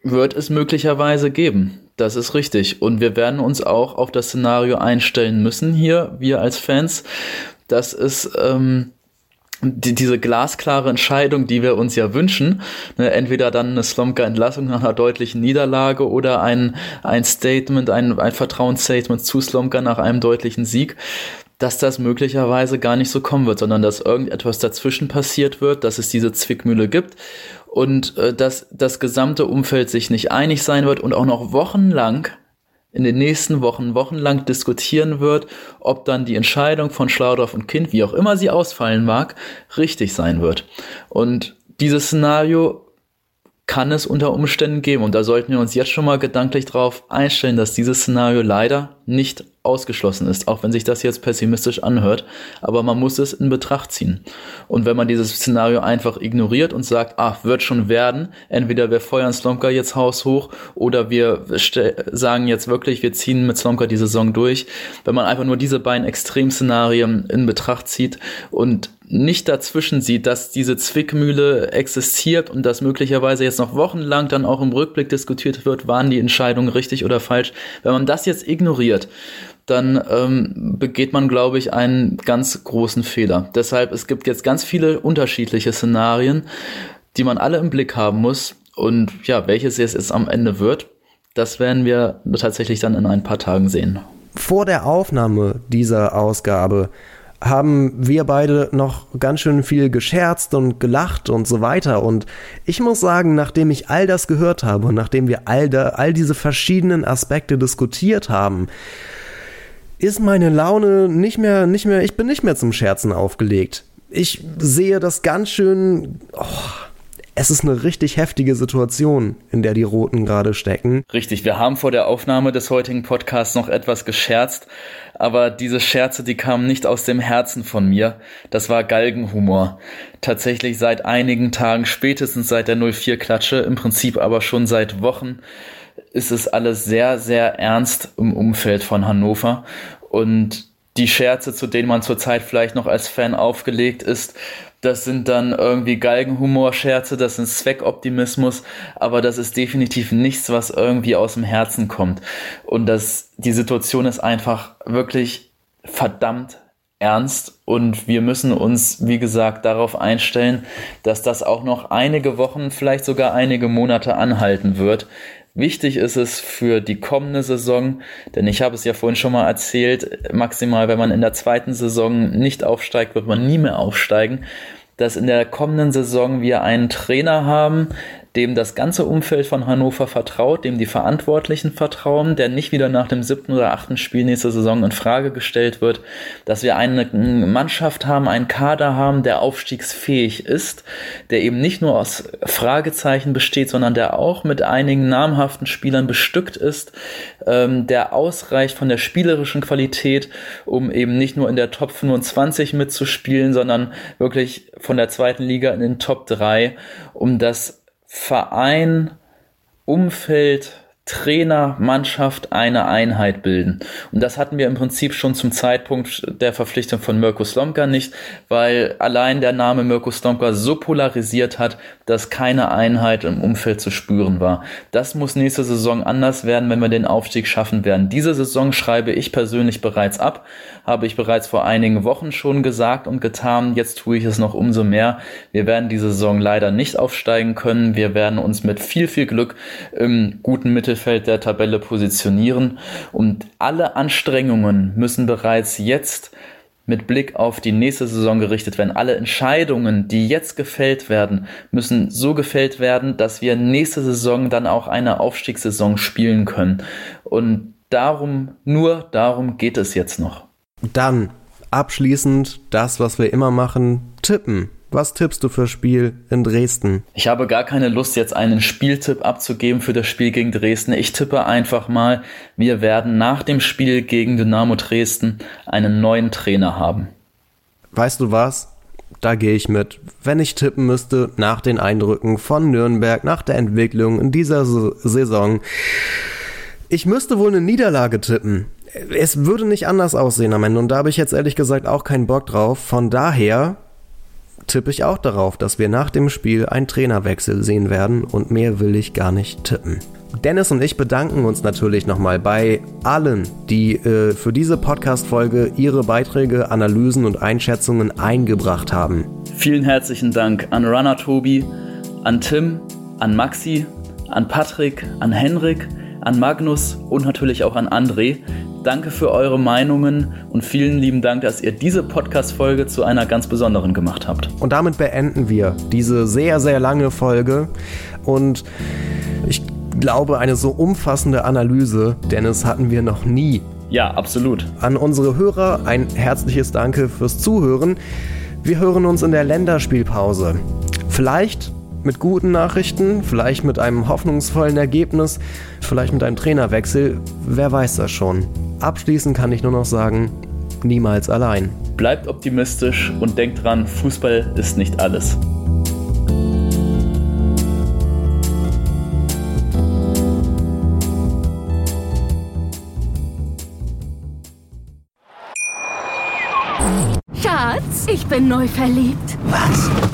C: wird es möglicherweise geben. Das ist richtig. Und wir werden uns auch auf das Szenario einstellen müssen hier, wir als Fans, dass es ähm, die, diese glasklare Entscheidung, die wir uns ja wünschen, ne, entweder dann eine Slomka-Entlassung nach einer deutlichen Niederlage oder ein, ein Statement, ein, ein Vertrauensstatement zu Slomka nach einem deutlichen Sieg, dass das möglicherweise gar nicht so kommen wird, sondern dass irgendetwas dazwischen passiert wird, dass es diese Zwickmühle gibt und äh, dass das gesamte Umfeld sich nicht einig sein wird und auch noch wochenlang in den nächsten Wochen wochenlang diskutieren wird, ob dann die Entscheidung von Schlaudorf und Kind, wie auch immer sie ausfallen mag, richtig sein wird. Und dieses Szenario kann es unter Umständen geben. Und da sollten wir uns jetzt schon mal gedanklich darauf einstellen, dass dieses Szenario leider nicht ausgeschlossen ist, auch wenn sich das jetzt pessimistisch anhört. Aber man muss es in Betracht ziehen. Und wenn man dieses Szenario einfach ignoriert und sagt, ach, wird schon werden, entweder wir feuern Slomka jetzt Haus hoch oder wir sagen jetzt wirklich, wir ziehen mit Slomka die Saison durch. Wenn man einfach nur diese beiden Extremszenarien in Betracht zieht und nicht dazwischen sieht, dass diese Zwickmühle existiert und dass möglicherweise jetzt noch wochenlang dann auch im Rückblick diskutiert wird, waren die Entscheidungen richtig oder falsch. Wenn man das jetzt ignoriert, dann ähm, begeht man, glaube ich, einen ganz großen Fehler. Deshalb, es gibt jetzt ganz viele unterschiedliche Szenarien, die man alle im Blick haben muss. Und ja, welches es jetzt am Ende wird, das werden wir tatsächlich dann in ein paar Tagen sehen.
B: Vor der Aufnahme dieser Ausgabe haben wir beide noch ganz schön viel gescherzt und gelacht und so weiter. Und ich muss sagen, nachdem ich all das gehört habe und nachdem wir all, da, all diese verschiedenen Aspekte diskutiert haben, ist meine Laune nicht mehr, nicht mehr, ich bin nicht mehr zum Scherzen aufgelegt. Ich sehe das ganz schön. Oh, es ist eine richtig heftige Situation, in der die Roten gerade stecken.
C: Richtig, wir haben vor der Aufnahme des heutigen Podcasts noch etwas gescherzt, aber diese Scherze, die kamen nicht aus dem Herzen von mir. Das war Galgenhumor. Tatsächlich seit einigen Tagen, spätestens seit der 04-Klatsche, im Prinzip aber schon seit Wochen, ist es alles sehr, sehr ernst im Umfeld von Hannover. Und die Scherze, zu denen man zurzeit vielleicht noch als Fan aufgelegt ist, das sind dann irgendwie Galgenhumor-Scherze, das ist Zweckoptimismus, aber das ist definitiv nichts, was irgendwie aus dem Herzen kommt. Und das, die Situation ist einfach wirklich verdammt ernst und wir müssen uns, wie gesagt, darauf einstellen, dass das auch noch einige Wochen, vielleicht sogar einige Monate anhalten wird, Wichtig ist es für die kommende Saison, denn ich habe es ja vorhin schon mal erzählt, maximal wenn man in der zweiten Saison nicht aufsteigt, wird man nie mehr aufsteigen, dass in der kommenden Saison wir einen Trainer haben, dem das ganze Umfeld von Hannover vertraut, dem die Verantwortlichen vertrauen, der nicht wieder nach dem siebten oder achten Spiel nächste Saison in Frage gestellt wird, dass wir eine Mannschaft haben, einen Kader haben, der aufstiegsfähig ist, der eben nicht nur aus Fragezeichen besteht, sondern der auch mit einigen namhaften Spielern bestückt ist, ähm, der ausreicht von der spielerischen Qualität, um eben nicht nur in der Top 25 mitzuspielen, sondern wirklich von der zweiten Liga in den Top 3, um das Verein, Umfeld, Trainer, Mannschaft eine Einheit bilden. Und das hatten wir im Prinzip schon zum Zeitpunkt der Verpflichtung von Mirko Slomka nicht, weil allein der Name Mirko Slomka so polarisiert hat, dass keine Einheit im Umfeld zu spüren war. Das muss nächste Saison anders werden, wenn wir den Aufstieg schaffen werden. Diese Saison schreibe ich persönlich bereits ab, habe ich bereits vor einigen Wochen schon gesagt und getan. Jetzt tue ich es noch umso mehr. Wir werden diese Saison leider nicht aufsteigen können. Wir werden uns mit viel, viel Glück im guten Mittel Mittelfeld der Tabelle positionieren und alle Anstrengungen müssen bereits jetzt mit Blick auf die nächste Saison gerichtet werden. Alle Entscheidungen, die jetzt gefällt werden, müssen so gefällt werden, dass wir nächste Saison dann auch eine Aufstiegssaison spielen können. Und darum, nur darum geht es jetzt noch.
B: Dann abschließend das, was wir immer machen, tippen. Was tippst du für Spiel in Dresden?
C: Ich habe gar keine Lust, jetzt einen Spieltipp abzugeben für das Spiel gegen Dresden. Ich tippe einfach mal, wir werden nach dem Spiel gegen Dynamo Dresden einen neuen Trainer haben.
B: Weißt du was? Da gehe ich mit. Wenn ich tippen müsste, nach den Eindrücken von Nürnberg, nach der Entwicklung in dieser Saison, ich müsste wohl eine Niederlage tippen. Es würde nicht anders aussehen am Ende und da habe ich jetzt ehrlich gesagt auch keinen Bock drauf. Von daher tippe ich auch darauf, dass wir nach dem Spiel einen Trainerwechsel sehen werden und mehr will ich gar nicht tippen. Dennis und ich bedanken uns natürlich nochmal bei allen, die äh, für diese Podcast-Folge ihre Beiträge, Analysen und Einschätzungen eingebracht haben.
C: Vielen herzlichen Dank an Runner Tobi, an Tim, an Maxi, an Patrick, an Henrik, an Magnus und natürlich auch an André. Danke für eure Meinungen und vielen lieben Dank, dass ihr diese Podcast-Folge zu einer ganz besonderen gemacht habt.
B: Und damit beenden wir diese sehr, sehr lange Folge. Und ich glaube, eine so umfassende Analyse, Dennis, hatten wir noch nie.
C: Ja, absolut.
B: An unsere Hörer ein herzliches Danke fürs Zuhören. Wir hören uns in der Länderspielpause. Vielleicht mit guten Nachrichten, vielleicht mit einem hoffnungsvollen Ergebnis, vielleicht mit einem Trainerwechsel, wer weiß das schon. Abschließend kann ich nur noch sagen, niemals allein.
C: Bleibt optimistisch und denkt dran, Fußball ist nicht alles.
E: Schatz, ich bin neu verliebt.
O: Was?